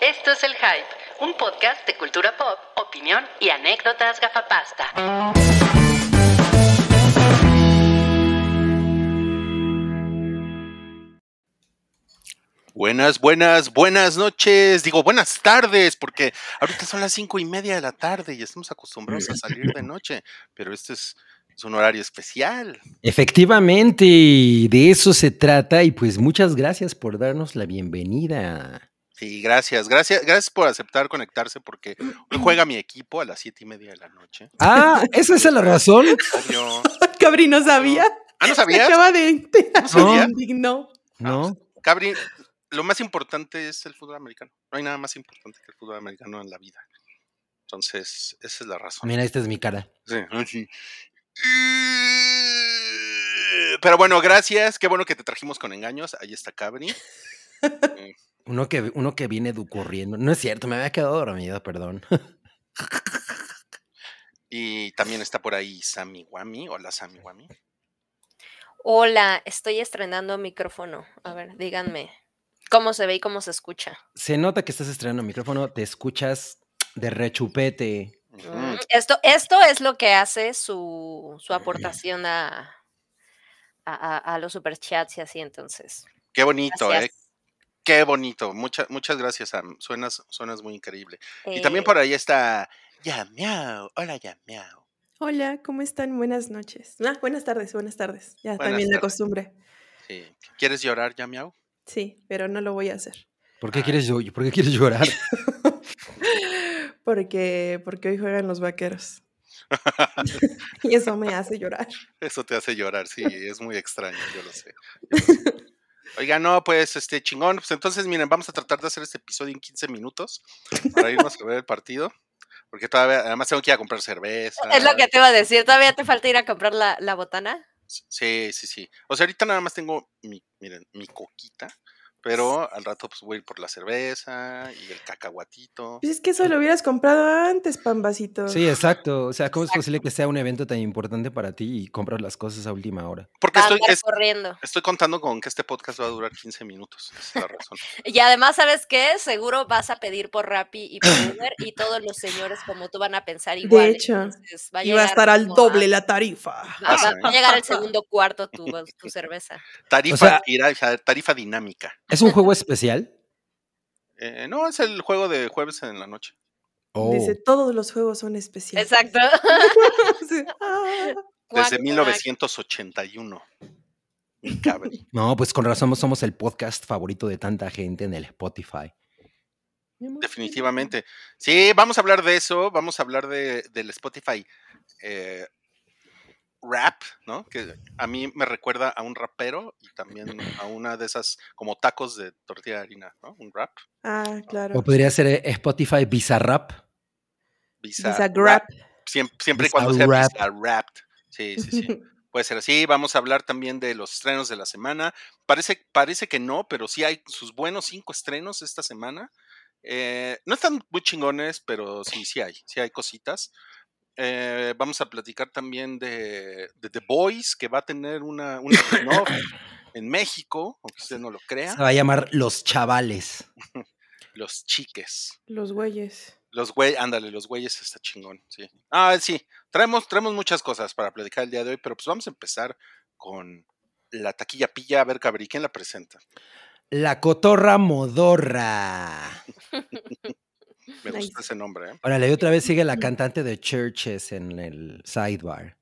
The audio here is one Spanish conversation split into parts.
Esto es El Hype, un podcast de cultura pop, opinión y anécdotas gafapasta. Buenas, buenas, buenas noches. Digo, buenas tardes, porque ahorita son las cinco y media de la tarde y estamos acostumbrados a salir de noche, pero este es, es un horario especial. Efectivamente, de eso se trata y pues muchas gracias por darnos la bienvenida. Sí, gracias, gracias, gracias por aceptar conectarse porque hoy juega mi equipo a las siete y media de la noche. Ah, ¿esa es la razón? Obvio. Cabri no sabía. Ah, ¿no sabías? acaba de ¿No sabía? No. No. Cabri, lo más importante es el fútbol americano. No hay nada más importante que el fútbol americano en la vida. Entonces, esa es la razón. Mira, esta es mi cara. Sí, ah, sí. Pero bueno, gracias. Qué bueno que te trajimos con engaños. Ahí está Cabri. Uno que, uno que viene corriendo. No es cierto, me había quedado dormido, perdón. Y también está por ahí Sammy Wami. Hola, Sammy Wami. Hola, estoy estrenando micrófono. A ver, díganme cómo se ve y cómo se escucha. Se nota que estás estrenando micrófono, te escuchas de rechupete. Mm, Esto, esto es lo que hace su, su aportación a, a, a- a los superchats y así, entonces. Qué bonito, ¿eh? Qué bonito. Muchas muchas gracias, Sam. Suenas, suenas muy increíble. Y también Eh, por ahí está Yamiao. Hola, Yamiao. Hola, ¿cómo están? Buenas noches. Ah, buenas tardes, buenas tardes. Ya Buenas también la costumbre. Sí. ¿Quieres llorar, Yamiao? Sí, pero no lo voy a hacer. ¿Por qué Ah. quieres, ¿por qué quieres llorar? Porque, porque hoy juegan los vaqueros. y eso me hace llorar. Eso te hace llorar, sí, es muy extraño, yo lo sé. yo lo sé. Oiga, no, pues este chingón. Pues entonces, miren, vamos a tratar de hacer este episodio en 15 minutos para irnos a ver el partido. Porque todavía, además tengo que ir a comprar cerveza. es lo que te iba a decir. ¿Todavía te falta ir a comprar la, la botana? Sí, sí, sí. O sea, ahorita nada más tengo mi, miren, mi coquita. Pero al rato pues voy a ir por la cerveza y el cacahuatito. Pues es que eso lo hubieras comprado antes, Pambacito. Sí, exacto. O sea, ¿cómo es posible que sea un evento tan importante para ti y compras las cosas a última hora? Porque a estoy, es- corriendo. estoy contando con que este podcast va a durar 15 minutos. Esa es la razón. Y además, ¿sabes qué? Seguro vas a pedir por Rappi y por Uber y todos los señores como tú van a pensar igual. hecho, entonces va Y va a estar al doble a- la tarifa. Va, Pasa, va- va a llegar el segundo cuarto tu, tu cerveza. Tarifa, sea- tira- tarifa dinámica. ¿Es un juego especial? Eh, no, es el juego de jueves en la noche. Oh. Dice, todos los juegos son especiales. Exacto. Desde cuac. 1981. Mi cabri. No, pues con razón somos el podcast favorito de tanta gente en el Spotify. Definitivamente. Sí, vamos a hablar de eso. Vamos a hablar de, del Spotify eh, rap, ¿no? Que a mí me recuerda a un rapero y también a una de esas como tacos de tortilla de harina, ¿no? Un rap. Ah, claro. O podría ser eh, Spotify Bizarrap. Bizarrap. Siempre, siempre y cuando sea Bizarrap. Sí, sí, sí. Puede ser así. Vamos a hablar también de los estrenos de la semana. Parece, parece que no, pero sí hay sus buenos cinco estrenos esta semana. Eh, no están muy chingones, pero sí, sí hay. Sí hay cositas. Eh, vamos a platicar también de, de The Boys, que va a tener una, un spin-off en México, aunque usted no lo Se crea. va a llamar Los Chavales. Los chiques. Los güeyes. Los güey, ándale, los güeyes está chingón, sí. Ah, sí, traemos, traemos muchas cosas para platicar el día de hoy, pero pues vamos a empezar con la taquilla pilla, a ver, Cabri, ¿quién la presenta? La Cotorra Modorra. Me gusta ese nombre, ¿eh? Órale, y otra vez sigue la cantante de Churches en el sidebar.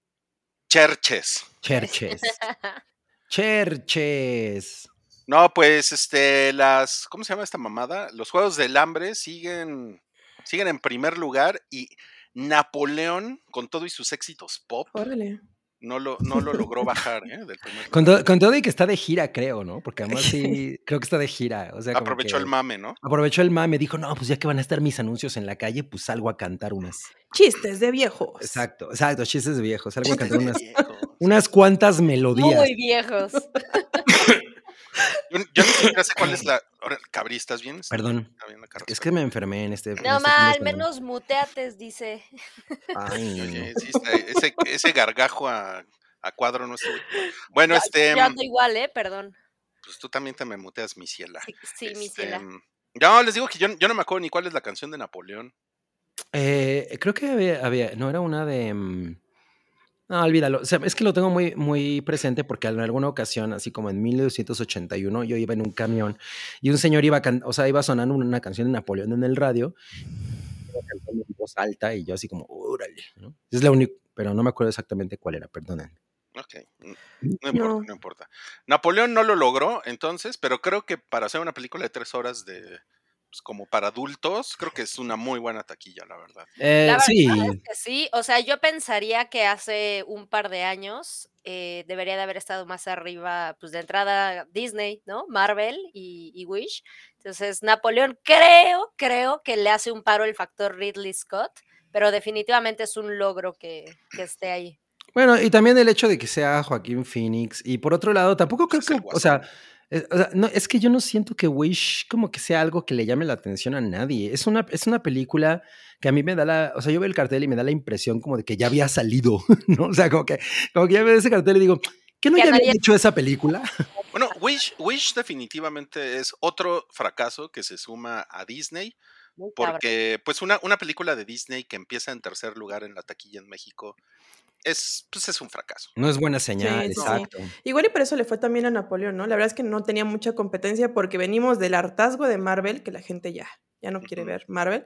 Cherches. Churches. Cherches. No, pues, este, las, ¿cómo se llama esta mamada? Los Juegos del Hambre siguen, siguen en primer lugar y Napoleón, con todo y sus éxitos pop, Órale. No lo, no lo logró bajar, ¿eh? Del Con, to- con todo y que está de gira, creo, ¿no? Porque además sí, creo que está de gira. O sea, como Aprovechó que el mame, ¿no? Aprovechó el mame, dijo, no, pues ya que van a estar mis anuncios en la calle, pues salgo a cantar unas. Chistes de viejos. Exacto, exacto, chistes de viejos. Salgo a cantar unas, unas cuantas melodías. Muy viejos. Yo, yo ni siquiera sé cuál es la. Ahora, Cabri, ¿estás bien? ¿Estás Perdón. Es que me enfermé en este. en No, este fin de ma, al menos muteates, dice. Ay, Oye, sí, está- ese, ese gargajo a, a cuadro no estuvo. Bueno, Yo- este. Yo ando igual, ¿eh? Perdón. Pues tú también te me muteas, mi ciela. Sí, sí, mi Este, ciela. Ya les digo que yo, yo no me acuerdo ni cuál es la canción de Napoleón. Eh, creo que había, había- no era una de... No, olvídalo. O sea, es que lo tengo muy, muy presente porque en alguna ocasión, así como en 1981, yo iba en un camión y un señor iba, can- o sea, iba sonando una canción de Napoleón en el radio, iba cantando en voz alta y yo así como, órale, ¿no? Es la única, pero no me acuerdo exactamente cuál era, perdonen. Ok, no importa, No. no importa. Napoleón no lo logró entonces, pero creo que para hacer una película de tres horas de, pues, como para adultos, creo que es una muy buena taquilla, la verdad. Eh, La sí, verdad es que sí, o sea, yo pensaría que hace un par de años eh, debería de haber estado más arriba, pues de entrada Disney, ¿no? Marvel y, y Wish. Entonces, Napoleón creo, creo que le hace un paro el factor Ridley Scott, pero definitivamente es un logro que, que esté ahí. Bueno, y también el hecho de que sea Joaquín Phoenix. Y por otro lado, tampoco creo Pues es el que, o sea, o sea, no, es que yo no siento que Wish como que sea algo que le llame la atención a nadie. Es una, es una película que a mí me da la, o sea, yo veo el cartel y me da la impresión como de que ya había salido, ¿no? O sea, como que, como que ya veo ese cartel y digo, ¿qué no ya había hecho esa película? Bueno, Wish, Wish definitivamente es otro fracaso que se suma a Disney, Muy cabrón. porque pues una, una película de Disney que empieza en tercer lugar en la taquilla en México es, pues, es un fracaso. No es buena señal, Sí, sí, sí. exacto. Igual y por eso le fue también a Napoleón, ¿no? La verdad es que no tenía mucha competencia porque venimos del hartazgo de Marvel, que la gente ya, ya no quiere ver Marvel,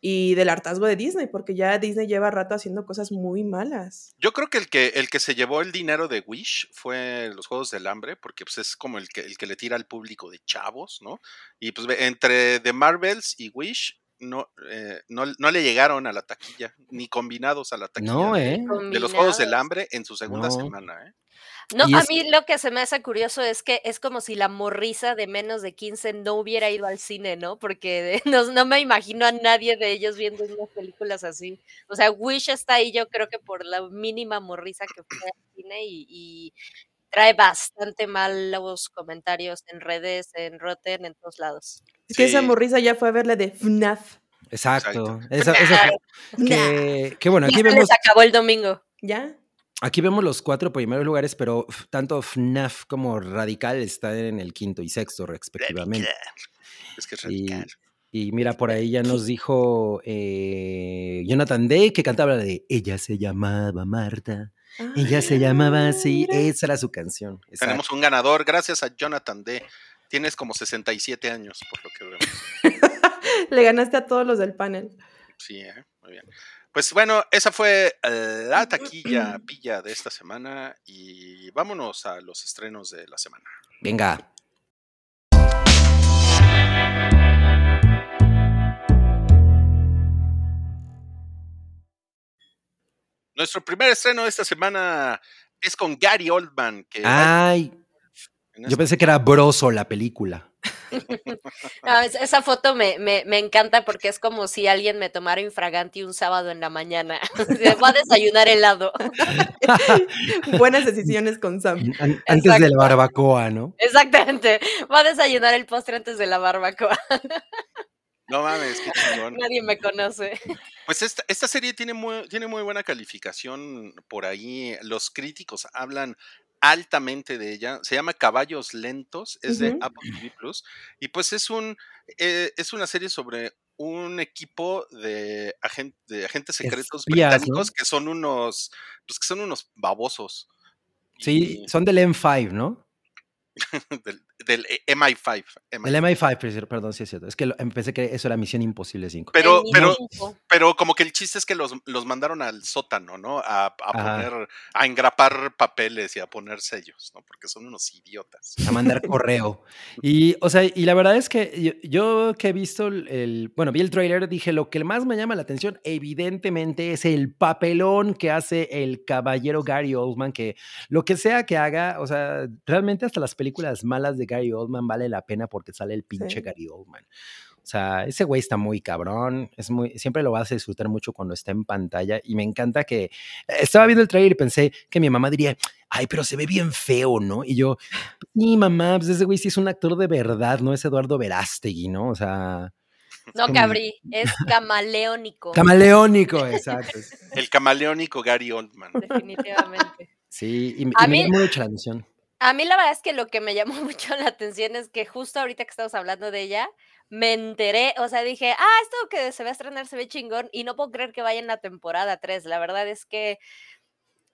y del hartazgo de Disney, porque ya Disney lleva rato haciendo cosas muy malas. Yo creo que el que el que se llevó el dinero de Wish fue los Juegos del Hambre, porque pues es como el que el que le tira al público de chavos, ¿no? Y pues entre The Marvels y Wish no, eh, no, no le llegaron a la taquilla, ni combinados a la taquilla No, de, ¿eh? de los Juegos del. Hambre en su segunda No. semana, ¿eh? No, Y a es- mí lo que se me hace curioso es que es como si la morrisa de menos de 15 no hubiera ido al cine, ¿no? Porque no, no me imagino a nadie de ellos viendo unas películas así. O sea, Wish está ahí yo creo que por la mínima morrisa que fue al cine y, y trae bastante malos comentarios en redes, en Rotten, en todos lados. Es que esa morrisa ya fue a verla de FNAF. Exacto. Exacto. Esa- esa que, que bueno, Y aquí se vemos, les acabó el domingo. ¿Ya? aquí vemos los cuatro primeros lugares, pero tanto FNAF como Radical están en el quinto y sexto, respectivamente. Es que es Y, radical. y mira, por ahí ya nos dijo eh, Jonathan Day que cantaba la de Ella se llamaba Marta. Ella se llamaba así. Esa era su canción. exacto. Tenemos un ganador, gracias a Jonathan D. Tienes como 67 años, por lo que vemos. Le ganaste a todos los del panel. Sí, ¿eh? muy bien. Pues bueno, esa fue eh, la taquilla pilla de esta semana y vámonos a los estrenos de la semana. Venga. Nuestro primer estreno de esta semana es con Gary Oldman, que Ay, yo esta- pensé que era Broso la película. No, es- esa foto me, me, me encanta porque es como si alguien me tomara infraganti un sábado en la mañana. Voy a desayunar helado. Buenas decisiones con Sam. An- antes de la barbacoa, ¿no? Exactamente. Voy a desayunar el postre antes de la barbacoa. No mames, qué chingón. Nadie me conoce. Pues esta, esta serie tiene muy, tiene muy buena calificación por ahí. Los críticos hablan altamente de ella. Se llama Caballos Lentos, es de. Apple TV Plus. Y pues es un eh, es una serie sobre un equipo de, agen- de agentes secretos Espías, ¿no? británicos que son unos, pues que son unos babosos. Sí, Y son del M5, ¿no? del, del MI5. Del MI5. MI5, perdón, perdón, sí es cierto. Es que lo- pensé que eso era Misión Imposible 5. Pero, El pero. Pero como que el chiste es que los, los mandaron al sótano, ¿no? A, a poner, a engrapar papeles y a poner sellos, ¿no? Porque son unos idiotas. a mandar correo. Y, o sea, y la verdad es que yo, yo que he visto el, el- bueno, vi el trailer, dije, lo que más me llama la atención, evidentemente, es el papelón que hace el caballero Gary Oldman, que lo que sea que haga, o sea, realmente hasta las películas malas de Gary Oldman vale la pena porque sale el pinche Sí. Gary Oldman. O sea, ese güey está muy cabrón, es muy, siempre lo vas a disfrutar mucho cuando está en pantalla y me encanta que estaba viendo el trailer y pensé que mi mamá diría, ay, pero se ve bien feo, ¿no? Y yo, Sí, mamá, pues ese güey sí es un actor de verdad, no es Eduardo Verástegui, ¿no? O sea, No, como- cabrí. Es camaleónico. camaleónico, exacto. El camaleónico Gary Oldman. definitivamente. Sí, y, y A me mí- llama mucho la atención. A mí la verdad es que lo que me llamó mucho la atención es que justo ahorita que estamos hablando de ella, me enteré, o sea, dije, ah, esto que se va a estrenar se ve chingón y no puedo creer que vaya en la temporada 3. La verdad es que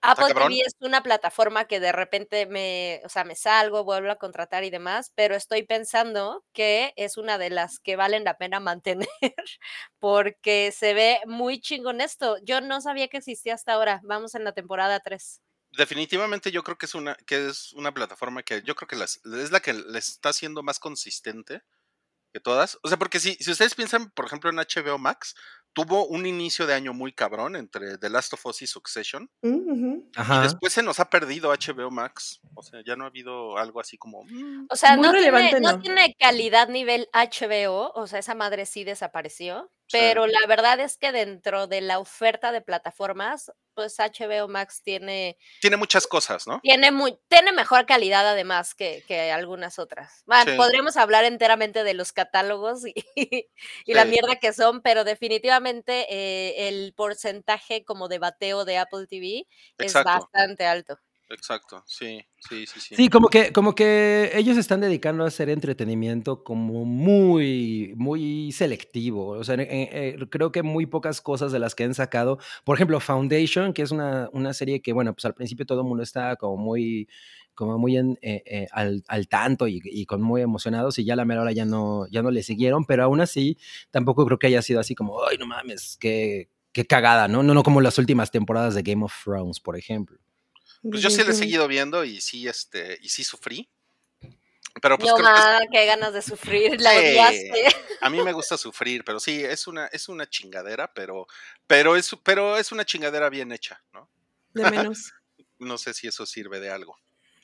Apple cabrón. TV es una plataforma que de repente me, o sea, me salgo, vuelvo a contratar y demás, pero estoy pensando que es una de las que valen la pena mantener porque se ve muy chingón esto. Yo no sabía que existía hasta ahora. Vamos en la temporada 3. Definitivamente yo creo que es una, que es una plataforma que yo creo que las- es la que le está haciendo más consistente que todas. O sea, porque si, si ustedes piensan, por ejemplo, en HBO Max, tuvo un inicio de año muy cabrón entre The Last of Us y Succession. Mm. Y después se nos ha perdido HBO Max. O sea, ya no ha habido algo así como. mm, O sea, no tiene, relevante, no no. tiene calidad nivel HBO, o sea, esa madre sí desapareció, Sí. pero la verdad es que dentro de la oferta de plataformas, pues HBO Max tiene, Tiene muchas cosas, ¿no? tiene, muy, tiene mejor calidad además que, que algunas otras. Bueno, Sí. podríamos hablar enteramente de los catálogos y, y la mierda que son, pero definitivamente eh, el porcentaje como de bateo de Apple TV es bastante alto. Exacto. Sí, sí, sí, sí. Sí, como que, como que ellos están dedicando a hacer entretenimiento como muy, muy selectivo. O sea, eh, creo que muy pocas cosas de las que han sacado. Por ejemplo, Foundation, que es una, una serie que, bueno, pues al principio todo el mundo estaba como muy, como muy en, eh, eh, al, al tanto y, y con muy emocionados y ya la mera hora ya no, ya no le siguieron, pero aún así tampoco creo que haya sido así como, ay, no mames, qué, qué cagada, ¿no? No, no como las últimas temporadas de Game of Thrones, por ejemplo. Pues yo sí le he seguido viendo y sí, este, y sí sufrí. Pero pues no, creo que qué ganas de sufrir, la Sí. odiaste. a mí me gusta sufrir, pero sí, es una, es una chingadera, pero, pero es, pero es una chingadera bien hecha, ¿no? De menos. No sé si eso sirve de algo.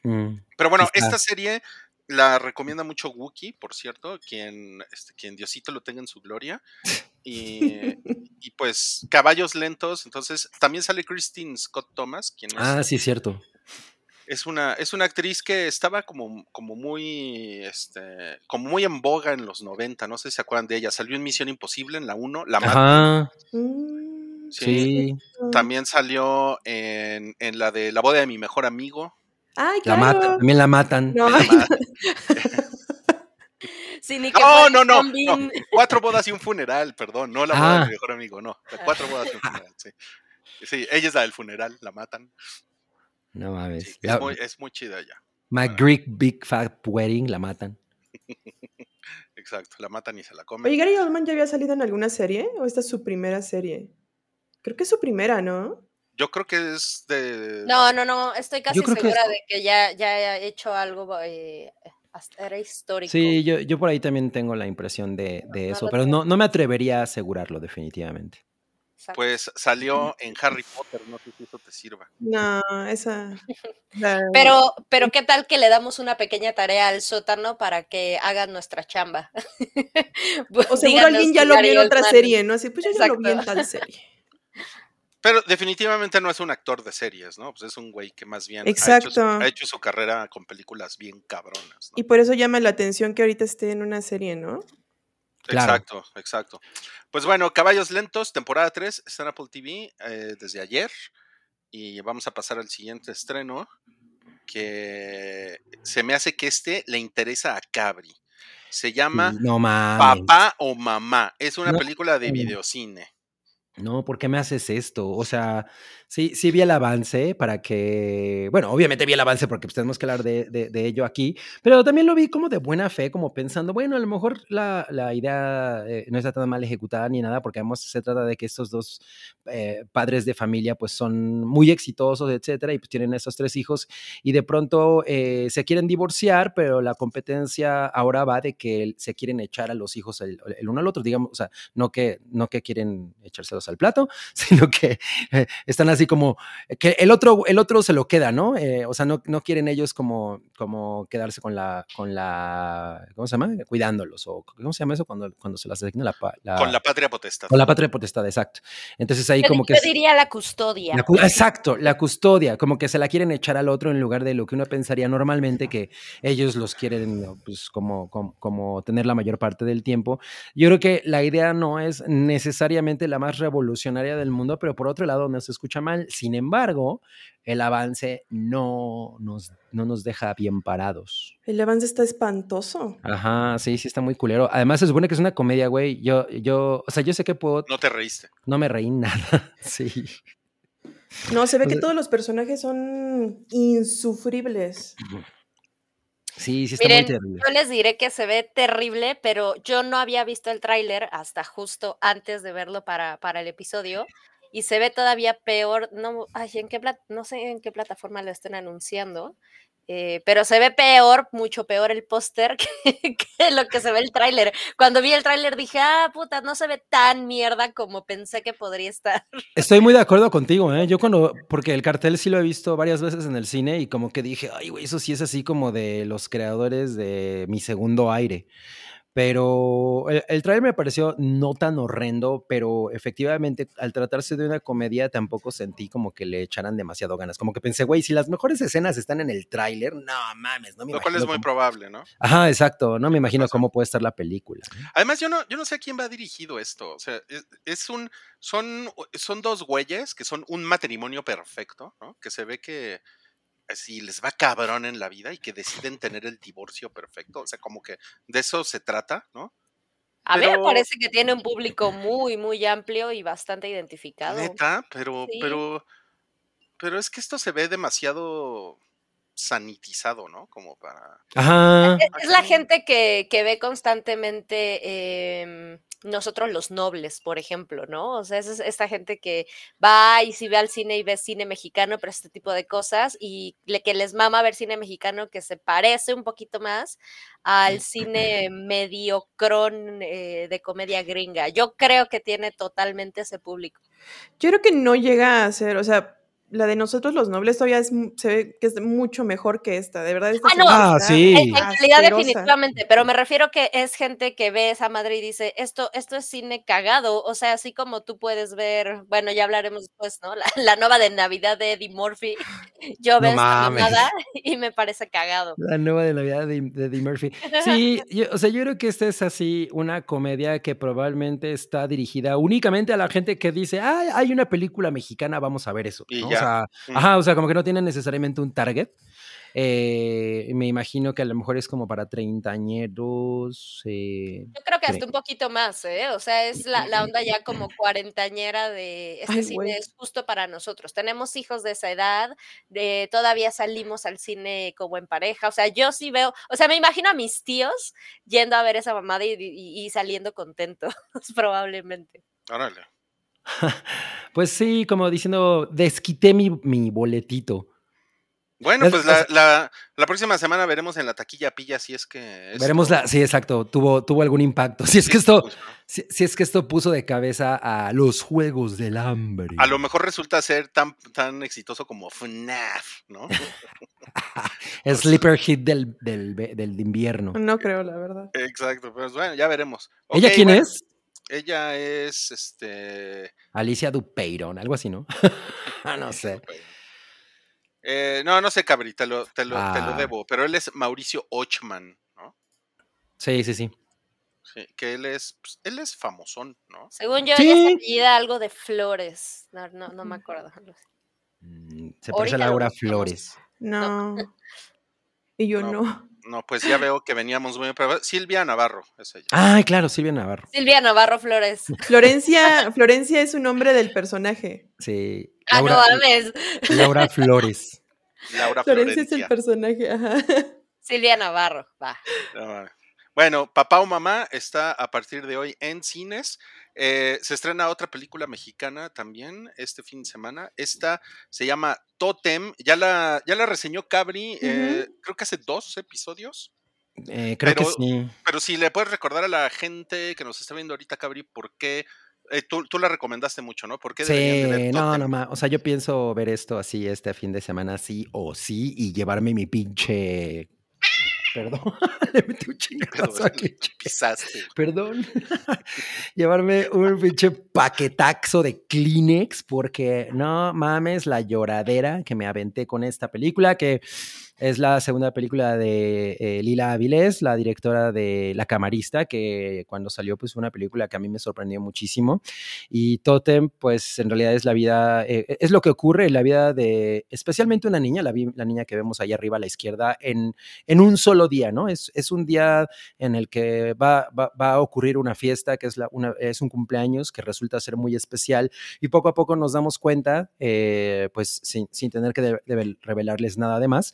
Mm. Pero bueno, esta serie la recomienda mucho Wookie, por cierto, quien, este, quien Diosito lo tenga en su gloria. Y pues caballos lentos, entonces también sale Christine Scott Thomas, quien es, Ah, sí, cierto. es una, es una actriz que estaba como, como muy, este, como muy en boga en los 90, no sé si se acuerdan de ella, salió en Misión Imposible en la 1, la matan, Ajá, Mm, sí, sí. también salió en, en la de La boda de mi mejor amigo, Ay, La claro. matan, también la matan. No, la ay, ma- Sí, ni que No, no, no. Cuatro bodas y un funeral, perdón, no la boda de Ah. mi mejor amigo, no. Cuatro bodas y un funeral, sí. Sí, ella es la del funeral, la matan. No mames. Sí, La- es, muy, es muy chida ella. My Greek Big Fat Wedding la matan. Exacto, la matan y se la Oye, comen. Gary Oldman ya había salido en alguna serie o esta es su primera serie? Creo que es su primera, ¿no? Yo creo que es de. No, no, no, estoy casi que segura es- de que ya, ya ha hecho algo, eh, era histórico. Sí, yo, yo por ahí también tengo la impresión de, de No eso, pero no, no me atrevería a asegurarlo definitivamente. Exacto. Pues salió en Harry Potter, no sé si eso te sirva. No, esa. la- Pero, pero qué tal que le damos una pequeña tarea al sótano para que hagan nuestra chamba. O seguro alguien ya lo vio en otra serie, ¿no? Así, pues yo ya lo vi en tal serie. Pero definitivamente no es un actor de series, ¿no? Pues es un güey que más bien ha hecho, su, ha hecho su carrera con películas bien cabronas, ¿no? Y por eso llama la atención que ahorita esté en una serie, ¿no? Claro. Exacto, exacto. Pues bueno, Caballos Lentos, temporada 3, está en Apple TV eh, desde ayer. Y vamos a pasar al siguiente estreno, que se me hace que este le interesa a Cabri. Se llama No. Papá o Mamá. Es una No. película de videocine. No, ¿por qué me haces esto? O sea, sí, sí vi el avance para que, bueno, obviamente vi el avance porque pues, tenemos que hablar de, de- de ello aquí, pero también lo vi como de buena fe, como pensando, bueno, a lo mejor la, la idea eh, no está tan mal ejecutada ni nada, porque además se trata de que estos dos eh, padres de familia pues son muy exitosos, etcétera, y pues tienen esos tres hijos y de pronto eh, se quieren divorciar, pero la competencia ahora va de que se quieren echar a los hijos el, el uno al otro, digamos, o sea, no que, no que quieren echárselos al plato, sino que eh, están así como que el otro, el otro se lo queda, ¿no? Eh, o sea, no, no quieren ellos como, como quedarse con la, con la, ¿cómo se llama? Cuidándolos, o ¿cómo se llama eso? Cuando, cuando se las asigna la, la- Con la patria potestad. con la patria potestad, exacto. Entonces ahí Yo como di- que... yo diría la custodia. la cu- exacto, la custodia, como que se la quieren echar al otro en lugar de lo que uno pensaría normalmente que ellos los quieren pues, como, como, como tener la mayor parte del tiempo. Yo creo que la idea no es necesariamente la más revolucionaria del mundo, pero por otro lado no se escucha mal. Sin embargo, el avance no nos, no nos deja bien parados. El avance está espantoso. Ajá, sí, sí está muy culero. Además se supone que es una comedia, güey. Yo, yo, o sea, yo sé que puedo, No te reíste. no me reí nada. Sí. No, se ve que todos los personajes son insufribles. Sí, sí está Miren, muy terrible. yo les diré que se ve terrible, pero yo no había visto el tráiler hasta justo antes de verlo para, para el episodio y se ve todavía peor. No, ay, ¿en qué no sé en qué plataforma lo estén anunciando, eh, pero se ve peor, mucho peor el póster que, que lo que se ve el tráiler. Cuando vi el tráiler dije, ah, puta, no se ve tan mierda como pensé que podría estar. Estoy muy de acuerdo contigo, ¿eh? Yo cuando, porque el cartel sí lo he visto varias veces en el cine y como que dije, ay, güey, eso sí es así como de los creadores de Mi Segundo Aire. Pero el, el trailer me pareció no tan horrendo, pero efectivamente al tratarse de una comedia tampoco sentí como que le echaran demasiado ganas. Como que pensé, güey, si las mejores escenas están en el tráiler, no mames, no me Lo cual es muy cómo- probable, ¿no? Ajá, exacto, no me imagino pasa. cómo puede estar la película. Además, yo no, yo no sé a quién va dirigido esto. O sea, es, es un, son, son dos güeyes que son un matrimonio perfecto, ¿no? Que se ve que si les va cabrón en la vida y que deciden tener el divorcio perfecto. O sea, como que de eso se trata, ¿no? A mí me Pero- parece que tiene un público muy, muy amplio y bastante identificado. Neta, pero, Sí. pero, pero es que esto se ve demasiado sanitizado, ¿no? Como para. Ajá. Es, es la gente que, que ve constantemente em, nosotros los nobles, por ejemplo, ¿no? O sea, es es esta gente que va y si ve al cine y ve cine mexicano, pero este tipo de cosas, y le, que les mama ver cine mexicano que se parece un poquito más al cine mediocrón eh, de comedia gringa. Yo creo que tiene totalmente ese público. Yo creo que no llega a ser, o sea, la de nosotros los nobles todavía es, se ve que es mucho mejor que esta, de verdad. Esta Ah, no. Ah, sí. En, calidad definitivamente, pero me refiero que es gente que ve esa madre y dice, esto, esto es cine cagado, o sea, así como tú puedes ver, bueno, ya hablaremos después, ¿no? La, la nueva de Navidad de Eddie Murphy, yo No veo esta mamada y me parece cagado. La nueva de Navidad de, de Eddie Murphy. Sí, yo- o sea, yo creo que esta es así una comedia que probablemente está dirigida únicamente a la gente que dice, ah, hay una película mexicana, vamos a ver eso. Y ¿no? O ya. Sea, Mm. ajá, o sea, como que no tiene necesariamente un target. Eh, me imagino que a lo mejor es como para treintañeros. eh, Yo creo que hasta un poquito más, ¿eh? O sea, es la, la onda ya como cuarentañera de este Ay, cine güey. es justo para nosotros. Tenemos hijos de esa edad, de, todavía salimos al cine como en pareja. O sea, yo sí veo, o sea, me imagino a mis tíos yendo a ver esa mamada y, y- y saliendo contentos, probablemente. Órale. Pues sí, como diciendo, desquité mi, mi boletito. Bueno, Es- pues la, sea- la, la próxima semana veremos en la taquilla pilla si es que. Veremos la. Sí, exacto. Tuvo, tuvo algún impacto. Si es sí, que esto. pues, ¿no? Si, si es que esto puso de cabeza a los juegos del hambre. A lo mejor resulta ser tan, tan exitoso como FNAF, ¿no? Sleeper hit del, del, del invierno. No creo, la verdad. Exacto, pues bueno, ya veremos. ¿Ella quién bueno, es? Ella es este. Alicia Dupeyron, algo así, ¿no? Ah, no sé. Eh, no, no sé, Cabri, te lo, te, lo, te lo Ah. debo, pero él es Mauricio Ochman, ¿no? Sí, sí, sí. Sí, que él es, pues, él es famosón, ¿no? Según yo, Sí. ella se algo de Flores. No, no, no me acuerdo. Mm, Se parece a Laura. Flores. No. Y yo No. no. No, pues ya veo que veníamos muy preparados. Silvia Navarro es ella. Ay, claro, Silvia Navarro. Silvia Navarro Flores. Florencia, Florencia es un nombre del personaje. Sí. Ah, no Laura, mames. Laura Flores. Laura Florencia es Florencia. el personaje, ajá. Silvia Navarro, va. No mames. Bueno, Papá o Mamá está a partir de hoy en cines. Eh, se estrena otra película mexicana también este fin de semana. Esta se llama Totem. Ya la, ya la reseñó Cabri, eh, creo que hace dos episodios. Eh, creo que Pero- sí. Pero si le puedes recordar a la gente que nos está viendo ahorita, Cabri, por qué. tú, tú la recomendaste mucho, ¿no? ¿Por qué deberían de ver Sí, no, no más. O sea, yo pienso ver esto así este fin de semana, sí o sí, y llevarme mi pinche. Perdón, le metí un chingadazo aquí. Pisaste. Perdón. Llevarme un pinche paquetaxo de Kleenex porque no mames la lloradera que me aventé con esta película que Es la segunda película de eh, Lila Avilés, la directora de La Camarista, que cuando salió pues fue una película que a mí me sorprendió muchísimo. Y Totem, pues en realidad es la vida, eh, es lo que ocurre en la vida de especialmente una niña, la, niña que vemos ahí arriba a la izquierda, en, en un solo día, ¿no? Es, es un día en el que va, va, a ocurrir una fiesta, que es, la, una, es un cumpleaños que resulta ser muy especial y poco a poco nos damos cuenta, eh, pues sin, sin, tener que revelarles nada de más,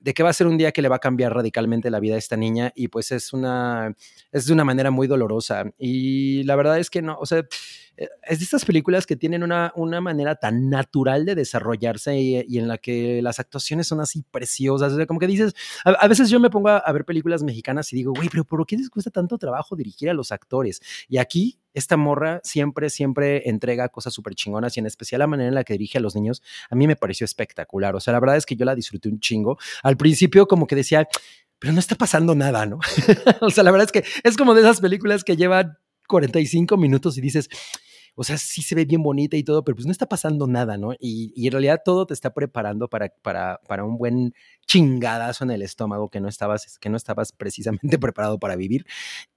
de que va a ser un día que le va a cambiar radicalmente la vida a esta niña y pues es una, es de una manera muy dolorosa. Y la verdad es que no, o sea, es de estas películas que tienen una, una manera tan natural de desarrollarse y, y, en la que las actuaciones son así preciosas. O como que dices, a, veces yo me pongo a, a, ver películas mexicanas y digo, güey, pero ¿por qué les cuesta tanto trabajo dirigir a los actores? Y aquí esta morra siempre, siempre entrega cosas súper chingonas y en especial la manera en la que dirige a los niños, a mí me pareció espectacular. O sea, la verdad es que yo la disfruté un chingo. Al principio como que decía, pero no está pasando nada, ¿no? o sea, la verdad es que es como de esas películas que llevan 45 minutos y dices, o sea, sí se ve bien bonita y todo, pero pues no está pasando nada, ¿no? Y, y en realidad todo te está preparando para, para, para, un buen chingadazo en el estómago que no, estabas, que no estabas precisamente preparado para vivir.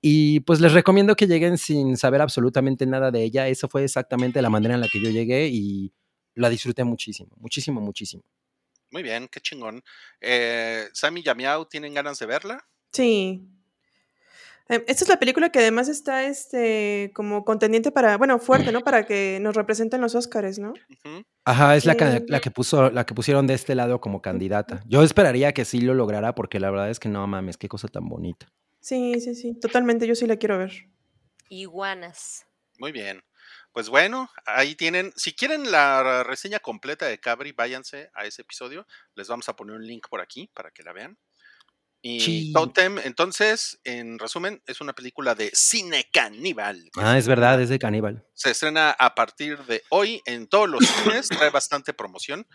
Y pues les recomiendo que lleguen sin saber absolutamente nada de ella. Eso fue exactamente la manera en la que yo llegué y la disfruté muchísimo, muchísimo, muchísimo. Muy bien, qué chingón. Eh, Sammy y Yamiao, ¿tienen ganas de verla? Sí, esta es la película que además está este como contendiente para, bueno, fuerte, ¿no? Para que nos representen los Óscares, ¿no? Ajá, es la que, la que puso, la que pusieron de este lado como candidata. Yo esperaría que sí lo lograra, porque la verdad es que no mames, qué cosa tan bonita. Sí, sí, sí. Totalmente, yo sí la quiero ver. Iguanas. Muy bien. Pues bueno, ahí tienen. Si quieren la reseña completa de Cabri, váyanse a ese episodio. Les vamos a poner un link por aquí para que la vean. Y sí. Totem, entonces, en resumen, es una película de cine caníbal. Ah, es verdad, es de caníbal. Se estrena a partir de hoy en todos los cines, trae bastante promoción.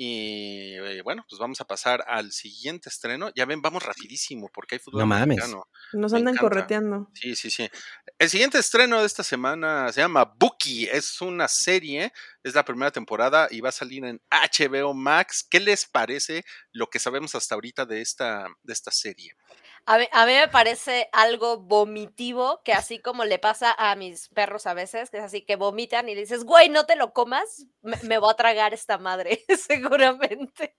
Y eh, bueno, pues vamos a pasar al siguiente estreno. Ya ven, vamos rapidísimo porque hay fútbol no mames. americano. Nos andan correteando. Sí, sí, sí. El siguiente estreno de esta semana se llama Bookie. Es una serie, es la primera temporada y va a salir en HBO Max. ¿Qué les parece lo que sabemos hasta ahorita de esta, de esta serie? A mí, a mí, me parece algo vomitivo, que así como le pasa a mis perros a veces, que es así que vomitan y dices, güey, no te lo comas, me, me voy a tragar esta madre, seguramente.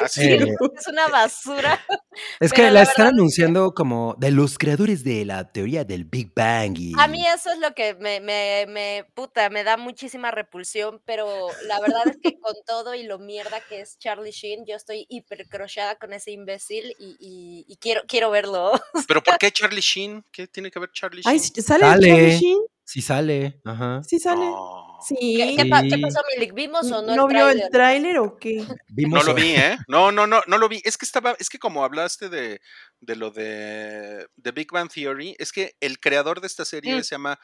Así Eh, es una basura. Es que la, la están verdad- anunciando como de los creadores de la teoría del Big Bang y... A mí eso es lo que me, me, me, puta, me da muchísima repulsión, pero la verdad es que con todo y lo mierda que es Charlie Sheen, yo estoy hiper crochada con ese imbécil y, y, y quiero, quiero verlo. ¿Pero por qué Charlie Sheen? ¿Qué tiene que ver Charlie Sheen? Ay, ¿sale, Sale. Charlie Sheen? Sí sale, ajá. Sí sale. Sí. ¿Qué, qué pa- qué Sí. pasó, Milik? ¿Vimos o no, ¿No, el vio tráiler? el tráiler o qué? Vimos No lo vi, ¿eh? No, no, no, no lo vi. Es que estaba, es que como hablaste de, de lo de, de Big Bang Theory, es que el creador de esta serie Mm. se llama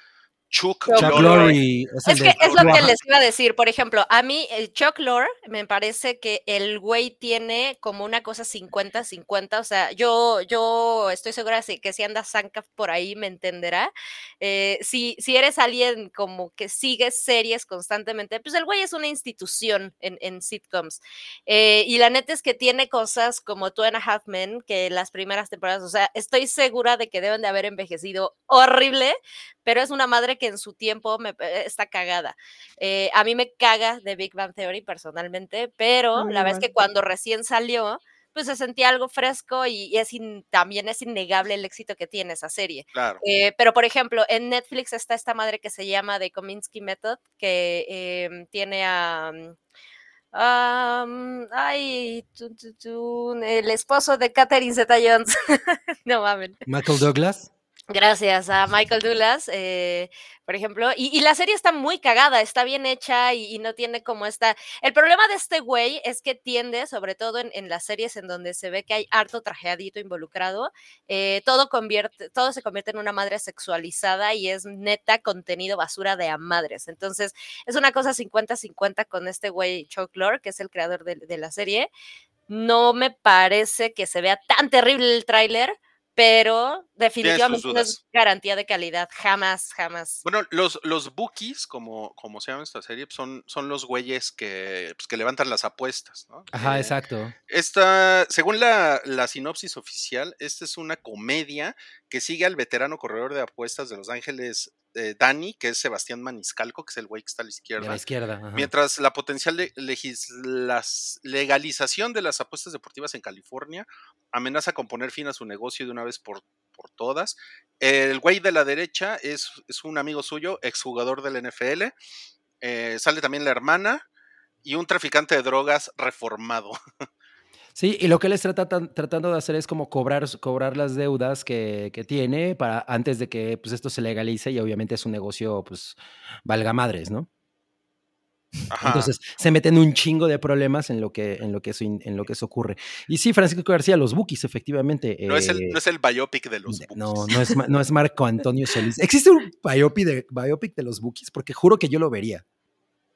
Chuck, Chuck Lorre. Es, Es que es lo que les iba a decir. Por ejemplo, a mí, el Chuck Lorre, me parece que el güey tiene como una cosa 50-50. O sea, yo, yo estoy segura que si anda Sankaf por ahí me entenderá. Eh, si, si eres alguien como que sigues series constantemente, pues el güey es una institución en, en sitcoms. Eh, y la neta es que tiene cosas como Two and a Half Men, que las primeras temporadas, o sea, estoy segura de que deben de haber envejecido horrible pero es una madre que en su tiempo me, eh, está cagada. Eh, a mí me caga de Big Bang Theory personalmente, pero la verdad es que cuando recién salió, pues se sentía algo fresco y, y es in- también es innegable el éxito que tiene esa serie. Claro. Eh, pero, por ejemplo, en Netflix está esta madre que se llama The Kominsky Method, que em, tiene a... am, ay, tun, tun, tun, el esposo de Catherine Zeta Jones. no mames. Michael Douglas. Gracias a Michael Douglas, eh, por ejemplo, y, la serie está muy cagada, está bien hecha y, no tiene como esta... El problema de este güey es que tiende, sobre todo en, en las series en donde se ve que hay harto trajeadito involucrado, eh, todo, convierte, todo se convierte en una madre sexualizada y es neta contenido basura de a madres. Entonces, es una cosa 50-50 con este güey Chuck Lorre, que es el creador de, de la serie. No me parece que se vea tan terrible el tráiler, pero definitivamente no es garantía de calidad, jamás, jamás. Bueno, los, los bookies, como, como se llama esta serie, son, son los güeyes que, pues, que levantan las apuestas, ¿no? Ajá, Eh, exacto. Esta, según la, la sinopsis oficial, esta es una comedia que sigue al veterano corredor de apuestas de Los Ángeles, eh, Danny, que es Sebastián Maniscalco, que es el güey que está a la izquierda. la izquierda. ajá. Mientras la potencial legislas- legalización de las apuestas deportivas en California amenaza con poner fin a su negocio de una vez por, por todas. El güey de la derecha es, es un amigo suyo, exjugador del NFL. Eh, sale también la hermana y un traficante de drogas reformado. Sí, y lo que él está tratan- tratando de hacer es como cobrar, cobrar las deudas que, que tiene para antes de que pues, esto se legalice y obviamente es un negocio, pues, valga madres, ¿no? Ajá. Entonces se meten un chingo de problemas en lo que, en lo que, eso, en lo que eso ocurre. Y sí, Francisco García, los Bookies, efectivamente. no, es el, eh, no es el biopic de los Bookies. no, no es, no es Marco Antonio Solís. ¿Existe un biopic de, biopic de los Bookies? Porque juro que yo lo vería.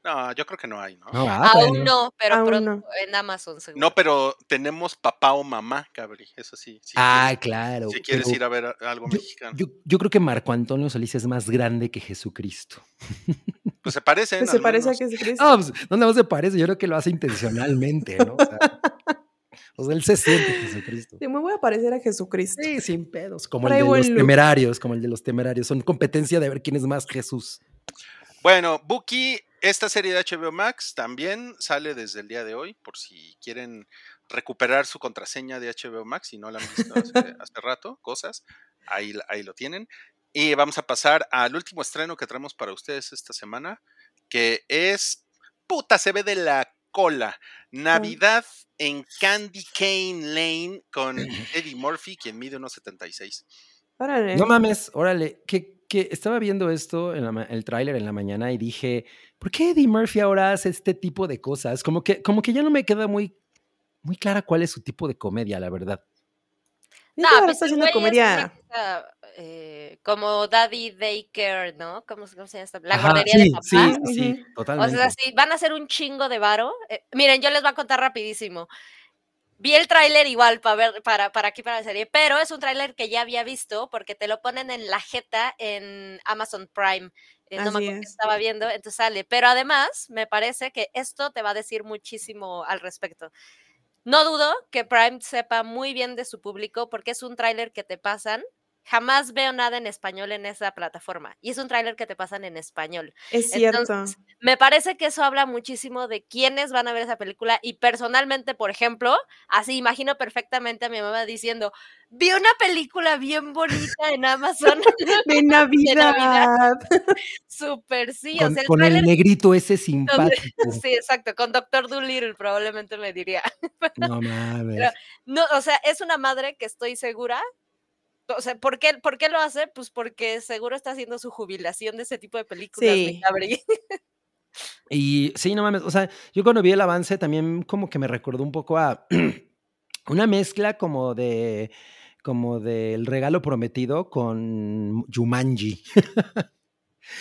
No, yo creo que no hay, ¿no? No, ah, Aún bueno. no, pero Aún pronto no. en Amazon seguro. No, pero tenemos papá o mamá, Cabri. Eso sí. Si Ah, quieres, claro. si quieres pero ir a ver algo yo, mexicano. yo- yo creo que Marco Antonio Solís es más grande que Jesucristo. pues se parecen. Pues se parece a. Jesucristo. Ah, pues, no nada más se parece, yo creo que lo hace intencionalmente, ¿no? O sea, o sea, él se siente Jesucristo. Sí, me voy a parecer a Jesucristo. Sí, sin pedos. Como el de los look. temerarios, como el de los temerarios. Son competencia de ver quién es más Jesús. Bueno, Buki, esta serie de HBO Max también sale desde el día de hoy, por si quieren recuperar su contraseña de HBO Max, si no la han visto hace, hace rato, cosas, ahí, ahí lo tienen. Y vamos a pasar al último estreno que traemos para ustedes esta semana, que es, puta, se ve de la cola, Navidad en Candy Cane Lane con Eddie Murphy, quien mide unos 76. Órale. No mames, órale, que, que estaba viendo esto, en la el tráiler en la mañana y dije, ¿por qué Eddie Murphy ahora hace este tipo de cosas? Como que, como que ya no me queda muy, muy clara cuál es su tipo de comedia, la verdad. No, que pues está haciendo comedia. una cosa, eh, como Daddy Daycare, ¿no? ¿Cómo, se- cómo se llama esta? La Ajá, guardería sí, de papá. Sí, Ujú. sí, O totalmente. sea, sí, van a hacer un chingo de varo. Eh, miren, yo les voy a contar rapidísimo. Vi el tráiler igual para ver, para, para aquí, para la serie, pero es un tráiler que ya había visto porque te lo ponen en la jeta en Amazon Prime. Eh, no me acuerdo es. estaba viendo, entonces sale. Pero además, me parece que esto te va a decir muchísimo al respecto. No dudo que Prime sepa muy bien de su público porque es un tráiler que te pasan. Jamás veo nada en español en esa plataforma. Y es un tráiler que te pasan en español. Es cierto. Entonces, me parece que eso habla muchísimo de quiénes van a ver esa película y personalmente, por ejemplo, así imagino perfectamente a mi mamá diciendo, vi una película bien bonita en Amazon, de Navidad. súper sí, con o sea, el con el tráiler- negrito ese simpático. sí, exacto, con Doctor Dolittle probablemente me diría. No mames. Pero- No, o sea, es una madre que estoy segura. O sea, ¿por qué, ¿por qué lo hace? Pues porque seguro está haciendo su jubilación de ese tipo de películas. Sí. cabri. Y sí, no mames, o sea, yo cuando vi el avance también como que me recordó un poco a una mezcla como de como del regalo prometido con Jumanji.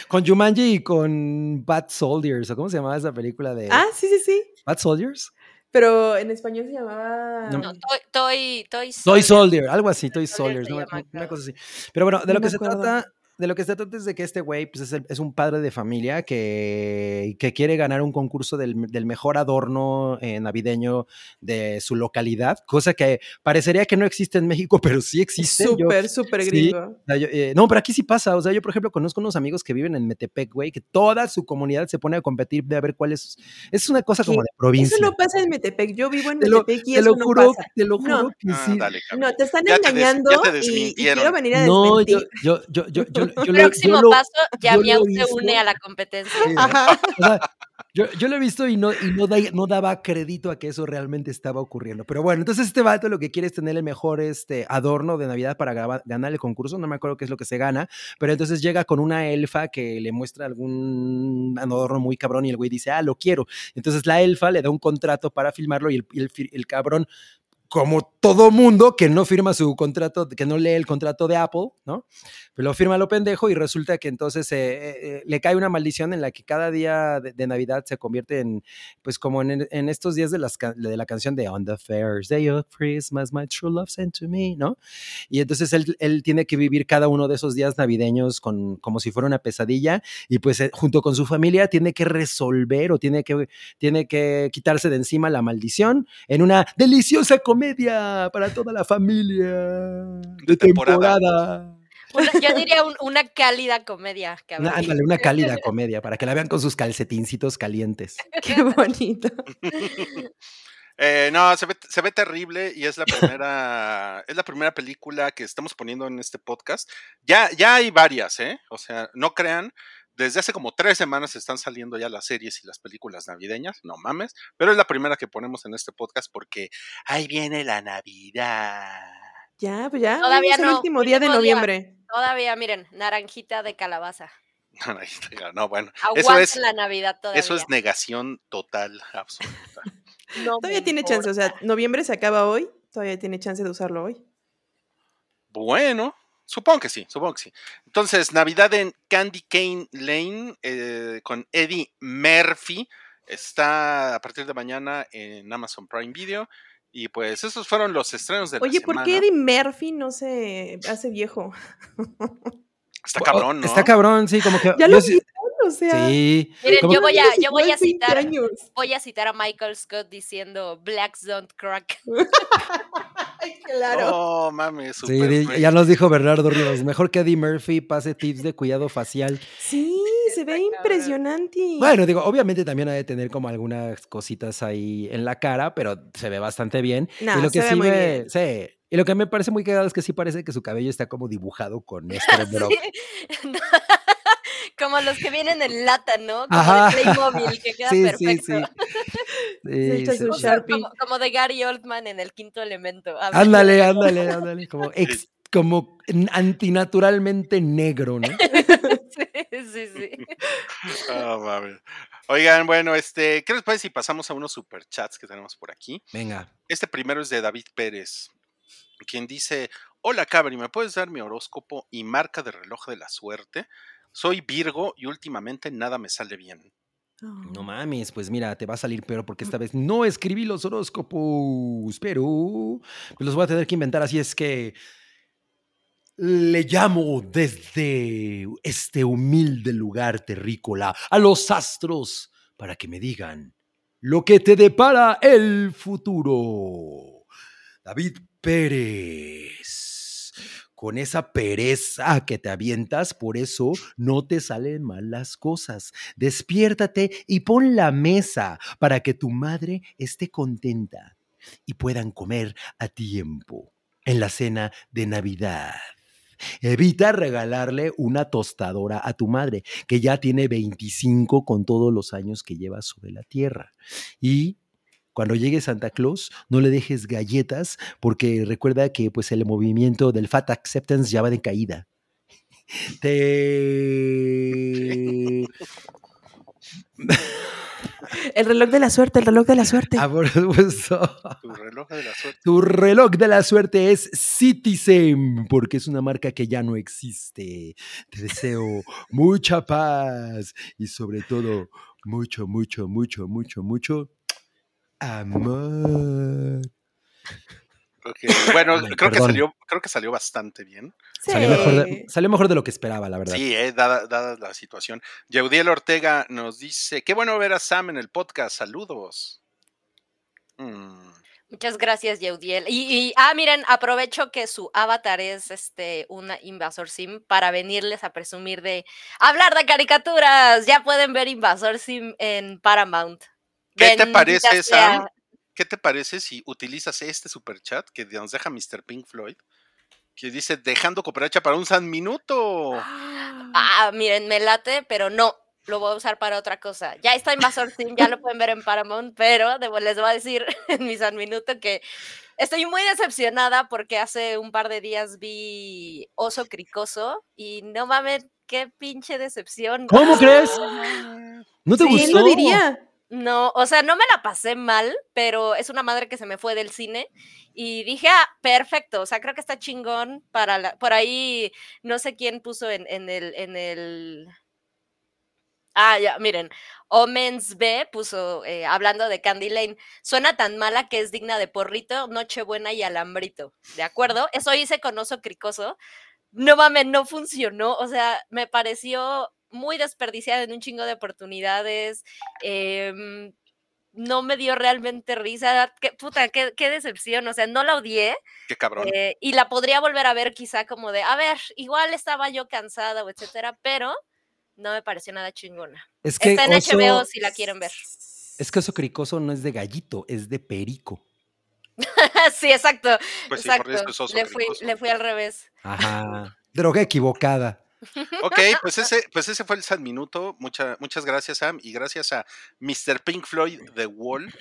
con Jumanji y con Bad Soldiers, ¿o cómo se llamaba esa película de Ah, sí, sí, sí. Bad Soldiers? Pero en español se llamaba. No. No, Toy, Toy, Toy Toy Soldier. Soldier, algo así, Toy Soldier Soldiers, se ¿no? llama, una cosa así. Pero bueno, de No lo que se acuerdo. trata, de lo que se trata es de que este güey pues es, el- es un padre de familia que, que quiere ganar un concurso del, del mejor adorno eh, navideño de su localidad, cosa que parecería que no existe en México, pero sí existe. Súper, súper sí, gringo. o sea, yo, eh, no, pero aquí sí pasa. O sea, yo, por ejemplo, conozco unos amigos que viven en Metepec, güey, que toda su comunidad se pone a competir de a ver cuál es. Es una cosa como de provincia. Eso no pasa en Metepec. Yo vivo en te lo, Metepec y te eso lo no juro, pasa. te lo No. juro que Ah, sí. dale, Cabri. No, te están Ya te des- ya engañando te y- quiero venir a No, yo, desmentir. yo, yo, yo, yo, yo, lo- Próximo yo lo- paso, yo lo Yamiau se une a la competencia. Sí, Ajá. o sea, yo, yo lo he visto y, no, y no, da- no daba crédito a que eso realmente estaba ocurriendo. Pero bueno, entonces este vato lo que quiere es tener el mejor este, adorno de Navidad para graba- ganar el concurso. No me acuerdo qué es lo que se gana, pero entonces llega con una elfa que le muestra algún adorno muy cabrón y el güey dice, ah, lo quiero. Entonces la elfa le da un contrato para filmarlo y el cabrón como todo mundo que no firma su contrato, que no lee el contrato de Apple, ¿no? Pero lo firma lo pendejo y resulta que entonces eh, eh, eh, le cae una maldición en la que cada día de, de Navidad se convierte en, pues como en, en estos días de, las, de la canción de On the First Day of Christmas, my true love sent to me, ¿no? Y entonces él, él tiene que vivir cada uno de esos días navideños con, como si fuera una pesadilla y pues eh, junto con su familia tiene que resolver o tiene que, tiene que quitarse de encima la maldición en una deliciosa comedia para toda la familia de temporada. temporada. Una- yo diría un- una cálida comedia. Una, ándale, una cálida comedia para que la vean con sus calcetincitos calientes. Qué bonito. Eh, no, se ve, se ve terrible y es la primera, es la primera película que estamos poniendo en este podcast. Ya, ya hay varias, ¿eh? O sea, no crean, desde hace como tres semanas están saliendo ya las series y las películas navideñas, no mames, pero es la primera que ponemos en este podcast porque ahí viene la Navidad. Ya, pues ya. Todavía es el no, último día de día. noviembre. Todavía, miren, naranjita de calabaza. No, bueno, eso Aguanten es, la Navidad todavía. eso es negación total, absoluta. No Todavía tiene chance. O sea, noviembre se acaba hoy. Todavía tiene chance de usarlo hoy. Bueno, supongo que sí, supongo que sí. Entonces, Navidad en Candy Cane Lane eh, con Eddie Murphy está a partir de mañana en Amazon Prime Video. Y pues esos fueron los estrenos de la Oye, ¿por semana. qué Eddie Murphy no se hace viejo? Está cabrón, ¿no? Está cabrón, sí, como que. Ya yo lo vieron, o sea. Sí. Miren, yo voy a, yo voy a igual 20 citar, años. voy a citar a Michael Scott diciendo Blacks don't crack. Ay, claro. No, mames, Sí, super güey. ya nos dijo Bernardo Rivas. Mejor que Eddie Murphy pase tips de cuidado facial. Sí, se ve impresionante. Bueno, digo, obviamente también ha de tener como algunas cositas ahí en la cara, pero se ve bastante bien. Nah, y lo que se ve sí muy me- bien. sí, Y lo que me parece muy cagado es que sí parece que su cabello está como dibujado con este Brock. Sí. Como los que vienen en lata, ¿no? Como Ajá. de Playmobil, que queda Sí, perfecto. sí. Sí, O sí. sea, como, como de Gary Oldman en el quinto elemento. Ándale, ándale, ándale. Como, ex- como antinaturalmente negro, ¿no? Sí, sí, sí. Ah, mames. Oigan, bueno, este, ¿qué les parece si pasamos a unos superchats que tenemos por aquí? Venga. Este primero es de David Pérez, quien dice, hola Cabri, ¿me puedes dar mi horóscopo y marca de reloj de la suerte? Soy Virgo y últimamente nada me sale bien. No mames, pues mira, te va a salir peor porque esta vez no escribí los horóscopos, pero pues los voy a tener que inventar, así es que le llamo desde este humilde lugar terrícola a los astros para que me digan lo que te depara el futuro. David Pérez. Con esa pereza que te avientas, por eso no te salen mal las cosas. Despiértate y pon la mesa para que tu madre esté contenta y puedan comer a tiempo en la cena de Navidad. Evita regalarle una tostadora a tu madre, que ya tiene 25 con todos los años que lleva sobre la tierra. Y cuando llegue Santa Claus, no le dejes galletas, porque recuerda que pues, el movimiento del Fat Acceptance ya va de caída. Te... El reloj de la suerte, el reloj de la suerte. Ah, por supuesto. Tu reloj de la suerte. Tu reloj de la suerte es Citizen, porque es una marca que ya no existe. Te deseo mucha paz y sobre todo mucho, mucho, mucho, mucho, mucho amor. Ok, Bueno, Ay, creo que salió, creo que salió bastante bien. Salió, mejor de, Sí. salió mejor de lo que esperaba, la verdad. Sí, eh, dada, dada la situación. Yeudiel Ortega nos dice, qué bueno ver a Sam en el podcast, saludos. Mm, Muchas gracias, Yeudiel. Y, y, ah, miren, aprovecho que su avatar es este una Invasor Sim para venirles a presumir de hablar de caricaturas. Ya pueden ver Invasor Sim en Paramount. ¿Qué te parece, sea. Sam? ¿Qué te parece si utilizas este super chat que nos deja Mr. Pink Floyd? Que dice, dejando cooperacha para un San Minuto. Ah, miren, me late, pero no. Lo voy a usar para otra cosa. Ya está Invasor Sim, ya lo pueden ver en Paramount, pero les voy a decir en mi San Minuto que estoy muy decepcionada porque hace un par de días vi Oso Cricoso y no mames, qué pinche decepción. ¿Cómo crees? ¿No te ¿Quién gustó? lo diría? No, o sea, no me la pasé mal, pero es una madre que se me fue del cine y dije, ah, perfecto, o sea, creo que está chingón para la, por ahí, no sé quién puso en, el, en el, ah, ya, miren, Omens B puso, eh, hablando de Candy Lane, suena tan mala que es digna de porrito, Nochebuena y alambrito, ¿de acuerdo? Eso hice con Oso Cricoso, no mames, no funcionó, o sea, me pareció muy desperdiciada en un chingo de oportunidades. em, no me dio realmente risa. Qué, puta, qué, qué decepción. O sea, no la odié. Qué cabrón. eh, y la podría volver a ver quizá como de, a ver, igual estaba yo cansada o etcétera, pero no me pareció nada chingona. Es que Está en oso, HBO si la quieren ver. es que oso cricoso no es de gallito, es de perico. sí, exacto. Pues sí, por exacto. eso es oso le, fui, le fui al revés. Ajá. Droga equivocada. Ok, pues ese, pues ese fue el San Minuto. Mucha- muchas gracias, Sam. Y gracias a Mr. Pink Floyd The Wall.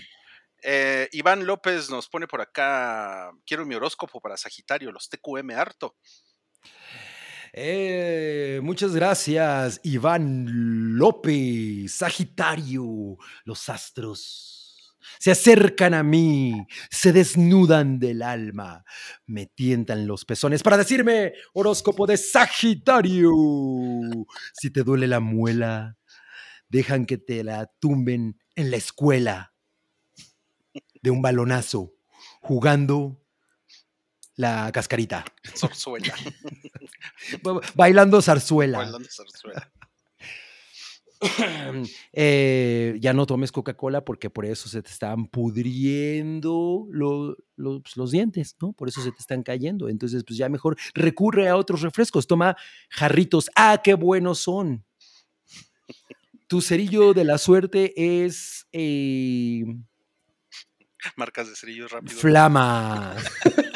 Eh, Iván López nos pone por acá. Quiero mi horóscopo para Sagitario, los TQM harto. Eh, muchas gracias, Iván López, Sagitario. Los astros se acercan a mí, se desnudan del alma, me tientan los pezones para decirme horóscopo de Sagitario. Si te duele la muela, dejan que te la tumben en la escuela de un balonazo, jugando la cascarita, Zorzuela. ba- bailando zarzuela. bailando zarzuela. Eh, ya no tomes Coca-Cola porque por eso se te están pudriendo lo- los, los dientes, ¿no? Por eso se te están cayendo. Entonces, pues ya mejor recurre a otros refrescos. Toma jarritos. ¡Ah, qué buenos son! Tu cerillo de la suerte es eh, Marcas de cerillos rápido. Flama.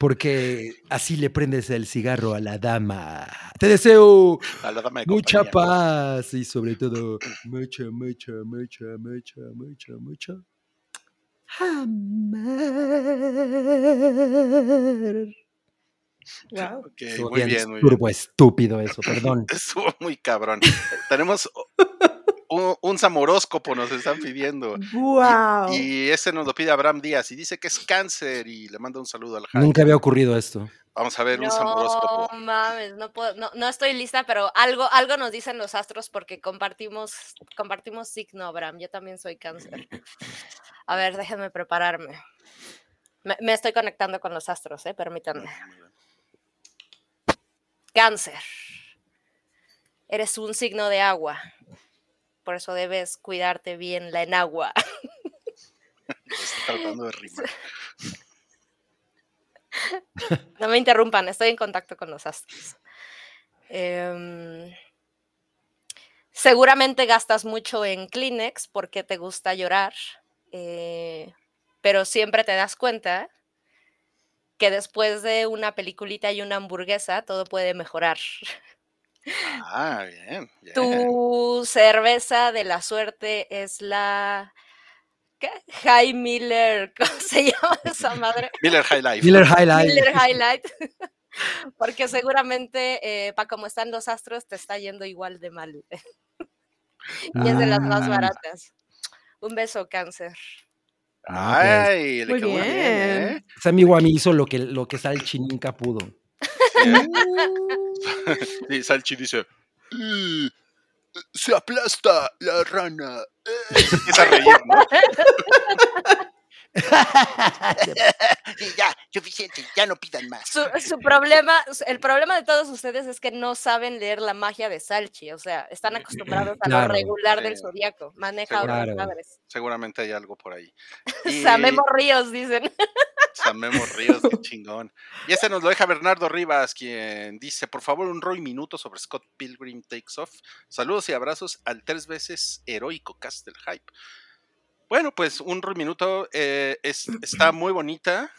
Porque así le prendes el cigarro a la dama. Te deseo A la dama de Mucha compañía. paz y sobre todo mucha, mucha, mucha, mucha, mucha, mucha. Amar. Wow. Ok, Estuvo muy bien bien, muy bien. turbo estúpido eso, perdón. Estuvo muy cabrón. Tenemos un, un samoróscopo, nos están pidiendo. Wow. Y ese nos lo pide Abraham Díaz y dice que es cáncer y le manda un saludo al Jaime. Nunca había ocurrido esto. Vamos a ver un No samoróscopo. mames, no puedo, no, no estoy lista, pero algo, algo nos dicen los astros porque compartimos, compartimos signo, Abraham. Yo también soy cáncer. A ver, déjenme prepararme. Me, me estoy conectando con los astros, eh, permítanme. Cáncer. Eres un signo de agua. Por eso debes cuidarte bien la enagua. Estoy tratando de rimar. No me interrumpan, estoy en contacto con los astros. Em, seguramente gastas mucho en Kleenex porque te gusta llorar, eh, pero siempre te das cuenta que después de una peliculita y una hamburguesa todo puede mejorar. Ah, bien. bien. Tu cerveza de la suerte es la ¿qué? High Miller, ¿cómo se llama esa madre? Miller High Life. Miller High Life. Miller Highlight. Porque seguramente, para como están los astros, te está yendo igual de mal. y es de las más Ah. baratas. Un beso, cáncer. Ah, pues, Ay, le Muy quedó bien, bien. ¿eh? ese amigo a mí hizo lo que, lo que Salchi nunca pudo. Sí, Salchi dice: "Eh, Se aplasta la rana. Eh", Se empieza a reír, ¿no? Y ya, suficiente, ya no pidan más. Su, su problema, el problema de todos ustedes es que no saben leer la magia de Salchi. O sea, están acostumbrados a Claro. lo regular del zodiaco. Maneja Seguro. otras Claro. madres. Seguramente hay algo por ahí. Samemo Ríos, dicen. Samemo Ríos, qué chingón. Y este nos lo deja Bernardo Rivas, quien dice, por favor, un Roy minuto sobre Scott Pilgrim Takes Off. Saludos y abrazos al tres veces heroico cast del hype. Bueno, pues un Roy minuto eh, es, está muy bonita.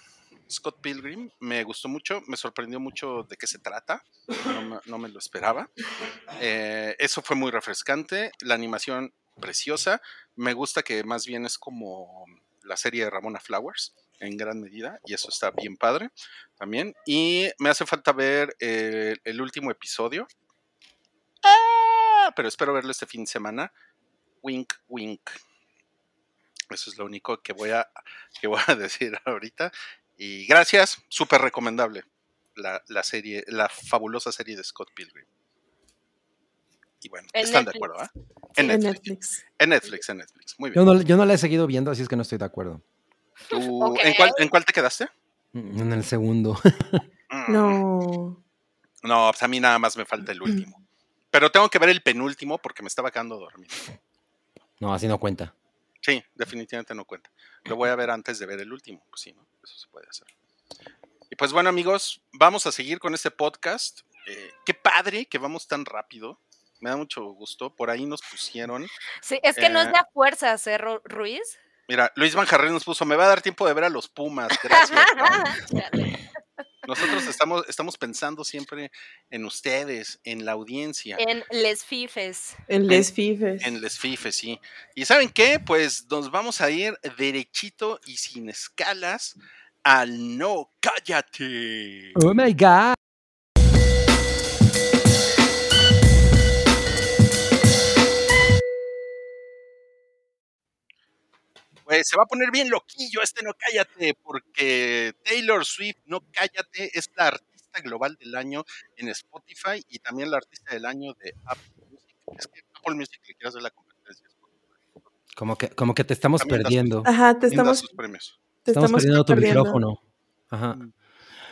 Scott Pilgrim, me gustó mucho, me sorprendió mucho de qué se trata, no me, no me lo esperaba. Eh, eso fue muy refrescante, la animación preciosa, me gusta que más bien es como la serie de Ramona Flowers en gran medida y eso está bien padre también. Y me hace falta ver eh, el último episodio. Ah, pero espero verlo este fin de semana. Wink, wink. Eso es lo único que voy a, que voy a decir ahorita. Y gracias, súper recomendable la, la serie, la fabulosa serie de Scott Pilgrim. Y bueno, En están de acuerdo, ¿ah? En En Netflix. Netflix. En Netflix, en Netflix. Muy bien. Yo no, yo no la he seguido viendo, así es que no estoy de acuerdo. Tú-. ¿en, cuál, ¿En cuál te quedaste? Mm, En el segundo. Mm, No. No, pues a mí nada más me falta el último. Pero tengo que ver el penúltimo porque me estaba quedando dormido. No, así no cuenta. Sí, definitivamente no cuenta. Lo voy a ver antes de ver el último. Pues sí, ¿no? Eso se puede hacer. Y pues bueno, amigos, vamos a seguir con este podcast. Eh, qué padre que vamos tan rápido. Me da mucho gusto. Por ahí nos pusieron. Sí, es que no es Eh. de a fuerza hacer Ru- Ruiz. Mira, Luis Van Jarrén nos puso, me va a dar tiempo de ver a los Pumas. Gracias. Juan". Chale. Nosotros estamos, estamos pensando siempre en ustedes, en la audiencia. en Les Fifes. En Les Fifes. En Les Fifes, sí. ¿Y saben qué? Pues nos vamos a ir derechito y sin escalas al No Cállate. Oh my God. Pues se va a poner bien loquillo este No Cállate, porque Taylor Swift, No Cállate, es la artista global del año en Spotify y también la artista del año de Apple Music. Es que Apple Music le quiere hacer la competencia. a Spotify. Como que, como que te estamos También das perdiendo. Ajá, te estamos, sus premios. te Estamos estamos perdiendo tu perdiendo. micrófono. Ajá.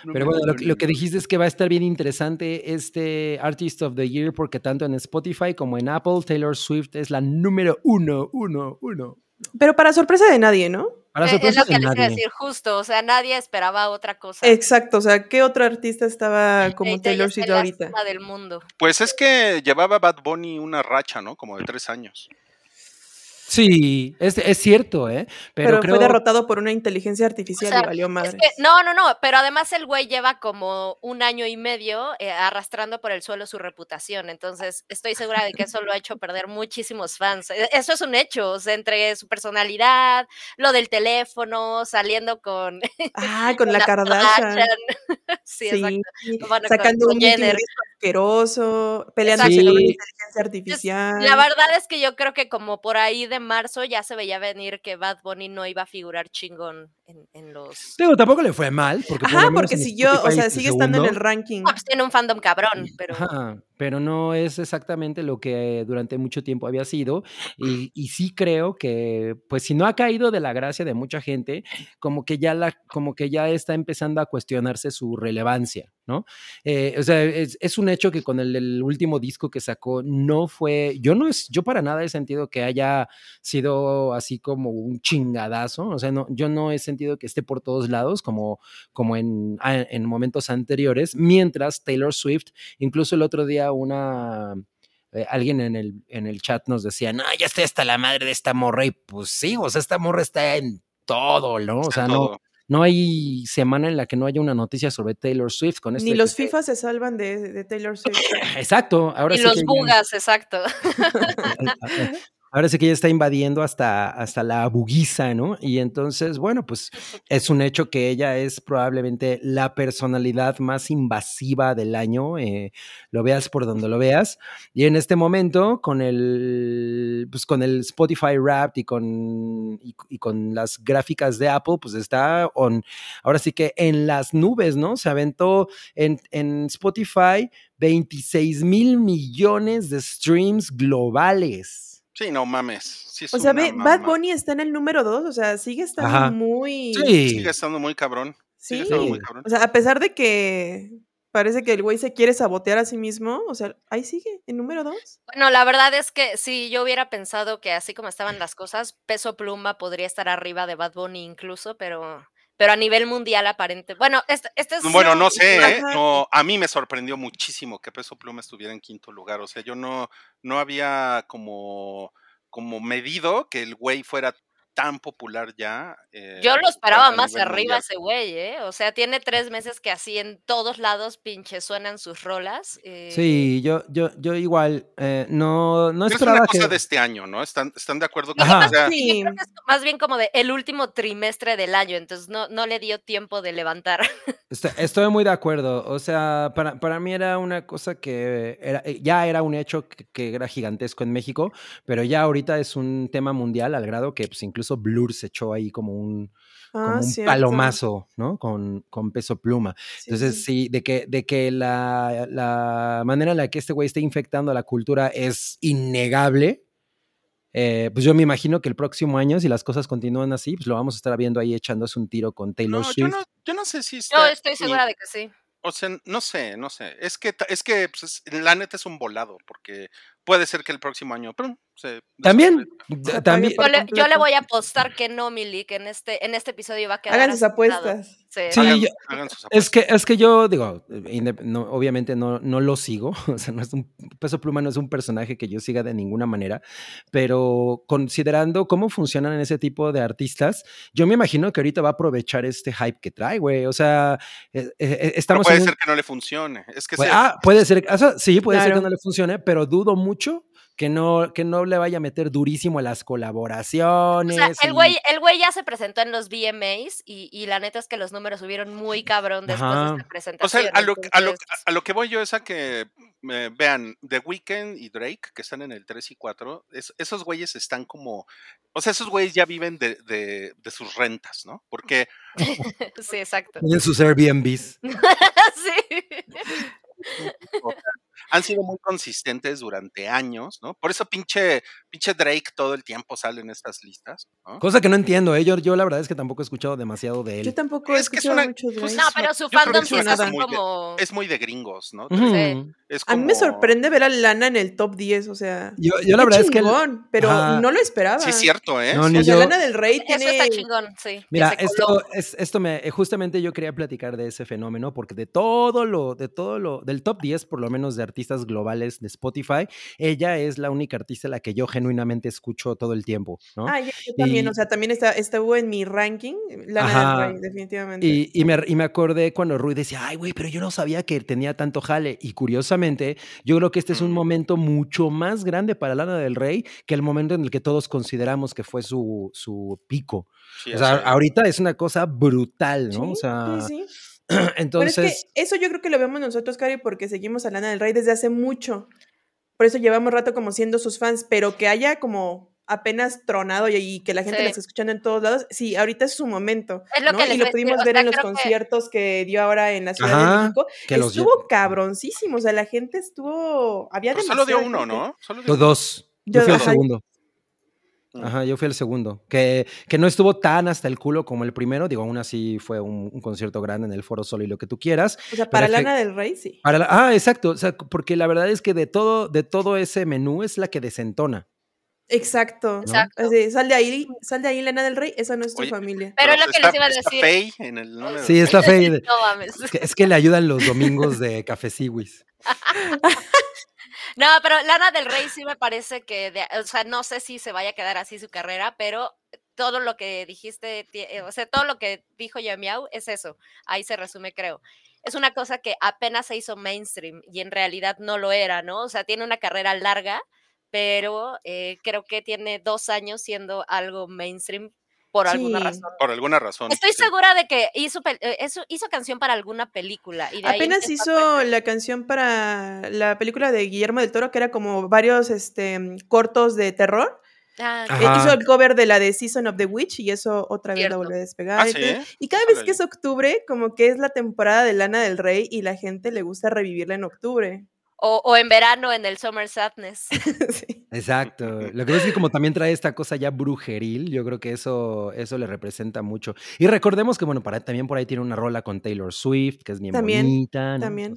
No Pero bueno, lo, que dijiste es que va a estar bien interesante este Artist of the Year porque tanto en Spotify como en Apple, Taylor Swift es la número uno, uno, uno. Pero para sorpresa de nadie, ¿no? Para Eh, es sorpresa lo que de les iba a nadie. decir justo, o sea, nadie esperaba otra cosa. Exacto, o sea, ¿qué otro artista estaba Y como ella Taylor Swift la ahorita? cima del mundo. Pues es que llevaba Bad Bunny una racha, ¿no? Como de tres años. Sí, es, es cierto, ¿eh? Pero, Pero, creo... fue derrotado por una inteligencia artificial O sea, y valió Es madre. que, no, no, no, pero además el güey lleva como un año y medio eh, arrastrando por el suelo su reputación, entonces estoy segura de que eso lo ha hecho perder muchísimos fans. E- Eso es un hecho, o sea, entre su personalidad, lo del teléfono, saliendo con, Ah, con la Kardashian. Sí, exacto. Bueno, con- sacando con un Jenner. Asqueroso, peleándose Exacto. con Sí. inteligencia artificial. La verdad es que yo creo que como por ahí de marzo ya se veía venir que Bad Bunny no iba a figurar chingón en, en los... Digo, tampoco le fue mal. Porque por Ajá, menos porque en siguió, o sea, sigue estando en el ranking. Pues tiene un fandom cabrón, pero... Ajá, pero no es exactamente lo que durante mucho tiempo había sido. Y, y sí creo que, pues si no ha caído de la gracia de mucha gente, como que ya, la, como que ya está empezando a cuestionarse su relevancia, ¿no? Eh, o sea, es, es un hecho que con el, el último disco que sacó no fue, yo no es, yo para nada he sentido que haya sido así como un chingadazo, o sea, no, yo no he sentido que esté por todos lados como, como en, a- en momentos anteriores, mientras Taylor Swift, incluso el otro día una... eh, alguien en el, en el chat nos decía, no, ya estoy hasta la madre de esta morra, y pues sí, o sea, esta morra está en todo, ¿no? O sea, no, no hay semana en la que no haya una noticia sobre Taylor Swift con esto. Ni los FIFA se salvan de, de Taylor Swift. Exacto, ahora y sí los bugas, exacto. Ahora sí que ya está invadiendo hasta, hasta la buguiza, ¿no? Y entonces, bueno, pues es un hecho que ella es probablemente la personalidad más invasiva del año, eh, lo veas por donde lo veas. Y en este momento, con el, pues con el Spotify Wrapped y con, y, y con las gráficas de Apple, pues está on, ahora sí que en las nubes, ¿no? Se aventó en, en Spotify 26 mil millones de streams globales. Sí, no mames. Sí es O sea, ve, Bad. Bunny está en el número 2, o sea, sigue estando Ajá. muy... Sí. Sigue estando muy cabrón. Sigue Sí. estando muy cabrón. O sea, a pesar de que parece que el güey se quiere sabotear a sí mismo, o sea, ahí sigue, en número 2. Bueno, la verdad es que si yo hubiera pensado que así como estaban las cosas, Peso Pluma podría estar arriba de Bad Bunny incluso, pero, pero a nivel mundial aparente. Bueno, este, este es... Bueno, no sé, ¿eh? No, a mí me sorprendió muchísimo que Peso Pluma estuviera en quinto lugar. O sea, yo no, no había como, como medido que el güey fuera tan popular ya. eh, Yo lo esperaba más arriba mundial. ese güey, ¿eh? O sea, tiene tres meses que así en todos lados pinche suenan sus rolas. eh, Sí, yo, yo, yo igual eh, no, no es una cosa que. de este año, ¿no? ¿Están, están de acuerdo con Ajá. sea, es que yo Sí. creo que es más bien como de el último trimestre del año, entonces no, no le dio tiempo de levantar. Estoy, estoy muy de acuerdo. O sea, para, para mí era una cosa que era, eh, ya era un hecho que, que era gigantesco en México, pero ya ahorita es un tema mundial al grado que pues, incluso Blur se echó ahí como un, como Ah, un palomazo, ¿no? Con, con peso pluma. Sí, Entonces, sí. sí, de que, de que la, la manera en la que este güey está infectando a la cultura es innegable. eh, pues yo me imagino que el próximo año, si las cosas continúan así, pues lo vamos a estar viendo ahí echándose un tiro con Taylor no, yo Swift. no, yo no sé si Yo está. estoy ni- segura de que sí. O sea, no sé, no sé. Es que, es que pues, es- la neta es un volado, porque puede ser que el próximo año ¡prum! se También, también, Yo le, yo le voy a apostar que no, Mili, que en este, en este episodio va a quedar. Hagan sus apuestas. Sí. Sí, Hagan, yo- hagan sus Es que, apuestas. es que yo digo, no, obviamente no, no lo sigo, o sea, no es un, Peso Pluma no es un personaje que yo siga de ninguna manera, pero considerando cómo funcionan ese tipo de artistas, yo me imagino que ahorita va a aprovechar este hype que trae, güey, o sea, eh, eh, eh, Pero estamos puede en un- ser que no le funcione. Es que pues, se- ah, puede ser, o sea, sí, puede ser que Claro. no le funcione, pero dudo mucho que no, que no le vaya a meter durísimo a las O colaboraciones. sea, el y- güey, el güey ya se presentó en los VMAs y, y la neta es que los números subieron muy cabrón después Ajá. de esta o sea, presentación. a lo, a, lo, a lo que voy yo es a que eh, vean The Weeknd y Drake, que están en el 3 y 4, es- esos güeyes están como. O sea, esos güeyes ya viven de, de- de sus rentas, ¿no? Porque sí, exacto. en sus Airbnbs. sí. o sea, han sido muy consistentes durante años, ¿no? Por eso pinche, pinche Drake todo el tiempo sale en estas listas, ¿no? Cosa que no entiendo, ¿eh? yo, yo la verdad es que tampoco he escuchado demasiado de Yo él. tampoco he Es que es escuchado una- mucho pues, Drake. No, pero su yo fandom es sí es así de- como... Es muy de gringos, ¿no? Sí. Es A mí me como- sorprende ver a Lana en el top 10, o sea. Yo, yo la verdad es que... el- chingón, pero Ajá. no lo esperaba. Sí, es cierto, ¿eh? No, O sea, yo- Lana del Rey Eso tiene. está chingón, sí. Mira, esto, es, esto me, eh, justamente yo quería platicar de ese fenómeno, porque de todo lo, de todo lo, del top 10, por lo menos de artistas globales de Spotify, ella es la única artista a la que yo genuinamente escucho todo el tiempo, ¿no? Ah, yo también, Y- o sea, también está, estuvo en mi ranking, Lana del Rey, definitivamente. Y, y me, y me acordé cuando Rui decía, ay, güey, pero yo no sabía que tenía tanto jale. Y curiosamente, yo creo que este es un momento mucho más grande para Lana del Rey que el momento en el que todos consideramos que fue su, su pico. sí, O sea, ahorita es una cosa brutal, ¿no? Sí, o sea, Pero es entonces... que eso yo creo que lo vemos nosotros, Cari, porque seguimos a Lana del Rey desde hace mucho. Por eso llevamos rato como siendo sus fans, pero que haya como apenas tronado y, y que la gente Sí. la está escuchando en todos lados, sí, ahorita es su momento. Es lo ¿no? que Y lo pudimos o ver sea, en los que- conciertos que dio ahora en la Ciudad Ajá, de México. que los Estuvo cabroncísimo, o sea, la gente estuvo... Había Pero solo dio uno, gente. ¿no? Solo dio Los dos. Yo Yo- fui el segundo. Mm. Ajá, yo fui el segundo. Que, que no estuvo tan hasta el culo como el primero. Digo, aún así fue un, un concierto grande en el Foro Solo y lo que tú quieras. O sea, para Lana del Rey, sí. Para la- ah, exacto. O sea, porque la verdad es que de todo, de todo ese menú es la que desentona. Exacto. Exacto. Así, sal de ahí, sal de ahí, Lana del Rey, esa no es tu Oye, familia. Pero es lo que está- les iba a está decir. Faye en el número. Sí, está de- No mames. Es que, es que le ayudan los domingos de Café Siwis. No, pero Lana del Rey sí me parece que, de- o sea, no sé si se vaya a quedar así su carrera, pero todo lo que dijiste, eh, o sea, todo lo que dijo Yamiau es eso. Ahí se resume, creo. Es una cosa que apenas se hizo mainstream y en realidad no lo era, ¿no? O sea, tiene una carrera larga, pero eh, creo que tiene dos años siendo algo mainstream por alguna razón. Por alguna razón. Estoy sí. segura de que hizo, pel- eh, eso- hizo canción para alguna película. Y de ahí Apenas hizo la canción para la película de Guillermo del Toro, que era como varios este, cortos de terror. Ah, Eh, hizo el cover de la de Season of the Witch y eso otra vez la Cierto. volvió a despegar. Ah, y, ¿sí? todo. Y cada vez que es octubre, como que es la temporada de Lana del Rey y la gente le gusta revivirla en octubre. o, o en verano en el Summer Sadness. Sí. Exacto. Lo que pasa es que como también trae esta cosa ya brujeril, yo creo que eso, eso le representa mucho. Y recordemos que, bueno, para, también por ahí tiene una rola con Taylor Swift, que es bien También, bonita. ¿no? también.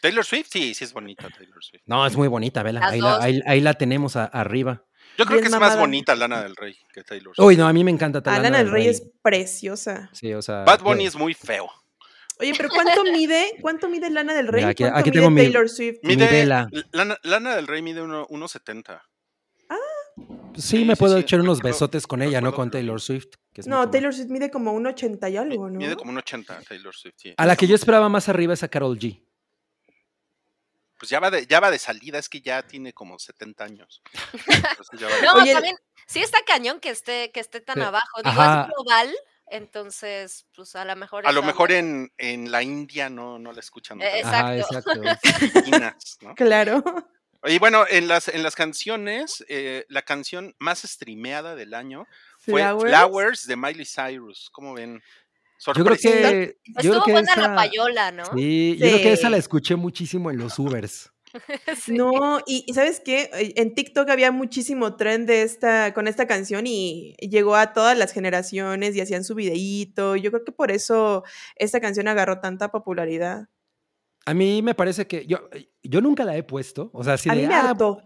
Taylor Swift, sí, sí es bonita Taylor Swift. No, es muy bonita, vela. Ahí la, ahí, ahí la tenemos a- arriba. Yo creo Bien que es más bonita Lana del Rey que Taylor Swift. Uy, no, a mí me encanta Ah, Lana Lana del Rey es preciosa. Sí, o sea. Bad yo- Bunny es muy feo. Oye, pero ¿cuánto mide? ¿Cuánto mide Lana del Rey? Mira, aquí- ¿Cuánto aquí mide tengo mi- Taylor Swift? Mi Mide, vela. Lana, Lana del Rey mide uno- 1.70. Sí, Sí, me sí, puedo sí, echar unos besotes con ella, ¿no? Con Taylor Swift. que es No, Taylor Swift mide como un 80 y algo, ¿no? Mide como un 80 Taylor Swift, sí. A la que yo esperaba más arriba es a Carol G. Pues ya va de, ya va de salida, es que ya tiene como 70 años. Entonces ya va de No, Oye, también, sí está cañón que esté, que esté tan Sí. abajo. Digo, Ajá. es global, entonces, pues a lo mejor. A lo mejor en, en la India no, no la escuchan. Eh. Ajá, Exacto. Claro. Y bueno, en las, en las canciones, eh, la canción más streameada del año fue Flowers. Flowers, de Miley Cyrus. ¿Cómo ven? Yo creo que. Yo Estuvo creo que buena esa, la payola, ¿no? Sí, yo creo que esa Sí. la escuché muchísimo en los Ubers. Sí. No, y, y ¿sabes qué? Eh, En TikTok había muchísimo trend de esta, con esta canción y llegó a todas las generaciones y hacían su videíto. Yo creo que por eso esta canción agarró tanta popularidad. A mí me parece que yo, yo nunca la he puesto, o sea, así a de, mí me "Ah, hartó.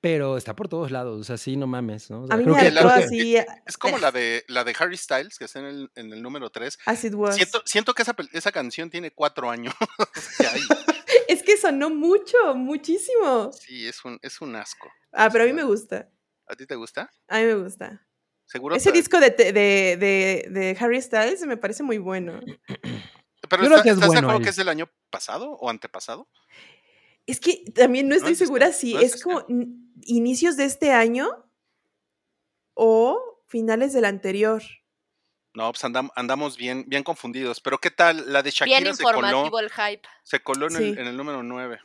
pero está por todos lados, o sea, sí, no mames, ¿no? O sea, A mí creo me que- la- hartó creo que- así. Es como la de, la de Harry Styles, que está en el, en el número 3. As it was. Siento, siento que esa, esa canción tiene cuatro años. y- Es que sonó mucho, muchísimo. sí, es un, es un asco. Ah, pero a mí me gusta. ¿A ti te gusta? A mí me gusta. Seguro. Ese te- disco de, de, de, de Harry Styles me parece muy bueno. Pero Yo creo está- que es ¿estás de bueno acuerdo él. que es del año pasado o antepasado? Es que también no estoy es de segura este- si no es de es este como inicios de este año o finales del anterior. No, pues andam- andamos bien, bien confundidos. Pero ¿qué tal? La de Bien Shakira se coló, informativo el hype. se coló en, Sí. el, en el número 9.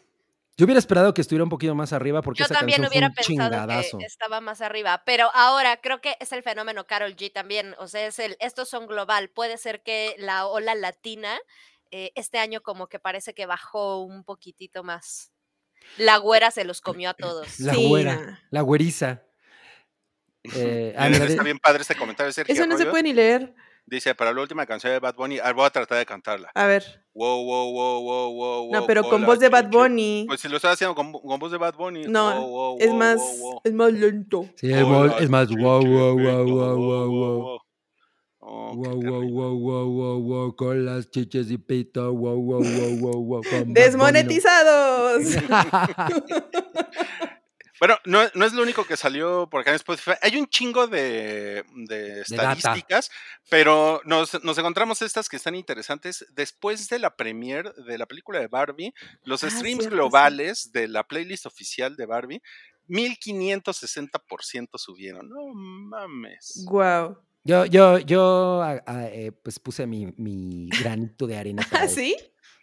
Yo hubiera esperado que estuviera un poquito más arriba porque Yo esa también canción hubiera fue un pensado chingadazo. que estaba más arriba, pero ahora creo que es el fenómeno Carol G también, o sea, es el, estos son global, puede ser que la ola latina eh, este año como que parece que bajó un poquitito más. La güera se los comió a todos. La Sí, güera, la güeriza. Eh, ah, mira, está bien padre este comentario de Sergio Eso no se Arroyo. puede ni leer. Dice, para la última canción de Bad Bunny, ah, voy a tratar de cantarla. A ver. Wow, wow, wow, wow, wow, No, pero con voz de Bad. Bunny. Pues si lo estás haciendo con, con voz de Bad Bunny. No, wow, wow, es wow, más, wow, wow. es más lento. sí, es, es más, wow, wow, wow, wow, wow, wow. Oh, Wow, wow, wow, wow, wow, wow, con las chiches y pito, wow, wow, wow, wow, wow. ¡Desmonetizados! Bueno, no, no es lo único que salió por acá en Spotify. Hay un chingo de, estadísticas, pero nos, nos encontramos estas que están interesantes. Después de la premiere de la película de Barbie, los Ah, streams cierto, sí. globales de la playlist oficial de Barbie, 1560% subieron. No mames. Guau. Yo, yo, yo, eh, pues puse mi, mi granito de arena. ¿Ah, eso.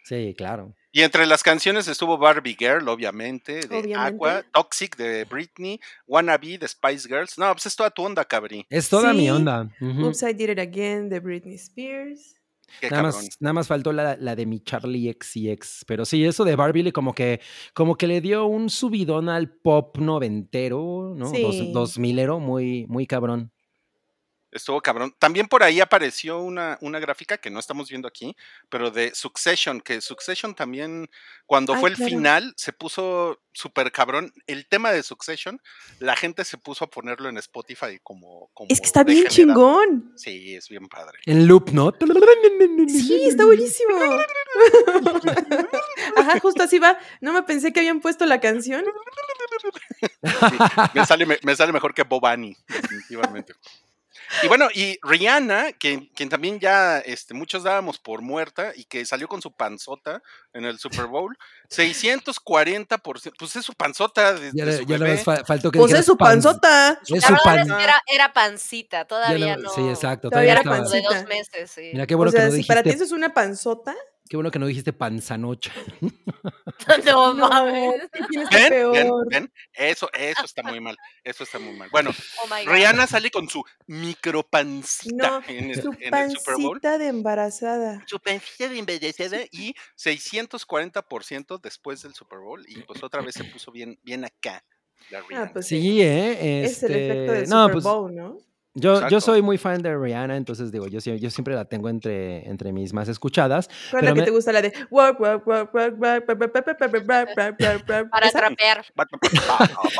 Sí? Claro. Y entre las canciones estuvo Barbie Girl, obviamente, de Obviamente. Aqua, Toxic de Britney, Wannabe de Spice Girls. No, pues es toda tu onda, cabrí. Es toda mi onda. Oops, I Did It Again de Britney Spears. Qué Nada cabrón. más, nada más faltó la, la de mi Charlie X y X. Pero sí, eso de Barbie le como que, como que le dio un subidón al pop noventero, ¿no? Sí. Dos, dos milero, muy, muy cabrón. Estuvo cabrón. También por ahí apareció una, una gráfica que no estamos viendo aquí, pero de Succession, que Succession también, cuando Ay, fue el claro. final, se puso súper cabrón. El tema de Succession, la gente se puso a ponerlo en Spotify como... como Es que está bien chingón. Sí, es bien padre. En loop, ¿no? Sí, está buenísimo. Ajá, justo así va. No me pensé que habían puesto la canción. Sí, me, sale, me, me sale mejor que Bobani, definitivamente. Y bueno, y Rihanna, que, quien también ya este, muchos dábamos por muerta y que salió con su panzota en el Super Bowl, 640%, pues es su panzota de, Ya, de su ya le bebé. faltó que Pues es su pan- panzota. Es su verdad es pan- que era, era pancita, todavía lo- no. Sí, exacto. Todavía Todavía era estaba- de dos pancita. meses, sí. Mira, qué bueno o sea, que no si para ti eso es una panzota. Qué bueno que no dijiste panzanocha. no No, mames. ¿quién está ¿Ven? ¿Ven? peor? ¿Ven? Eso, eso está muy mal. Eso está muy mal. Bueno, Oh. Rihanna sale con su micropancita No, en, el, Su en el Super Bowl. pancita de embarazada. su pancita de embellecida y 640% después del Super Bowl y pues otra vez se puso bien, bien acá la Rihanna. Ah, pues sí. Sí, ¿eh? Es el efecto Este, del no, Super pues, Bowl, ¿no? Yo, yo soy muy fan de Rihanna, entonces digo, yo, yo siempre la tengo entre, entre mis más escuchadas. ¿Cuál es la que te gusta? La de... Para trapear.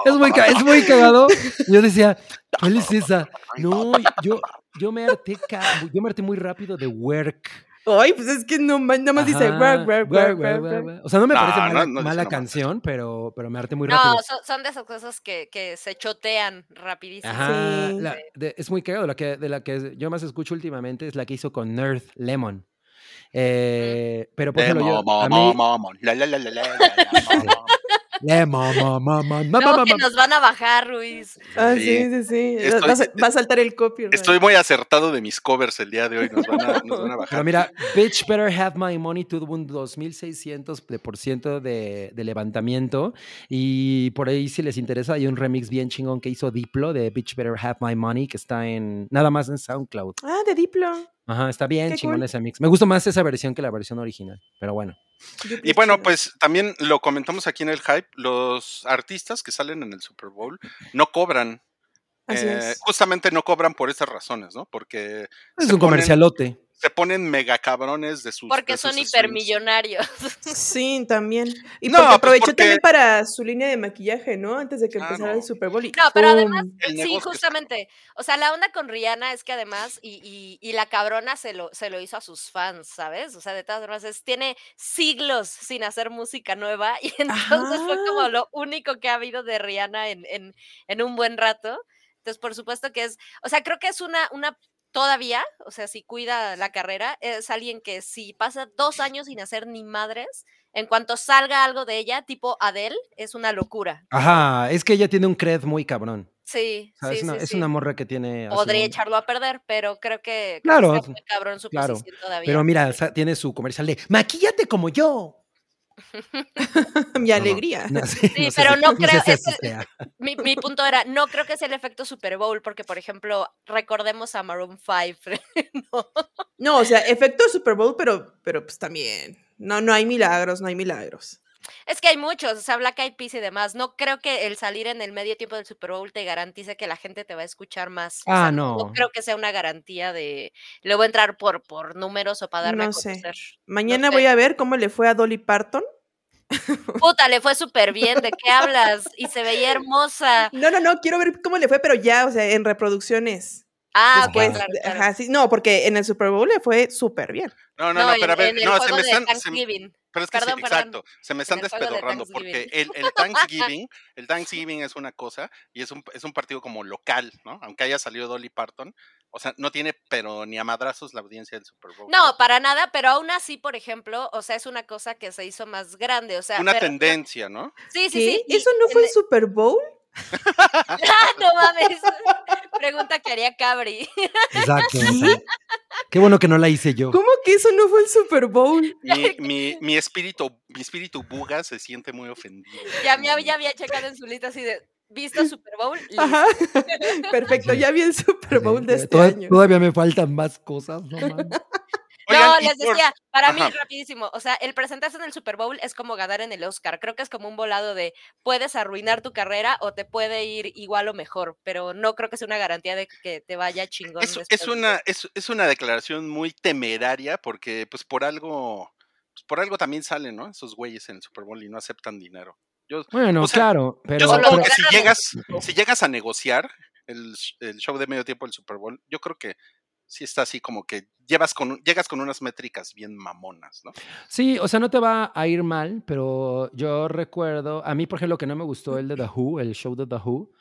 es, muy, es muy cagado. Yo decía, ¿cuál es esa? No, yo, yo, me harté, yo me harté muy rápido de Work. Ay, pues es que no, nada más dice. O sea, no me No, parece no, mala, no dice mala una mala canción, pero, pero me arte muy rápido. No, son, son de esas cosas que, que se chotean rapidísimo. Ajá, Sí. la- de- es muy cagado. La que, de la que yo más escucho últimamente es la que hizo con Nerd Lemon. Eh, pero por De ejemplo, yo. a mí- mo- mo- Luego mo- que nos van a bajar, Ruiz. Ah, Sí. sí, sí, sí. Estoy- va, a, sa- va a saltar el copyright. Estoy muy acertado de mis covers el día de hoy. Nos van a, nos van a Pero bajar. mira, Bitch Better Have My Money tuvo un 2600 de por ciento de, de levantamiento. Y por ahí, si les interesa, hay un remix bien chingón que hizo Diplo de Bitch Better Have My Money, que está en nada más en SoundCloud. Ah, de Diplo. Ajá, está bien chingón cool. ese mix. Me gusta más esa versión que la versión original. Pero bueno. Y bueno, pues también lo comentamos aquí en el hype, los artistas que salen en el Super Bowl no cobran. Así eh, es. justamente no cobran por esas razones, ¿no? Porque Es un ponen- comercialote. Se ponen mega cabrones de sus Porque de sus son streams. hipermillonarios. Sí, también. Y No, porque pues aprovechó porque- también para su línea de maquillaje, ¿no? Antes de que Claro. empezara el Super Bowl. y No, pero ¡pum! además, El sí, justamente. O sea, la onda con Rihanna es que además, y, y- y la cabrona se lo, se lo hizo a sus fans, ¿sabes? O sea, de todas formas, es- tiene siglos sin hacer música nueva y entonces fue como lo único que ha habido de Rihanna en, en, en un buen rato. Entonces, por supuesto que es, o sea, creo que es una, una todavía, o sea, si cuida la carrera, es alguien que si pasa dos años sin hacer ni madres, en cuanto salga algo de ella, tipo Adele, es una locura. Ajá, es que ella tiene un cred muy cabrón. Sí, O sea, sí, es, una, sí, es sí. una morra que tiene. Podría un- echarlo a perder, pero creo que, Claro, está muy cabrón su claro, posición todavía. Pero mira, tiene su comercial de maquíllate como yo. Mi alegría. no Sí, no pero si- no sé creo- si mi, mi punto era, no creo que sea el efecto Super Bowl, porque, por ejemplo, recordemos a Maroon 5. ¿no? No, o sea, efecto Super Bowl, pero, pero pues también. No, no hay milagros, no hay milagros. Es que hay muchos, o sea, Black Eyed Peas y demás. No creo que el salir en el medio tiempo del Super Bowl te garantice que la gente te va a escuchar más. O Ah, sea, no. creo que sea una garantía de, le voy a entrar por, por números o para darme No a sé. conocer. Mañana sé. voy a ver cómo le fue a Dolly Parton. Puta, le fue súper bien, ¿de qué hablas? Y se veía hermosa. No, no, no, quiero ver cómo le fue, pero ya, o sea, en reproducciones. Ah, Después, pues, claro. Ajá, sí, no, porque en el Super Bowl le fue súper bien. No, no, no, No, pero a ver, en el no, se me están. se-. Pero es que sí, Perdón, exacto, se me están de despedorrando porque el, Thanksgiving. el Thanksgiving, el Thanksgiving es una cosa y es un, es un partido como local, ¿no? Aunque haya salido Dolly Parton, o sea, no tiene pero ni a madrazos la audiencia del Super Bowl. No, para nada, pero aún así, por ejemplo, o sea, es una cosa que se hizo más grande, o sea, Una pero- tendencia, ¿no? Sí, sí, sí. y ¿Eso no fue el- Super Bowl? ¡Ah, no mames! Pregunta que haría Cabri. Exacto. qué bueno que no la hice yo. ¿Cómo que eso no fue el Super Bowl? Mi, mi, mi espíritu, mi espíritu buga se siente muy ofendido. Ya, me había- ya había checado en su lista así de, ¿visto Super Bowl? Listo. Ajá. Perfecto, ya vi el Super Bowl de este toda- año. Todavía me faltan más cosas, no mames. No, Oigan, les por- decía, para mí, rapidísimo, o sea, el presentarse en el Super Bowl es como ganar en el Oscar. Creo que es como un volado de puedes arruinar tu carrera o te puede ir igual o mejor, pero no creo que sea una garantía de que te vaya chingón. Es, es una, es, es una declaración muy temeraria porque pues por algo, pues, por algo también salen, ¿no? Esos güeyes en el Super Bowl y no aceptan dinero. Yo, Bueno, O sea, claro, pero, yo lo supongo pero- que si llegas, si llegas a negociar el, el show de medio tiempo del Super Bowl, yo creo que sí está así como que llevas con, llegas con unas métricas bien mamonas, ¿no? Sí, o sea, no te va a ir mal, pero yo recuerdo, a mí, por ejemplo, que no me gustó el de The Who, el show de The Who,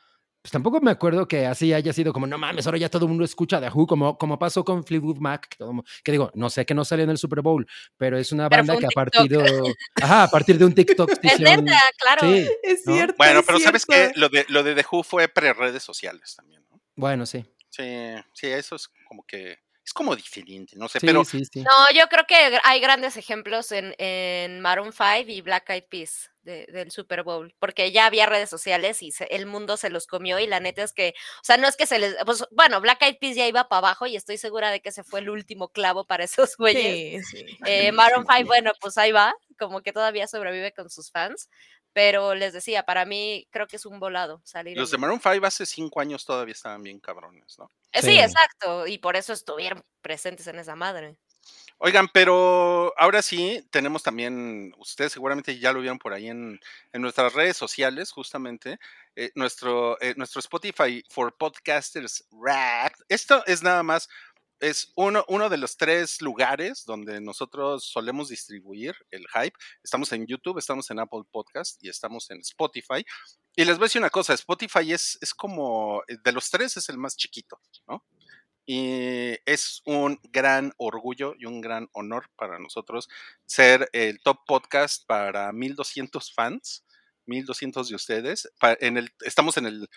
pues tampoco me acuerdo que así haya sido como, no mames, ahora ya todo el mundo escucha The Who, como, como pasó con Fleetwood Mac, que, todo que digo, no sé que no salió en el Super Bowl, pero es una Pero banda que a partir de, ajá, a partir de un TikTok Es neta, claro. Sí, Es ¿no? cierto. Bueno, es pero ¿sabes cierto. Lo de, lo de The Who fue pre-redes sociales también, ¿no? bueno, sí. Sí, sí, eso es como que, es como diferente, no sé, Sí, pero sí, sí. No, yo creo que hay grandes ejemplos en, en Maroon 5 y Black Eyed Peas de- del Super Bowl, porque ya había redes sociales y se- el mundo se los comió y la neta es que, o sea, no es que se les, pues bueno, Black Eyed Peas ya iba para abajo y estoy segura de que ese fue el último clavo para esos güeyes. Sí, sí. Eh, Maroon 5, bueno, pues ahí va, como que todavía sobrevive con sus fans, pero les decía, para mí creo que es un volado salir. los de Maroon 5 hace cinco años todavía estaban bien cabrones, ¿no? Eh, sí, Sí. exacto, y por eso estuvieron presentes en esa madre. Oigan, pero ahora sí, tenemos también, ustedes seguramente ya lo vieron por ahí en, en nuestras redes sociales, justamente, eh, nuestro, eh, nuestro Spotify for Podcasters Rap. Esto es nada más es uno, uno de los tres lugares donde nosotros solemos distribuir el hype. Estamos en YouTube, estamos en Apple Podcast y estamos en Spotify. Y les voy a decir una cosa, Spotify es, es como, de los tres es el más chiquito, ¿no? Y es un gran orgullo y un gran honor para nosotros ser el top podcast para 1200 fans, 1200 de ustedes. Estamos en el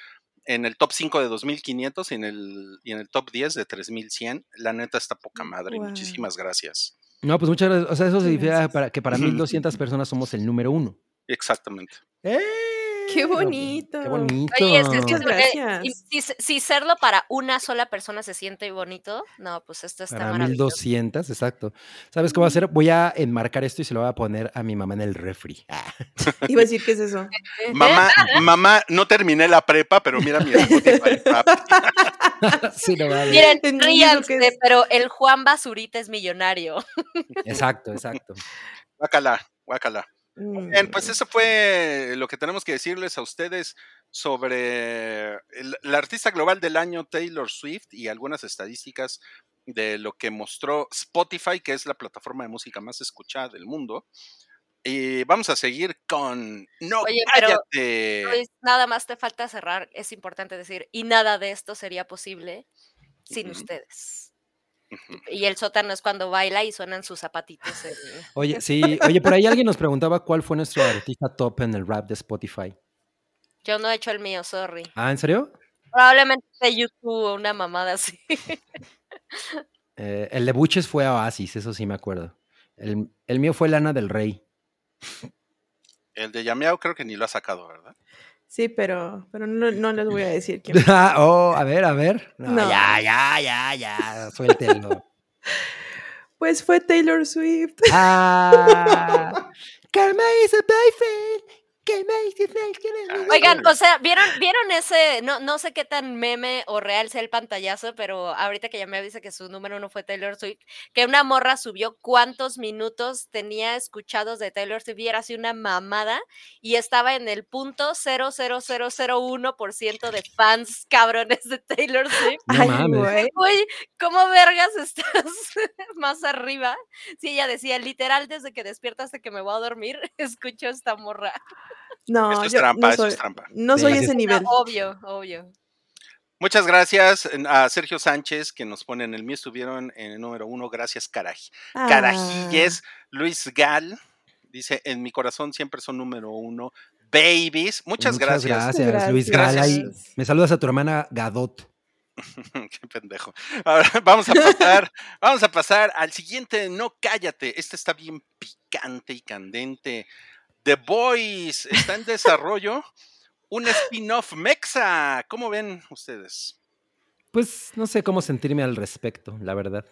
en el top 5 de 2500 y en el, y en el top 10 de 3100. La neta está poca madre. Wow. Muchísimas gracias. No, pues muchas gracias. O sea, eso significa para, que para 1200 personas somos el número uno. Exactamente. ¡Eh! Qué bonito. Qué bonito. Oye, es, es que Muchas eh, si, si serlo para una sola persona se siente bonito, no, pues esto está Para maravilloso. 1200, exacto. ¿Sabes qué voy a hacer? Voy a enmarcar esto y se lo voy a poner a mi mamá en el refri. Ah. Iba a decir, ¿qué es eso? Mamá, mamá, no terminé la prepa, pero mira mi Spotify sí, no mames. Miren, ríanse, es. pero el Juan Basurita es millonario. Exacto, exacto. Guácala, guácala. Bien, pues Mm. eso fue lo que tenemos que decirles a ustedes sobre la artista global del año Taylor Swift y algunas estadísticas de lo que mostró Spotify, que es la plataforma de música más escuchada del mundo. Y vamos a seguir con No Oye, pero, cállate. Luis, nada más te falta cerrar, es importante decir, y nada de esto sería posible sin Ujú. ustedes. Y el sótano es cuando baila y suenan sus zapatitos. Oye, sí, oye, por ahí alguien nos preguntaba cuál fue nuestro artista top en el rap de Spotify. Yo no he hecho el mío, sorry. Ah, ¿en serio? Probablemente de YouTube o una mamada así. Eh, el de Buches fue Oasis, eso sí me acuerdo. El, el mío fue Lana del Rey. El de Yameao creo que ni lo ha sacado, ¿verdad? Sí, pero, pero no, no les voy a decir quién. Ah, oh, a ver, a ver. No, No. Ya, ya, ya, ya, suéltenlo. Pues fue Taylor Swift. Ah, Karma is a boyfriend. Oigan, o sea, ¿vieron, ¿vieron ese? No, no sé qué tan meme o real sea el pantallazo, pero ahorita que ya me dice que su número uno fue Taylor Swift, que una morra subió cuántos minutos tenía escuchados de Taylor Swift y era así una mamada y estaba en el punto 00001% de fans cabrones de Taylor Swift. No Ay, mames. güey. Güey, ¿cómo vergas estás más arriba? Si ella decía, literal, desde que despiertas hasta que me voy a dormir, escucho esta morra. No, Eso es yo trampa, no eso soy, es trampa. no soy sí, ese nivel. No, obvio, obvio. Muchas gracias a Sergio Sánchez que nos pone en el mío, estuvieron en el número uno. Gracias, Caraj. Ah, Carajilles. Luis Gal dice: En mi corazón siempre son número uno. Babies. Muchas, gracias. gracias, Luis Gracias. Galay. Me saludas a tu hermana Gadot. Qué pendejo. Ahora vamos a pasar, vamos a pasar al siguiente. No cállate. Este está bien picante y candente. The Boys está en desarrollo. Un spin-off mexa. ¿Cómo ven ustedes? Pues no sé cómo sentirme al respecto, la verdad.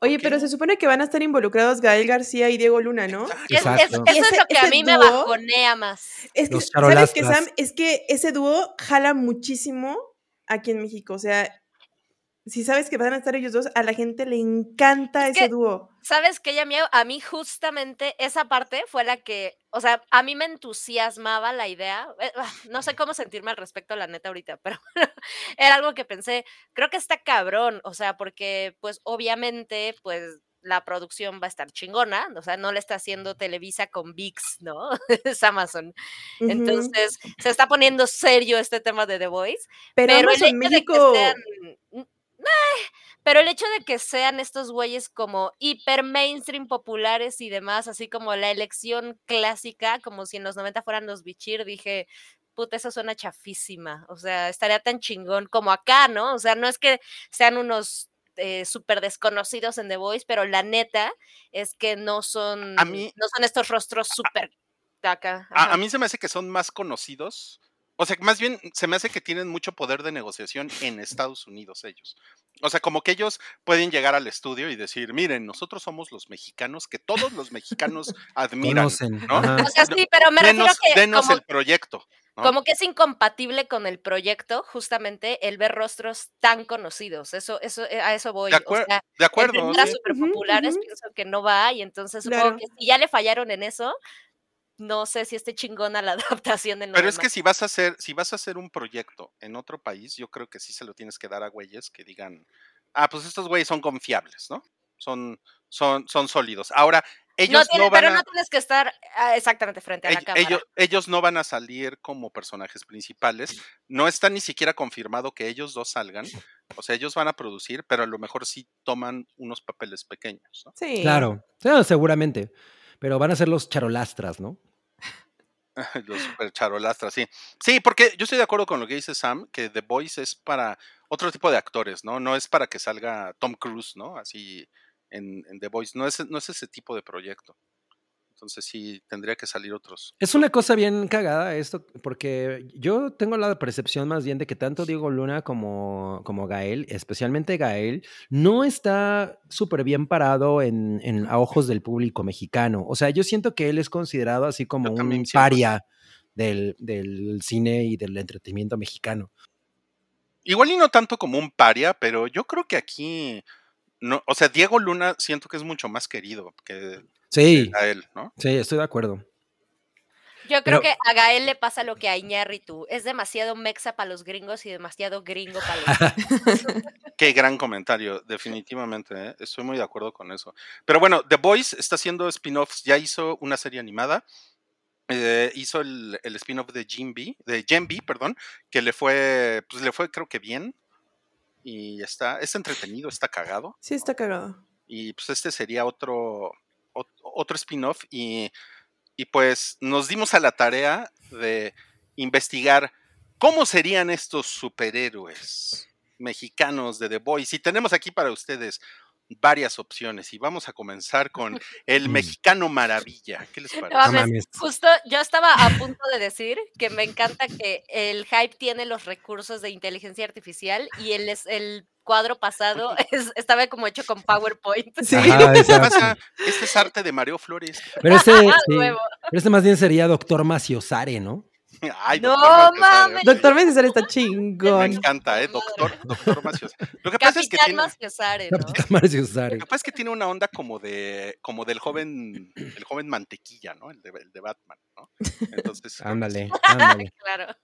Oye, pero se supone que van a estar involucrados Gael García y Diego Luna, ¿no? Exacto. Es- es- Exacto. eso es lo que a mí me bajonea más. Es que, ¿sabes qué, charolastras. Sam? Es que ese dúo jala muchísimo aquí en México. O sea, si sabes que van a estar ellos dos, a la gente le encanta Es ese que- dúo. ¿Sabes qué, Yamiao? A mí justamente esa parte fue la que, o sea, a mí me entusiasmaba la idea. eh, ah, No sé cómo sentirme al respecto, la neta, ahorita, pero era algo que pensé, creo que está cabrón, o sea, porque pues obviamente, pues la producción va a estar chingona, o sea, no le está haciendo Televisa con VIX, ¿no? es Amazon. Ujú. Entonces, se está poniendo serio este tema de The Voice. pero, Pero el hecho de que México. sean. Pero el hecho de que sean estos güeyes como hiper mainstream populares y demás, así como la elección clásica, como si en los 90 fueran los Bichir, dije, puta, eso suena chafísima. O sea, estaría tan chingón como acá, ¿no? O sea, no es que sean unos eh, súper desconocidos en The Voice, pero la neta es que no son, mí- no son estos rostros súper acá. A, a mí se me hace que son más conocidos. O sea, más bien se me hace que tienen mucho poder de negociación en Estados Unidos ellos. O sea, como que ellos pueden llegar al estudio y decir, miren, nosotros somos los mexicanos que todos los mexicanos admiran. Conocen. ¿no? O sea, sí, pero me refiero Denos, a que denos como, el proyecto. ¿no? como que es incompatible con el proyecto, justamente el ver rostros tan conocidos. Eso, eso, eh, a eso voy. De, o acuer- sea, de acuerdo. a sí. súper Ujú, populares, ujú. pienso que no va, y entonces supongo Claro. que si ya le fallaron en eso, no sé si esté chingona la adaptación en lo Pero es que si vas a hacer, si vas a hacer un proyecto en otro país, yo creo que sí se lo tienes que dar a güeyes que digan, ah, pues estos güeyes son confiables, ¿no? Son, son, son sólidos. Ahora, No ellos tiene- no van pero a... no tienes que estar ah, exactamente frente a la ell- cámara. ellos, ellos no van a salir como personajes principales. No está ni siquiera confirmado que ellos dos salgan. O sea, ellos van a producir, pero a lo mejor sí toman unos papeles pequeños. ¿no? Sí. Claro, sí, seguramente. Pero van a ser los charolastras, ¿no? Los super charolastras, sí. Sí, porque yo estoy de acuerdo con lo que dice Sam, que The Voice es para otro tipo de actores, ¿no? No es para que salga Tom Cruise, ¿no? Así en, en The Voice. No es, no es ese tipo de proyecto. Entonces sí, tendría que salir otros. Es una cosa bien cagada esto, porque yo tengo la percepción más bien de que tanto Diego Luna como, como Gael, especialmente Gael, no está súper bien parado en, en- a ojos del público mexicano. O sea, yo siento que él es considerado así como un paria del, del cine y del entretenimiento mexicano. Igual y no tanto como un paria, pero yo creo que aquí. No, o sea, Diego Luna siento que es mucho más querido que Sí, a él, ¿no? sí, estoy de acuerdo. Yo creo Pero- que a Gael le pasa lo que a Iñárritu. Es demasiado mexa para los gringos y demasiado gringo para los Qué gran comentario, definitivamente. ¿eh? Estoy muy de acuerdo con eso. Pero bueno, The Voice está haciendo spin-offs. Ya hizo una serie animada. eh, hizo el, el spin-off de Jim B, de Gen B, perdón, que le fue, pues le fue creo que bien. Y está, es entretenido, está cagado. Sí, está cagado. Y pues este sería otro, ot- otro spin-off. Y, y pues nos dimos a la tarea de investigar cómo serían estos superhéroes mexicanos de The Voice. Y tenemos aquí para ustedes varias opciones. Y vamos a comenzar con el Mm. mexicano maravilla. ¿Qué les parece? No. Justo yo estaba a punto de decir que me encanta que el hype tiene los recursos de inteligencia artificial y el, es- el cuadro pasado es- estaba como hecho con PowerPoint. Sí. Ajá, ¿Qué exacto. pasa? Este es arte de Mario Flores. Pero este, sí, pero este más bien sería Doctor Maciosare, ¿no? Ay, No doctor Maciosare, mames. Doctor César está Me chingón. encanta, ¿eh? Doctor, doctor Maciosare. Lo que pasa es que Capitán tiene... Maciosare, ¿no? Capitán Maciosare. Lo que pasa es que tiene una onda como de, como del joven, el joven mantequilla, ¿no? El de, el de Batman, ¿no? Entonces, Ándale, ándale. Claro.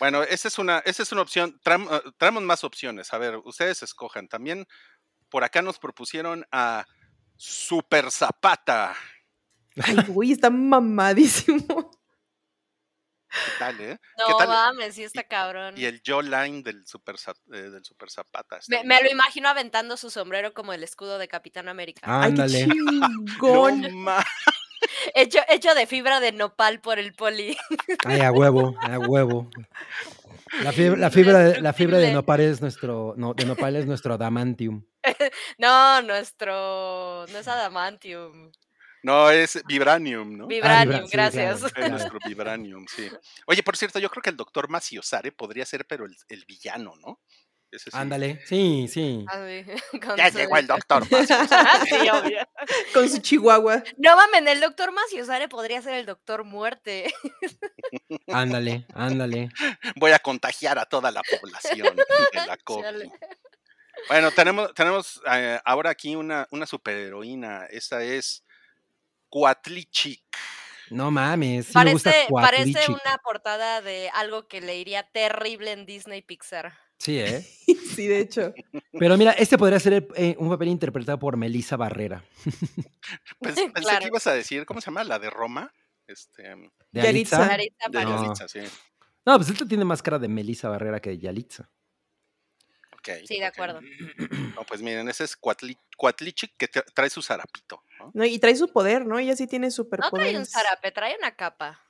bueno, esa es una, esa es una opción. Eh, traemos más opciones. A ver, ustedes escojan. También por acá nos propusieron a Super Zapata. Ay, güey, está mamadísimo. ¿Qué tal, eh? ¿Qué No tal? mames, sí está cabrón. Y el jawline del Super, eh, del super Zapata. Me, lo imagino aventando su sombrero como el escudo de Capitán América. Ay, qué Ándale. chingón. No ma- Hecho, hecho de fibra de nopal por el poli. Ay, a huevo, a huevo. La fibra, la fibra, de, la fibra de nopal es nuestro, no, de nopal es nuestro adamantium. No, nuestro. No es Adamantium. No, es Vibranium, ¿no? Vibranium, vibra- sí, gracias. claro. Es Claro. nuestro Vibranium, sí. Oye, por cierto, yo creo que el doctor Maciosare podría ser, pero el, el villano, ¿no? Sí. Ándale, sí, sí. Con Ya llegó el doctor Maciosare. Sí, obvio. Con su chihuahua. No mames, el doctor Maciosare podría ser el doctor muerte. Ándale, ándale. Voy a contagiar a toda la población de la COVID. Chale. Bueno, tenemos, tenemos eh, ahora aquí una, una superheroína. Esta es Cuatlichic. No mames, sí me gusta Parece, una portada de algo que le iría terrible en Disney Pixar. Sí, ¿eh? Sí, de hecho. Pero mira, este podría ser eh, un papel interpretado por Melissa Barrera. Pens- pensé Claro. que ibas a decir, ¿cómo se llama? La de Roma. Este, ¿De Yalitza. Yalitza? Clarita de Aparicio. No. Yalitza, sí. No, pues esta tiene más cara de Melissa Barrera que de Yalitza. Ok, Sí, de acuerdo. No, pues miren, ese es Cuatli- Cuatlichic que tra- trae su zarapito. ¿no? No, y trae su poder, ¿no? Ella sí tiene No trae un superpoderes. zarape, trae una capa.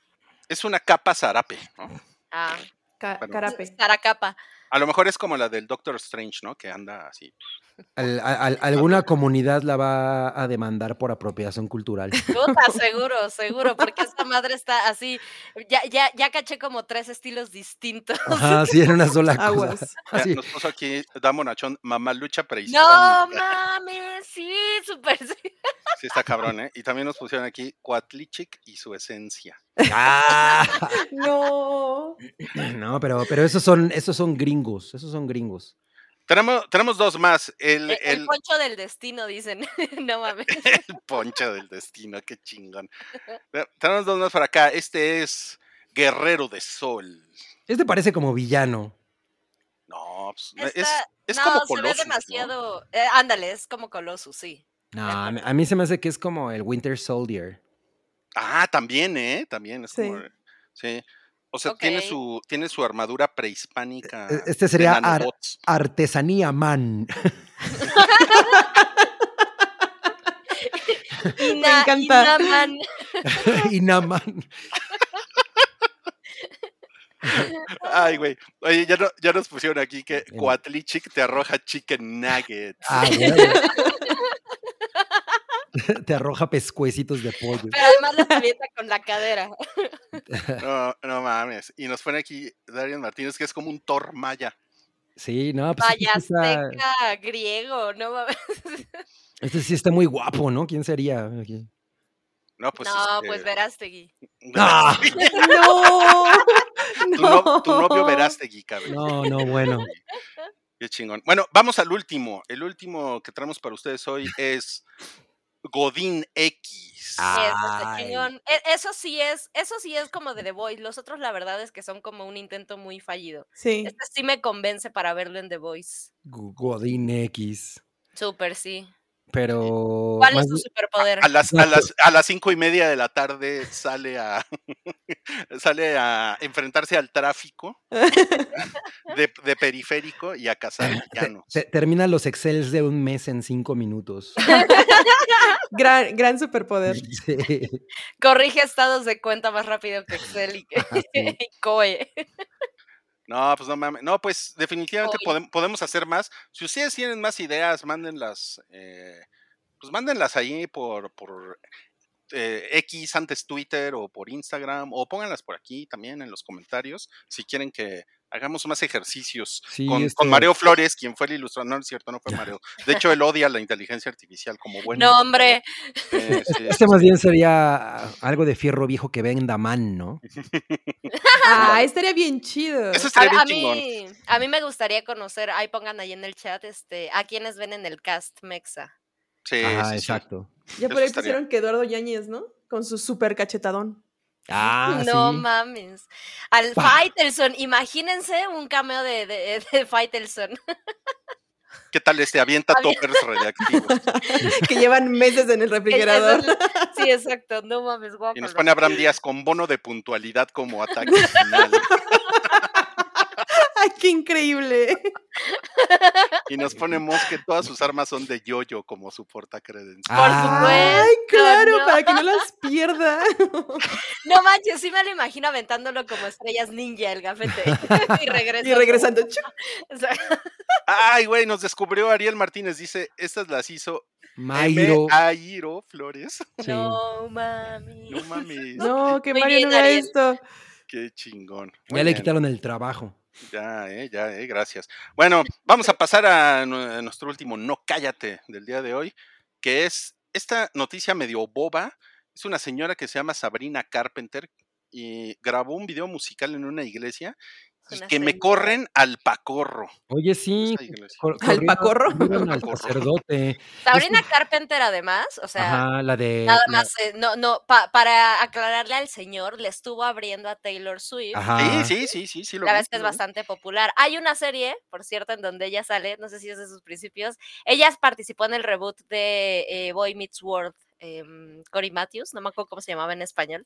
Es una capa zarape, ¿no? Ah, Ca- Bueno. Carape. zaracapa. A lo mejor es como la del Doctor Strange, ¿no? Que anda así. Al- alguna comunidad la va a demandar por apropiación cultural. Puta, seguro, seguro, porque esta madre está así. Ya, ya, ya caché como tres estilos distintos. Ajá, sí, en una sola cosa. Aguas. Ya, Así. Nos puso aquí Damo Nachón, mamá lucha No prehispánica. mames, sí, súper sí. Sí, está cabrón, ¿eh? Y también nos pusieron aquí Cuatlichic y su esencia. Ah, No. no, pero, pero esos son, esos son gringos, esos son gringos. Tenemos, tenemos dos más. El, El, el el, poncho del destino, dicen. no mames. el poncho del destino, qué chingón. Pero Tenemos dos más para acá. Este es Guerrero de Sol. Este parece como villano. No, pues, es, es no, como se ve demasiado. eh, ándale, es como Colossus, sí. No, a mí, a mí se me hace que es como el Winter Soldier. Ah, también, ¿eh? También es Sí. como... Sí. O sea, tiene, su, tiene su armadura prehispánica. E- este de sería ar-. Artesanía Man. Ina- encanta. Inaman. y Naman. Ay, güey. Oye, ya, no- ya nos pusieron aquí que Bien. Cuatlichic te arroja chicken nuggets. Ah. Te arroja pescuecitos de pollo. Pero además lo avienta con la cadera. No, no mames. Y nos pone aquí Darian Martínez, que es como un Thor maya. Sí, no, pues está, azteca, griego, no mames. este sí está muy guapo, ¿no? ¿Quién sería? aquí? No, pues. no, este, pues Verástegui. Ah. No. tu, no- no. tu novio Verástegui, cabrón. No, no, bueno. Qué chingón. Bueno, vamos al último. El último que traemos para ustedes hoy es Godín X. Ah. Eso. E- Eso sí es, eso sí es como de The Voice. Los otros, la verdad, es que son como un intento muy fallido. Sí. Este sí me convence para verlo en The Voice. Godín X. Súper sí. Pero. ¿Cuál más es tu superpoder? A las, a, las, a las cinco y media de la tarde sale a sale a enfrentarse al tráfico de, de periférico y a cazar villanos. te- termina los Excels de un mes en cinco minutos. Gran, gran superpoder. Sí. Corrige estados de cuenta más rápido que Excel y, sí. y COE. No, pues no mames. No, pues definitivamente podemos hacer más. Si ustedes tienen más ideas, mándenlas. eh, pues mándenlas ahí por, por eh, X antes Twitter o por Instagram o pónganlas por aquí también en los comentarios si quieren que hagamos más ejercicios Sí, con, este- con Mareo Flores, quien fue el ilustrador. No, no es cierto, no fue Mareo. De hecho, él odia la inteligencia artificial como bueno. No, hombre. Eh, sí, Este más bien sería algo de fierro viejo que venda man, ¿no? Ah, estaría bien chido. Eso A, estaría bien a chingón. mí, a mí me gustaría conocer, ahí pongan ahí en el chat, este, a quienes ven en el cast Mexa. Sí, Ajá, sí, sí. exacto. Ya por ahí estaría. pusieron que Eduardo Yáñez, ¿no? Con su super cachetadón. Ah, no sí. mames. Al. Faitelson, imagínense un cameo de, de, de Faitelson. ¿Qué tal este? Avienta Avi- toppers radiactivos. que llevan meses en el refrigerador. sí, exacto, no mames, guapo. Y nos pone Abraham Díaz con bono de puntualidad como ataque final. Ay, qué increíble. Y nos pone Moss que todas sus armas son de yoyo como su porta credencial. Ah, Ay, claro, no. para que no las pierda. No manches, sí me lo imagino aventándolo como estrellas ninja el gafete. y regresando. Y Ay, güey, nos descubrió Ariel Martínez. Dice, estas las hizo Mairo. Airo Flores. Sí. No mami. No mames. No, que Mario no esto. Qué chingón. Ya Muy le bien. quitaron el trabajo. Ya, eh, ya, eh, gracias. Bueno, vamos a pasar a, nu- a nuestro último No Cállate del día de hoy, que es esta noticia medio boba. Es una señora que se llama Sabrina Carpenter y grabó un video musical en una iglesia y que me corren al pacorro. Oye, sí. Cor- ¿Al pacorro? al sacerdote. Sabrina Carpenter, además, o sea, Ajá, la de. nada la- más, eh, no, no, pa- para aclararle al señor, le estuvo abriendo a Taylor Swift. Ajá. Sí, sí, sí, sí, sí, lo La verdad es que es bastante popular. Hay una serie, por cierto, en donde ella sale, no sé si es de sus principios. Ella participó en el reboot de eh, Boy Meets World, Cory Matthews, no me acuerdo cómo se llamaba en español.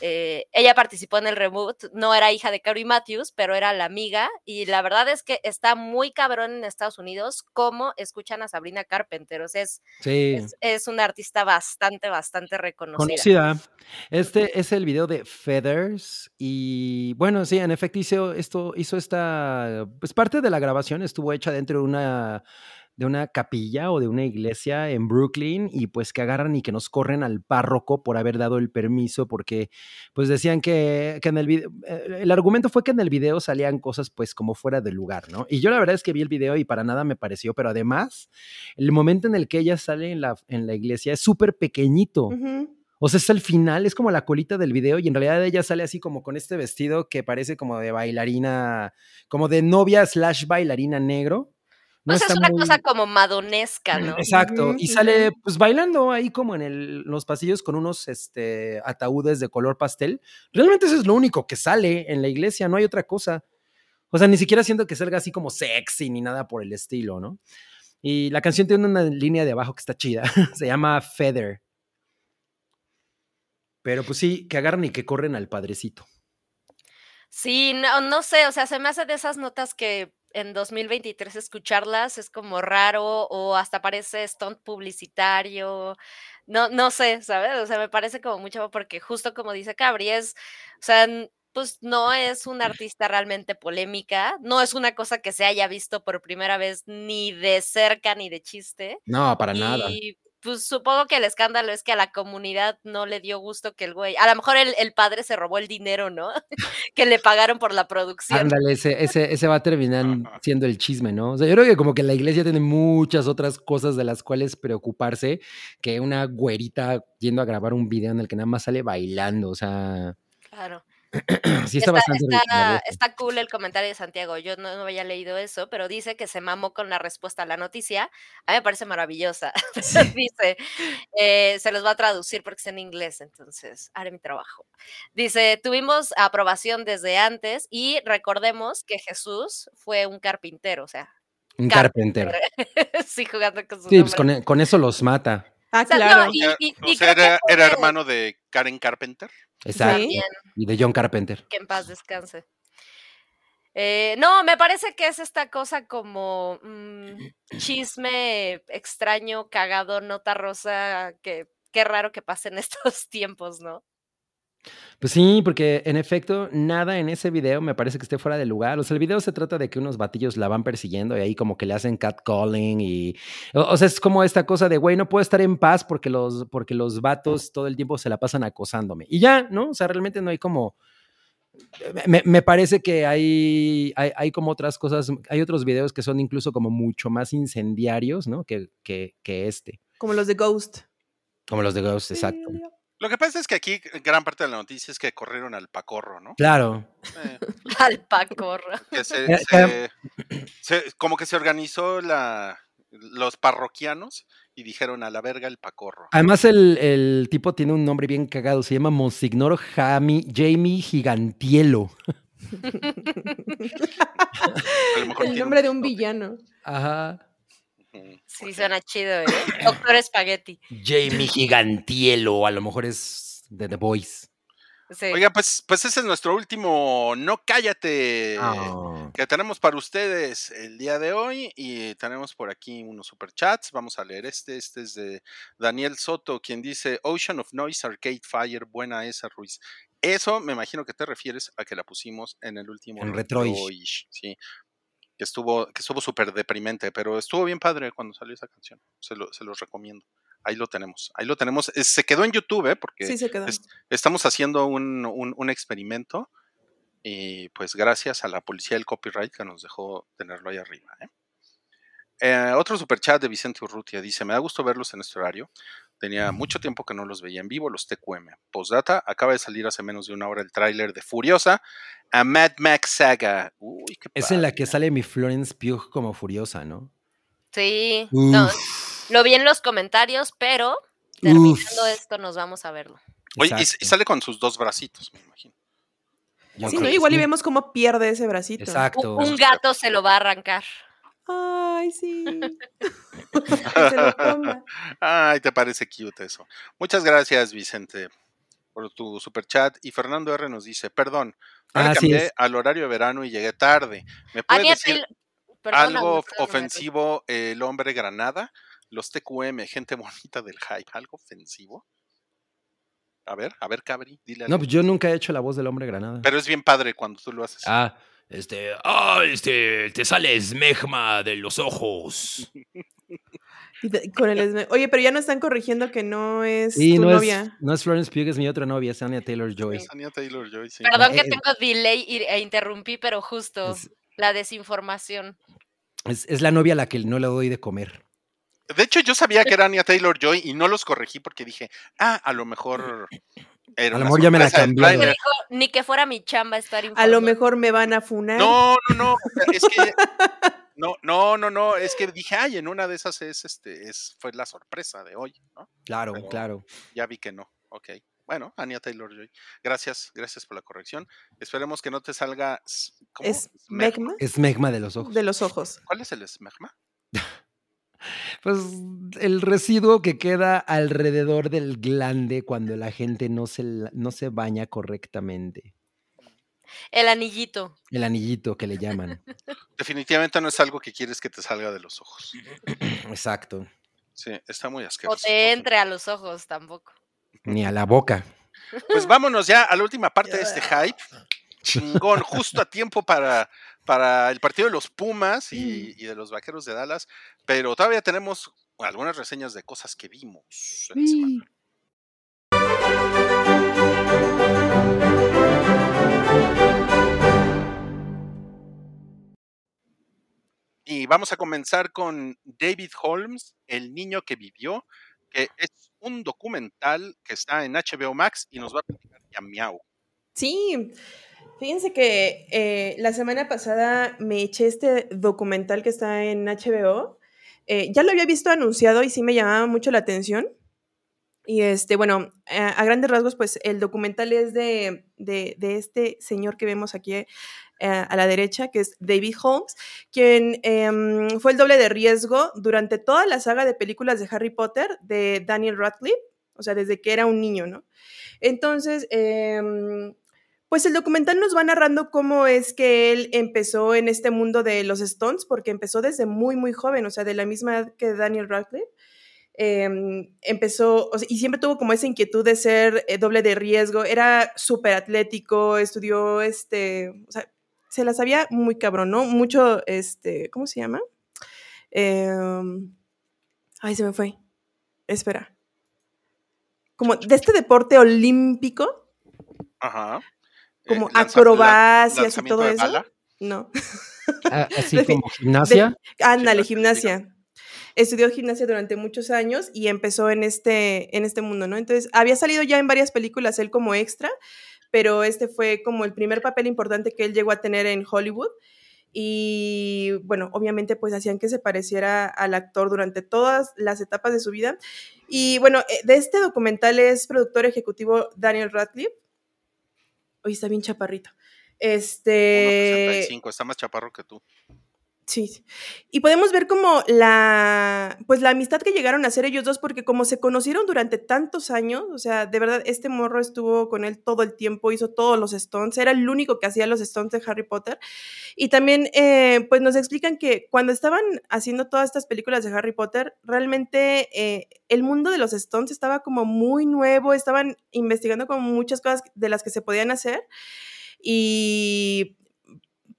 Eh, ella participó en el reboot, no era hija de Cory Matthews, pero era la amiga. Y la verdad es que está muy cabrón en Estados Unidos cómo escuchan a Sabrina Carpenter. O sea, es, Sí. es, es una artista bastante, bastante reconocida. Conocida. Este es el video de Feathers. Y bueno, sí, en efecto hizo esto, hizo esta. Pues parte de la grabación estuvo hecha dentro de una de una capilla o de una iglesia en Brooklyn y pues que agarran y que nos corren al párroco por haber dado el permiso porque pues decían que, que en el video, el argumento fue que en el video salían cosas pues como fuera de lugar, ¿no? Y yo la verdad es que vi el video y para nada me pareció, pero además el momento en el que ella sale en la, en la iglesia es súper pequeñito. O sea, es el final, es como la colita del video y en realidad ella sale así como con este vestido que parece como de bailarina, como de novia slash bailarina negro. No Pues es una muy- cosa como madonesca, ¿no? Exacto, y sale pues bailando ahí como en el- los pasillos con unos este, ataúdes de color pastel. Realmente eso es lo único que sale en la iglesia, no hay otra cosa. O sea, ni siquiera siento que salga así como sexy ni nada por el estilo, ¿no? Y la canción tiene una línea de abajo que está chida. Se llama Feather. Pero pues sí, que agarran y que corren al padrecito. Sí, no, no sé, o sea, se me hace de esas notas que en 2023 escucharlas es como raro o hasta parece stunt publicitario. No, no sé, ¿sabes? O sea, me parece como mucho porque justo como dice Cabri, es, o sea, pues no es una artista realmente polémica, no es una cosa que se haya visto por primera vez ni de cerca ni de chiste. No, para nada. Pues supongo que el escándalo es que a la comunidad no le dio gusto que el güey, a lo mejor el, el padre se robó el dinero, ¿no? que le pagaron por la producción. Ándale, ese, ese, ese va a terminar siendo el chisme, ¿no? O sea, yo creo que como que la iglesia tiene muchas otras cosas de las cuales preocuparse que una güerita yendo a grabar un video en el que nada más sale bailando. O sea, Claro. sí está, Está, bastante está- ridiculoso. está cool el comentario de Santiago. Yo no, no había leído eso, pero dice que se mamó con la respuesta a la noticia. A mí me parece maravillosa. dice, eh, se los va a traducir porque está en inglés, entonces haré mi trabajo. Dice, tuvimos aprobación desde antes y recordemos que Jesús fue un carpintero, o sea, Un carpenter. sí, jugando con su Sí, pues con, con eso los mata. Ah, O sea, no, claro. y- y- o y sea, era, hermano de Karen Carpenter. Exacto. Y de John Carpenter. Que en paz descanse. Eh, no, me parece que es esta cosa como mm, chisme extraño, cagado, nota rosa, que qué raro que pasen estos tiempos, ¿no? Pues sí, porque en efecto, nada en ese video me parece que esté fuera de lugar. O sea, el video se trata de que unos batillos la van persiguiendo y ahí como que le hacen catcalling y... O, o sea, es como esta cosa de, güey, no puedo estar en paz porque los, porque los vatos todo el tiempo se la pasan acosándome. Y ya, ¿no? O sea, realmente no hay como... Me, me parece que hay, hay, hay como otras cosas, hay otros videos que son incluso como mucho más incendiarios, ¿no? Que, que, que este. Como los de Ghost. Como los de Ghost, exacto. Lo que pasa es que aquí gran parte de la noticia es que corrieron al pacorro, ¿no? Claro. Eh, Al pacorro. que se, Eh, se- se- como que se organizó la, los parroquianos y dijeron a la verga el pacorro. Además, el, el tipo tiene un nombre bien cagado. Se llama Monsignor Jami- Jamie Gigantielo. A lo mejor El nombre de un nombre. villano. Ajá. Sí, suena chido, ¿eh? Doctor Spaghetti. Jamie Gigantielo. A lo mejor es de The Voice. Sí. Oiga, pues, pues ese es nuestro último No Cállate Ah. que tenemos para ustedes el día de hoy y tenemos por aquí unos superchats. Vamos a leer este. Este es de Daniel Soto, quien dice Ocean of Noise Arcade Fire, buena esa, Ruiz. Eso me imagino que te refieres a que la pusimos en el último En Retroish. Retroish, Sí. Que estuvo, que estuvo súper deprimente, pero estuvo bien padre cuando salió esa canción. Se, lo- se los recomiendo. Ahí lo tenemos. Ahí lo tenemos. Eh, Se quedó en YouTube, ¿eh? Porque Sí, se quedó. es- estamos haciendo un, un- un experimento y pues gracias a la policía del copyright que nos dejó tenerlo ahí arriba. ¿eh? Eh, otro superchat de Vicente Urrutia dice, me da gusto verlos en este horario. Tenía mucho tiempo que no los veía en vivo, los TQM. Postdata, acaba de salir hace menos de una hora el tráiler de Furiosa, a Mad Max Saga. Uy, qué Es en la que sale mi Florence Pugh como furiosa, ¿no? Sí. No, lo vi en los comentarios, pero terminando Uf. esto nos vamos a verlo. Oye, y, sale con sus dos bracitos, me imagino. Yo Sí, ¿no? Igual y vemos cómo pierde ese bracito. Exacto. Un, un gato se lo va a arrancar. Ay, sí. Que se lo coma. Ay, te parece cute eso. Muchas gracias, Vicente, por tu super chat. Y Fernando R nos dice, perdón, Ah, cambié es. al horario de verano y llegué tarde. ¿Me puede Anya decir algo ofensivo el hombre granada? Los TQM, gente bonita del hype, ¿algo ofensivo? A ver, a ver, Cabri, dile No, pues yo nunca he hecho la voz del hombre granada. Pero es bien padre cuando tú lo haces. Ah, Este, ah, este, te sale esmegma de los ojos. Con el Oye, pero ya no están corrigiendo que no es sí, tu no novia. es, no es Florence Pugh, es mi otra novia, es Anya Taylor-Joy. Es Anya Taylor-Joy, sí. Perdón que Eh, tengo delay y- e interrumpí, pero justo Es, la desinformación. es- es la novia a la que no le doy de comer. De hecho, yo sabía que era Anya Taylor-Joy y no los corregí porque dije, ah, a lo mejor era A lo mejor ya me la dijo, ni que fuera mi chamba estar A lo mejor me van a funar. No, no, no. Es que. No, no, no, no. Es que dije, ay, en una de esas es este, es, fue la sorpresa de hoy, ¿no? Claro, Pero- claro. Ya vi que no. Ok. Bueno, Anya Taylor Joy. Gracias, gracias por la corrección. Esperemos que no te salga. ¿Cómo? Es megma Es megma de los ojos. de los ojos. ¿Cuál es el smegma? Pues el residuo que queda alrededor del glande cuando la gente no se, no se baña correctamente. El anillito. El anillito que le llaman. Definitivamente no es algo que quieres que te salga de los ojos. Exacto. Sí, está muy O asqueroso. te entre a los ojos tampoco. Ni a la boca. Pues vámonos ya a la última parte de este hype. Chingón, justo a tiempo para, para el partido de los Pumas y, y de los Vaqueros de Dallas. Pero todavía tenemos algunas reseñas de cosas que vimos. en la semana. Y vamos a comenzar con David Holmes, El niño que vivió, que es un documental que está en HBO Max y nos va a platicar ya Miau. Sí, fíjense que eh, la semana pasada me eché este documental que está en HBO. Eh, ya lo había visto anunciado y sí me llamaba mucho la atención. Y este, bueno, a, a grandes rasgos, pues el documental es de, de, de este señor que vemos aquí eh, a la derecha, que es David Holmes, quien em, fue el doble de riesgo durante toda la saga de películas de Harry Potter de Daniel Radcliffe, o sea, desde que era un niño, ¿no? Entonces, em, pues el documental nos va narrando cómo es que él empezó en este mundo de los Stones, porque empezó desde muy, muy joven, o sea, de la misma edad que Daniel Radcliffe. Em, empezó, y siempre tuvo como esa inquietud de ser eh, doble de riesgo, era súper atlético, estudió, este, o sea, se la sabía muy cabrón, ¿no? Mucho, este, ¿cómo se llama? Em, ay, se me fue. Espera. Como de este deporte olímpico, Ajá. Como Eh, la- acrobacias y todo de eso. No. Ah, Así De como gimnasia. Ándale, Gimnasia gimnasia. Estudió gimnasia durante muchos años y empezó en este, en este mundo, ¿no? Entonces, había salido ya en varias películas él como extra, pero este fue como el primer papel importante que él llegó a tener en Hollywood. Y bueno, obviamente pues hacían que se pareciera al actor durante todas las etapas de su vida. Y bueno, eh, de este documental es productor ejecutivo Daniel Radcliffe. Hoy está bien chaparrito. Este... 1.65, está más chaparro que tú. Sí. Y podemos ver como la, pues la amistad que llegaron a hacer ellos dos, porque como se conocieron durante tantos años, o sea, de verdad, este morro estuvo con él todo el tiempo, hizo todos los stunts, era el único que hacía los stunts de Harry Potter. Y también, eh, pues nos explican que cuando estaban haciendo todas estas películas de Harry Potter, realmente eh, el mundo de los stunts estaba como muy nuevo, estaban investigando como muchas cosas de las que se podían hacer. Y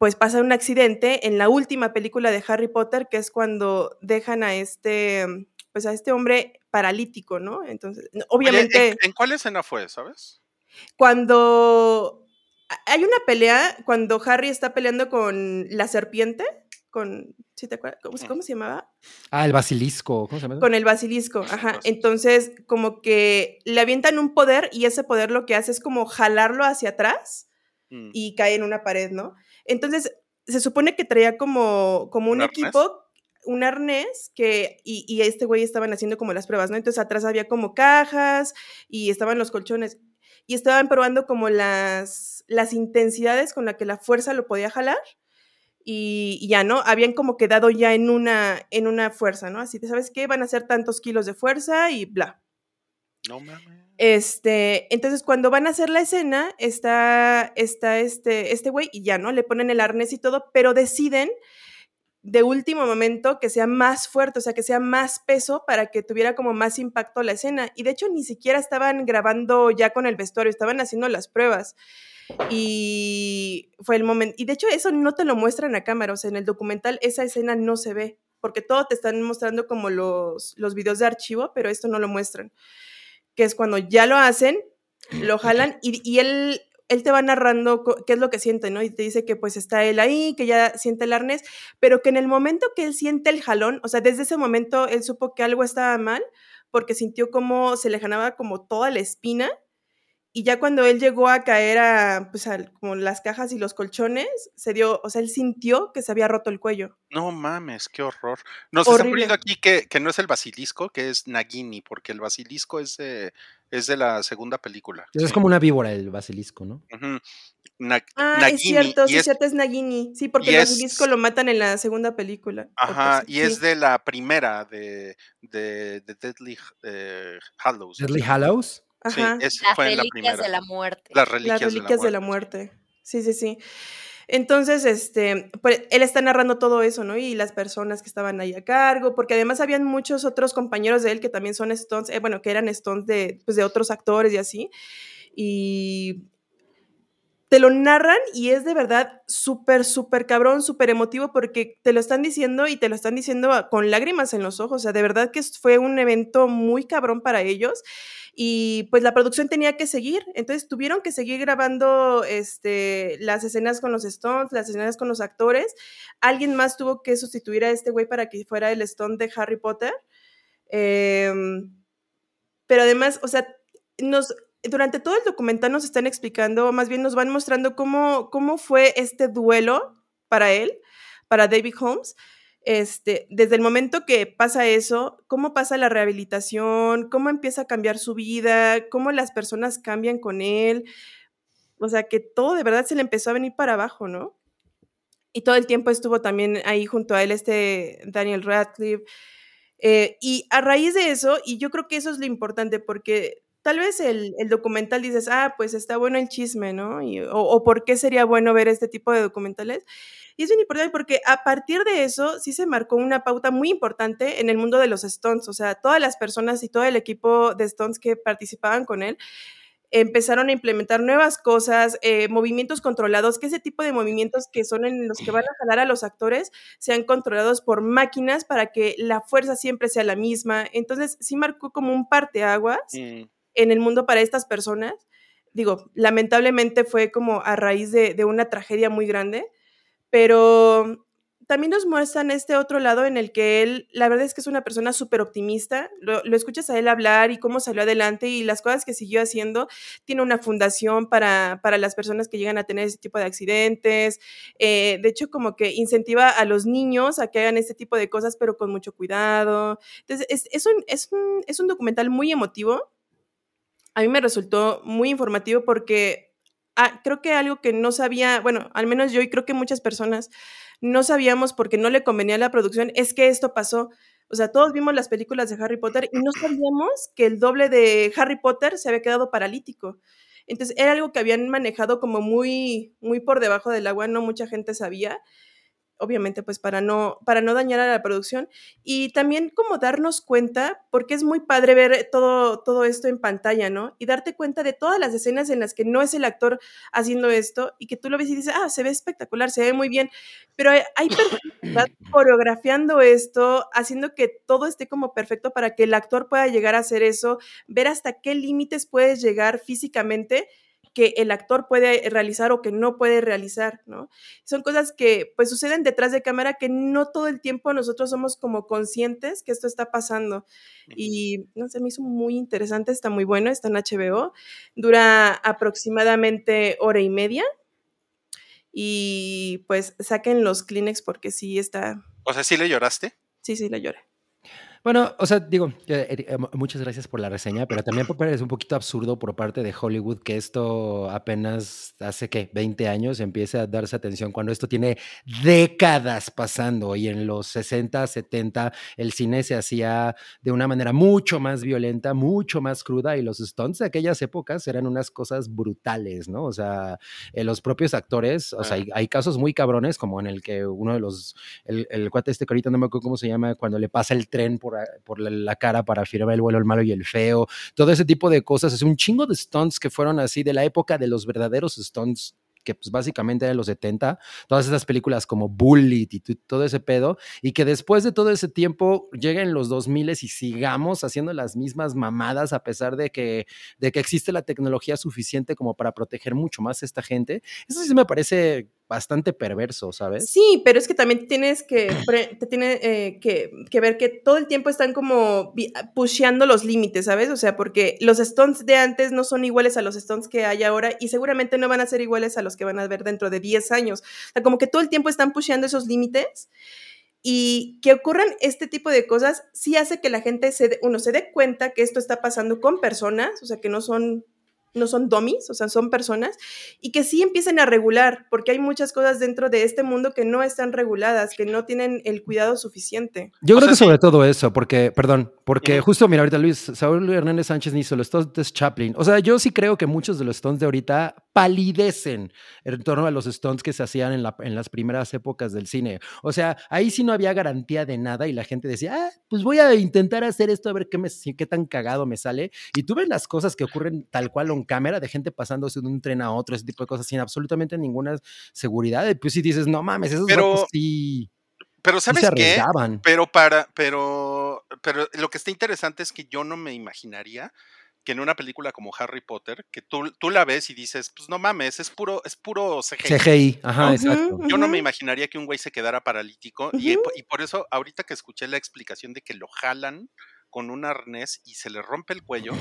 pues pasa un accidente en la última película de Harry Potter, que es cuando dejan a este, pues a este hombre paralítico, ¿no? Entonces, Oye, obviamente, ¿en, en cuál escena fue, sabes? cuando hay una pelea, cuando Harry está peleando con la serpiente, con, ¿sí te acuerdas? ¿Cómo, cómo se llamaba? Ah, el basilisco. ¿Cómo se llama? Con el basilisco, ajá. Entonces, como que le avientan un poder y ese poder lo que hace es como jalarlo hacia atrás Mm. y cae en una pared, ¿no? Entonces, se supone que traía como, como un, ¿Un arnés? equipo, un arnés, que, y, y este güey estaban haciendo como las pruebas, ¿no? Entonces, atrás había como cajas y estaban los colchones y estaban probando como las, las intensidades con la que la fuerza lo podía jalar. Y, y ya, ¿no? Habían como quedado ya en una, en una fuerza, ¿no? Así de, ¿sabes qué? Van a ser tantos kilos de fuerza y bla. No mames. Este, entonces cuando van a hacer la escena, está, está este, este güey y ya, ¿no? Le ponen el arnés y todo, pero deciden de último momento que sea más fuerte, o sea, que sea más peso para que tuviera como más impacto la escena. Y de hecho ni siquiera estaban grabando ya con el vestuario, estaban haciendo las pruebas. Y fue el momento, y de hecho eso no te lo muestran a cámara, o sea, en el documental esa escena no se ve, porque todo te están mostrando como los, los videos de archivo, pero esto no lo muestran que es cuando ya lo hacen, lo jalan y, y él, él te va narrando qué es lo que siente, ¿no? Y te dice que pues está él ahí, que ya siente el arnés, pero que en el momento que él siente el jalón, o sea, desde ese momento él supo que algo estaba mal porque sintió como se le jalaba como toda la espina y ya cuando él llegó a caer a, pues, al- como las cajas y los colchones, se dio, o sea, él sintió que se había roto el cuello. No mames, qué horror. Nos están Horrible. poniendo aquí que, que no es el basilisco, que es Nagini, porque el basilisco es de, es de la segunda película. Es sí. como una víbora el basilisco, ¿no? Na- Ah, es cierto, y sí, es es- cierto, es Nagini. Sí, porque el es- basilisco lo matan en la segunda película. Ajá, y es sí. de la primera de, de, de Deadly eh, Hallows. Deadly Hallows. Sí, Ajá. es, Las fue la reliquias de la muerte. Las reliquias, Las reliquias de la muerte. Sí, sí, sí. Entonces, este, pues, él está narrando todo eso, ¿no? Y las personas que estaban ahí a cargo, porque además habían muchos otros compañeros de él que también son Stones, eh, bueno, que eran Stones de, pues, de otros actores y así. Y te lo narran y es de verdad súper, súper cabrón, súper emotivo porque te lo están diciendo y te lo están diciendo con lágrimas en los ojos. O sea, de verdad que fue un evento muy cabrón para ellos y pues la producción tenía que seguir. Entonces tuvieron que seguir grabando este, las escenas con los Stones, las escenas con los actores. Alguien más tuvo que sustituir a este güey para que fuera el Stone de Harry Potter. Em, pero además, o sea, nos, durante todo el documental nos están explicando, más bien nos van mostrando cómo, cómo fue este duelo para él, para David Holmes. Este, desde el momento que pasa eso, cómo pasa la rehabilitación, cómo empieza a cambiar su vida, cómo las personas cambian con él. O sea, que todo de verdad se le empezó a venir para abajo, ¿no? Y todo el tiempo estuvo también ahí junto a él este Daniel Radcliffe. Eh, y a raíz de eso, y yo creo que eso es lo importante, porque tal vez el, el documental dices, ah, pues está bueno el chisme, ¿no? Y- o, o por qué sería bueno ver este tipo de documentales. Y es bien importante porque a partir de eso sí se marcó una pauta muy importante en el mundo de los Stones. O sea, todas las personas y todo el equipo de Stones que participaban con él empezaron a implementar nuevas cosas, eh, movimientos controlados, que ese tipo de movimientos que son en los que van a jalar a los actores sean controlados por máquinas para que la fuerza siempre sea la misma. Entonces, sí marcó como un parteaguas Mm, en el mundo para estas personas. Digo, lamentablemente fue como a raíz de, de una tragedia muy grande, pero también nos muestran este otro lado en el que él, la verdad es que es una persona súper optimista, lo, lo escuchas a él hablar y cómo salió adelante y las cosas que siguió haciendo, tiene una fundación para, para las personas que llegan a tener ese tipo de accidentes, eh, de hecho como que incentiva a los niños a que hagan este tipo de cosas pero con mucho cuidado, entonces es, es, un, es, un, es un documental muy emotivo, a mí me resultó muy informativo porque ah, creo que algo que no sabía, bueno, al menos yo y creo que muchas personas no sabíamos porque no le convenía a la producción, es que esto pasó. O sea, todos vimos las películas de Harry Potter y no sabíamos que el doble de Harry Potter se había quedado paralítico. Entonces era algo que habían manejado como muy, muy por debajo del agua, no mucha gente sabía obviamente pues para no, para no dañar a la producción y también como darnos cuenta, porque es muy padre ver todo, todo esto en pantalla, ¿no? Y darte cuenta de todas las escenas en las que no es el actor haciendo esto y que tú lo ves y dices, ah, se ve espectacular, se ve muy bien, pero hay, hay personas coreografiando esto, haciendo que todo esté como perfecto para que el actor pueda llegar a hacer eso, ver hasta qué límites puedes llegar físicamente que el actor puede realizar o que no puede realizar, ¿no? Son cosas que pues suceden detrás de cámara que no todo el tiempo nosotros somos como conscientes que esto está pasando. Y no sé, me hizo muy interesante, está muy bueno, está en HBO, dura aproximadamente hora y media. Y pues saquen los Kleenex porque sí está, O sea, ¿sí le lloraste? sí, sí, la lloré. Bueno, o sea, digo, eh, eh, muchas gracias por la reseña, pero también parece un poquito absurdo por parte de Hollywood que esto apenas hace que 20 años empiece a darse atención cuando esto tiene décadas pasando y en los 60, 70 el cine se hacía de una manera mucho más violenta, mucho más cruda y los stunts de aquellas épocas eran unas cosas brutales, ¿no? O sea, eh, los propios actores, o sea, hay, hay, casos muy cabrones como en el que uno de los, el, el cuate este que ahorita no me acuerdo cómo se llama, cuando le pasa el tren por por la, la, cara para firmar el vuelo, el malo y el feo, todo ese tipo de cosas. Es un chingo de stunts que fueron así de la época de los verdaderos stunts que pues básicamente eran los 70, todas esas películas como Bullet y todo ese pedo, y que después de todo ese tiempo lleguen los 2000 y sigamos haciendo las mismas mamadas a pesar de que, de que existe la tecnología suficiente como para proteger mucho más a esta gente. Eso sí me parece bastante perverso, ¿sabes? Sí, pero es que también tienes que, te tiene, eh, que, que ver que todo el tiempo están como vi- pusheando los límites, ¿sabes? O sea, porque los stunts de antes no son iguales a los stunts que hay ahora y seguramente no van a ser iguales a los que van a ver dentro de 10 años. O sea, como que todo el tiempo están pusheando esos límites y que ocurran este tipo de cosas sí hace que la gente se uno se dé cuenta que esto está pasando con personas, o sea, que no son no son dummies, o sea, son personas, y que sí empiecen a regular, porque hay muchas cosas dentro de este mundo que no están reguladas, que no tienen el cuidado suficiente. Yo O creo sea, que sobre sí. todo eso, porque, perdón, porque justo, mira, ahorita Luis, Saúl Hernández Sánchez hizo los stunts de Chaplin. O sea, yo sí creo que muchos de los stunts de ahorita palidecen en torno a los stunts que se hacían en, la- en las primeras épocas del cine. O sea, ahí sí no había garantía de nada y la gente decía, ah, pues voy a intentar hacer esto a ver qué, me, qué tan cagado me sale. Y tú ves las cosas que ocurren tal cual en cámara, de gente pasándose de un tren a otro, ese tipo de cosas, sin absolutamente ninguna seguridad. Y pues sí dices, no mames, esos Pero- sí, Pero ¿sabes qué? Pero para, pero, pero lo que está interesante es que yo no me imaginaría que en una película como Harry Potter, que tú, tú la ves y dices, pues no mames, es puro, es puro CGI. CGI, ajá, ¿no? exacto. Yo no me imaginaría que un güey se quedara paralítico y por eso ahorita que escuché la explicación de que lo jalan con un arnés y se le rompe el cuello.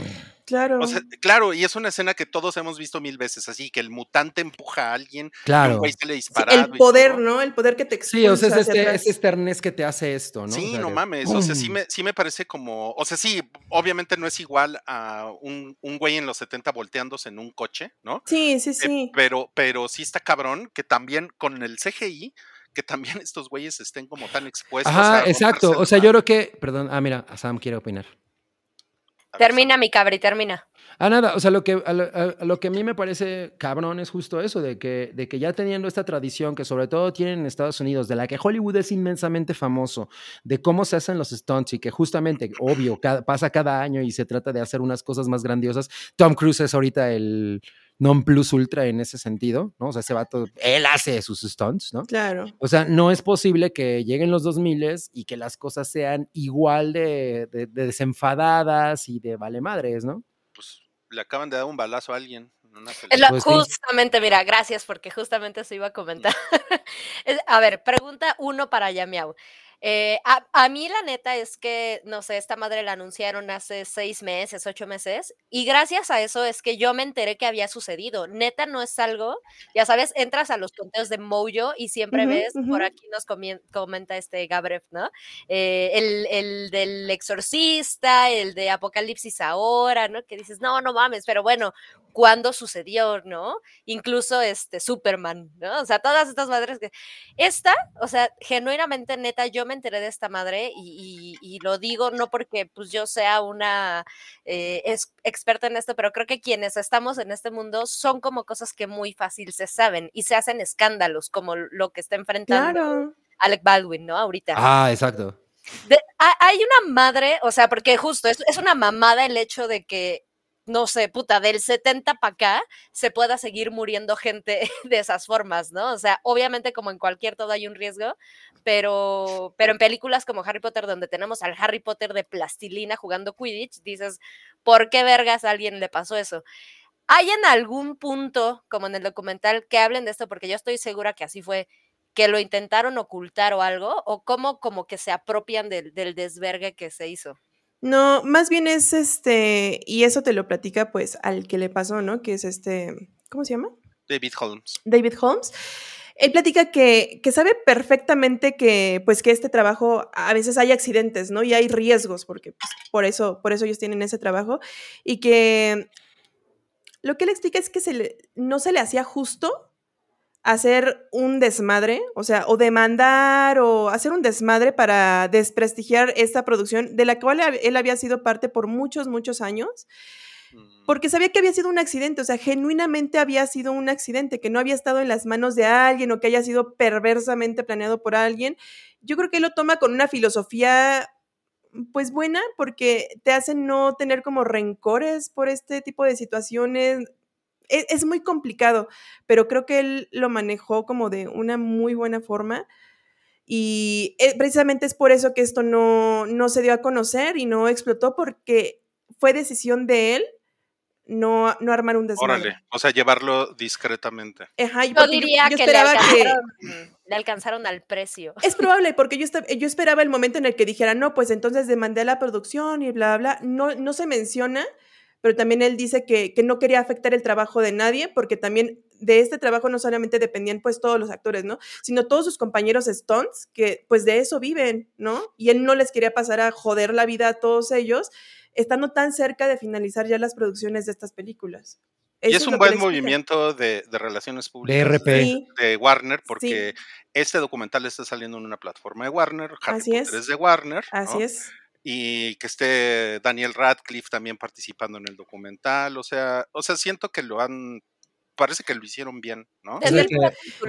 Claro. O sea, claro, y es una escena que todos hemos visto mil veces, así que el mutante empuja a alguien, y un Claro. güey se le Sí, disparado. el poder, todo. ¿no? El poder que te Sí, o sea, es expulsa este, es este arnés que te hace esto, ¿no? O Sí, sea, no que mames. O sea, sí ¡pum! me, sí me parece como. O sea, sí, obviamente no es igual a un, un güey en los 70 volteándose en un coche, ¿no? Sí, sí, Eh, sí. pero, pero sí está cabrón que también con el CGI, que también estos güeyes estén como tan expuestos. a Ajá, exacto. O sea, yo creo que, perdón, ah, mira, Sam quiere opinar. Termina, mi cabri, termina. Ah, nada, o sea, lo que, a lo, a- a lo que a mí me parece cabrón es justo eso, de que, de que ya teniendo esta tradición que sobre todo tienen en Estados Unidos, de la que Hollywood es inmensamente famoso, de cómo se hacen los stunts y que justamente, obvio, cada- pasa cada año y se trata de hacer unas cosas más grandiosas. Tom Cruise es ahorita el non plus ultra en ese sentido, ¿no? O sea, ese vato, él hace sus stunts, ¿no? Claro. O sea, no es posible que lleguen los 2000 y que las cosas sean igual de, de- de desenfadadas y de vale madres, ¿no? Pues le acaban de dar un balazo a alguien. Es lo- Pues sí. justamente, mira, gracias, porque justamente eso iba a comentar. A ver, pregunta uno para Yamiau. Eh, a, a mí la neta es que, no sé, esta madre la anunciaron hace seis meses, ocho meses, y gracias a eso es que yo me enteré que había sucedido. Neta no es algo, ya sabes, entras a los conteos de Mojo y siempre ves, por aquí nos comenta este Gabrev, ¿no? Eh, el, el del exorcista, el de Apocalipsis ahora, ¿no? Que dices, no, no mames, pero bueno, ¿cuándo sucedió, no? Incluso este Superman, ¿no? O sea, todas estas madres que... Esta, o sea, genuinamente neta, yo me enteré de esta madre y, y- y lo digo no porque pues yo sea una eh, es- experta en esto, pero creo que quienes estamos en este mundo son como cosas que muy fácil se saben y se hacen escándalos, como lo que está enfrentando Claro. Alec Baldwin, ¿no? Ahorita. Ah, exacto. De- ha- hay una madre, o sea, porque justo es, es una mamada el hecho de que, no sé, puta, del 70 para acá se pueda seguir muriendo gente de esas formas, ¿no? O sea, obviamente como en cualquier todo hay un riesgo, pero, pero en películas como Harry Potter, donde tenemos al Harry Potter de plastilina jugando Quidditch, dices, ¿por qué vergas a alguien le pasó eso? ¿Hay en algún punto, como en el documental, que hablen de esto? Porque yo estoy segura que así fue, que lo intentaron ocultar o algo, o cómo como que se apropian del, del desvergue que se hizo. No, más bien es este, y eso te lo platica pues al que le pasó, ¿no? Que es este, ¿cómo se llama? David Holmes. David Holmes. Él platica que, que sabe perfectamente que, pues, que este trabajo a veces hay accidentes, ¿no? Y hay riesgos, porque pues, por, eso, por eso ellos tienen ese trabajo. Y que lo que él explica es que se le- no se le hacía justo hacer un desmadre, o sea, o demandar o hacer un desmadre para desprestigiar esta producción de la cual él había sido parte por muchos, muchos años porque sabía que había sido un accidente, o sea, genuinamente había sido un accidente, que no había estado en las manos de alguien o que haya sido perversamente planeado por alguien. Yo creo que él lo toma con una filosofía, pues buena, porque te hace no tener como rencores por este tipo de situaciones. Es, es muy complicado, pero creo que él lo manejó como de una muy buena forma. Y eh, precisamente es por eso que esto no, no se dio a conocer y no explotó, porque fue decisión de él no, no armar un desmadre. Órale, o sea, llevarlo discretamente. Ajá, Yo diría yo que le esperaba que... alcanzaron, le alcanzaron al precio. Es probable, porque yo, yo esperaba el momento en el que dijera, no, pues entonces demandé a la producción y bla, bla, bla. No, no se menciona, pero también él dice que, que no quería afectar el trabajo de nadie, porque también de este trabajo no solamente dependían pues todos los actores, ¿no? Sino todos sus compañeros stunts, que pues de eso viven, ¿no? Y él no les quería pasar a joder la vida a todos ellos, estando tan cerca de finalizar ya las producciones de estas películas. Y es un buen movimiento de, de relaciones públicas. Sí, de Warner, porque este documental está saliendo en una plataforma de Warner, Harry Así Potter es. es de Warner, ¿no? así es. Y que esté Daniel Radcliffe también participando en el documental, o sea, o sea, siento que lo han, parece que lo hicieron bien, ¿no?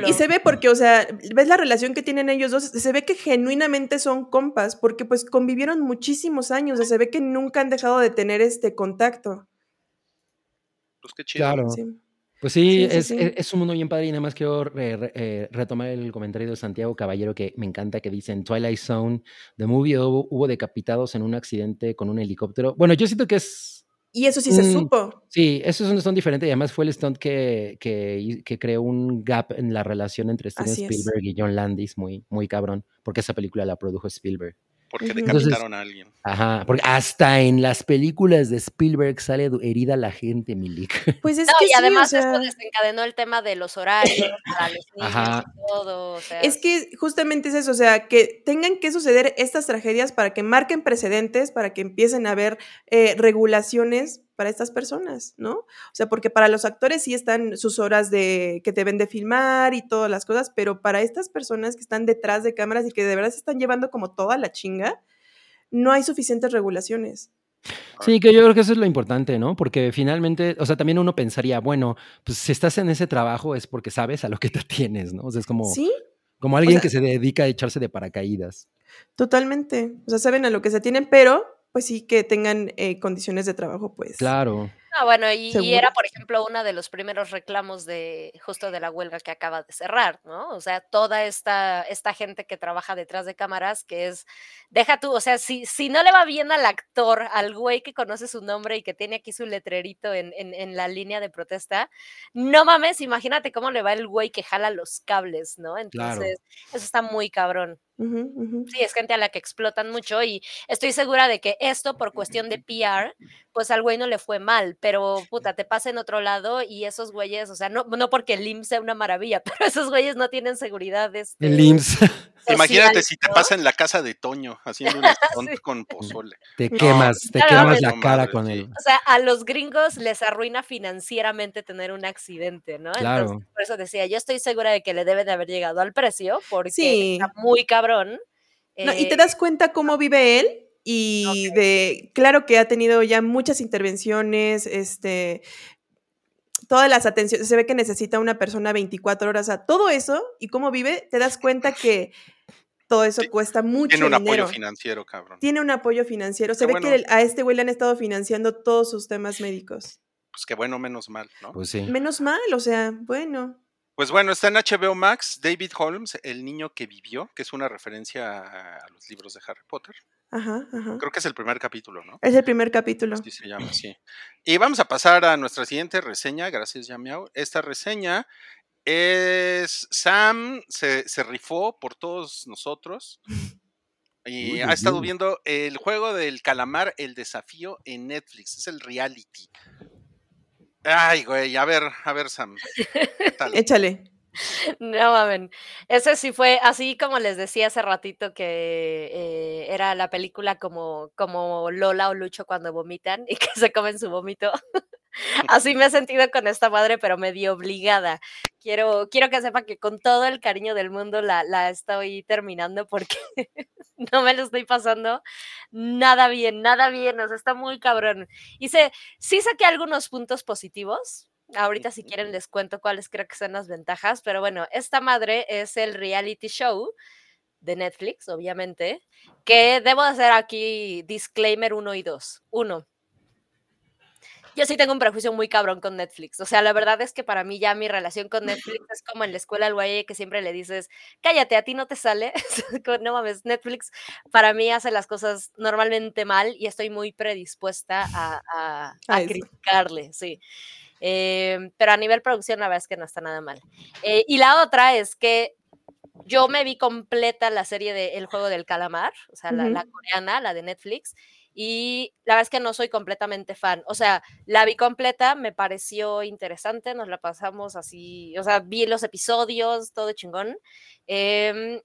Y se ve porque, o sea, ves la relación que tienen ellos dos, se ve que genuinamente son compas, porque pues convivieron muchísimos años, o sea, se ve que nunca han dejado de tener este contacto. Pues qué chido. Claro. Sí. Pues sí, es, sí. es- es un mundo bien padre y nada más quiero re- re- eh, retomar el comentario de Santiago Caballero que me encanta que dice en Twilight Zone, The Movie hubo, hubo decapitados en un accidente con un helicóptero. Bueno, yo siento que es, Y eso sí se supo. sí, eso es un stunt diferente y además fue el stunt que, que, creó un gap en la relación entre Steven Así es. Spielberg y John Landis, muy, muy cabrón, porque esa película la produjo Spielberg. Porque Ujú. decapitaron a alguien. Ajá, porque hasta en las películas de Spielberg sale herida la gente, Milik. Pues es No, que y sí, además o esto sea, desencadenó el tema de los horarios para los niños Ajá. y todo. O sea, es que justamente es eso, o sea, que tengan que suceder estas tragedias para que marquen precedentes, para que empiecen a haber eh, regulaciones para estas personas, ¿no? O sea, porque para los actores sí están sus horas de que deben de filmar y todas las cosas, pero para estas personas que están detrás de cámaras y que de verdad se están llevando como toda la chinga, no hay suficientes regulaciones. Sí, que yo creo que eso es lo importante, ¿no? Porque finalmente, o sea, también uno pensaría, bueno, pues si estás en ese trabajo es porque sabes a lo que te tienes, ¿no? O sea, es como, Sí, como alguien sea- que se dedica a echarse de paracaídas. totalmente. O sea, saben a lo que se tienen, pero pues sí que tengan eh, condiciones de trabajo, pues. Claro. Ah, bueno, y, y era, por ejemplo, uno de los primeros reclamos de justo de la huelga que acaba de cerrar, ¿no? O sea, toda esta, esta gente que trabaja detrás de cámaras, que es, deja tú, o sea, si, si no le va bien al actor, al güey que conoce su nombre y que tiene aquí su letrerito en, en, en la línea de protesta, no mames, imagínate cómo le va el güey que jala los cables, ¿no? Claro. Entonces, eso está muy cabrón. Sí, es gente a la que explotan mucho y estoy segura de que esto por cuestión de PR, pues al güey no le fue mal, pero puta, te pasa en otro lado y esos güeyes, o sea, no, no porque el IMSS sea una maravilla, pero esos güeyes no tienen seguridad. Este, El IMSS Imagínate social, si te ¿no? pasa en la casa de Toño haciendo un Sí. con pozole. te No, quemas, te claro, quemas pues, la no cara madre, con sí. él. O sea, a los gringos les arruina financieramente tener un accidente, ¿no? Claro. Entonces, por eso decía, yo estoy segura de que le debe de haber llegado al precio, porque Sí. está muy cabrón. No, y te eh, das cuenta cómo vive él y de, claro que ha tenido ya muchas intervenciones, este, todas las atenciones, se ve que necesita una persona 24 horas, o sea, todo eso y cómo vive, te das cuenta que todo eso Sí, cuesta mucho Tiene un dinero. apoyo financiero, cabrón. Tiene un apoyo financiero. Se Qué ve bueno. que el- a este güey le han estado financiando todos sus temas médicos. Pues qué bueno, menos mal, ¿no? Pues sí. Menos mal, o sea, bueno. Pues bueno, está en HBO Max David Holmes, El niño que vivió, que es una referencia a, a los libros de Harry Potter. Ajá, ajá. Creo que es el primer capítulo, ¿no? Es el primer capítulo. Así se llama, sí. Y vamos a pasar a nuestra siguiente reseña, gracias Yamiao. Esta reseña es Sam se, se rifó por todos nosotros y ha estado viendo el juego del calamar, el desafío en Netflix, es el reality. Ay, güey, a ver, a ver, Sam. ¿qué tal? Échale. No mamen. Ese sí fue así como les decía hace ratito que eh, era la película como, como Lola o Lucho cuando vomitan y que se comen su vómito. Así me he sentido con esta madre, pero medio obligada. Quiero, quiero que sepa que con todo el cariño del mundo la, la estoy terminando porque no me lo estoy pasando nada bien, nada bien. O sea, está muy cabrón. Hice, sí saqué algunos puntos positivos. Ahorita si quieren les cuento cuáles creo que son las ventajas, pero bueno, esta madre es el reality show de Netflix, obviamente, que debo hacer aquí disclaimer 1 y 2. Uno, yo sí tengo un prejuicio muy cabrón con Netflix. O sea, la verdad es que para mí ya mi relación con Netflix es como en la escuela al güey que siempre le dices, cállate, a ti no te sale. no mames, Netflix para mí hace las cosas normalmente mal y estoy muy predispuesta a, a, a A criticarle, sí. Eh, pero a nivel producción, la verdad es que no está nada mal. Eh, y la otra es que yo me vi completa la serie de El juego del calamar, o sea, la, Ujú. la coreana, la de Netflix, y la verdad es que no soy completamente fan. O sea, la vi completa, me pareció interesante, nos la pasamos así, o sea, vi los episodios, todo chingón. em,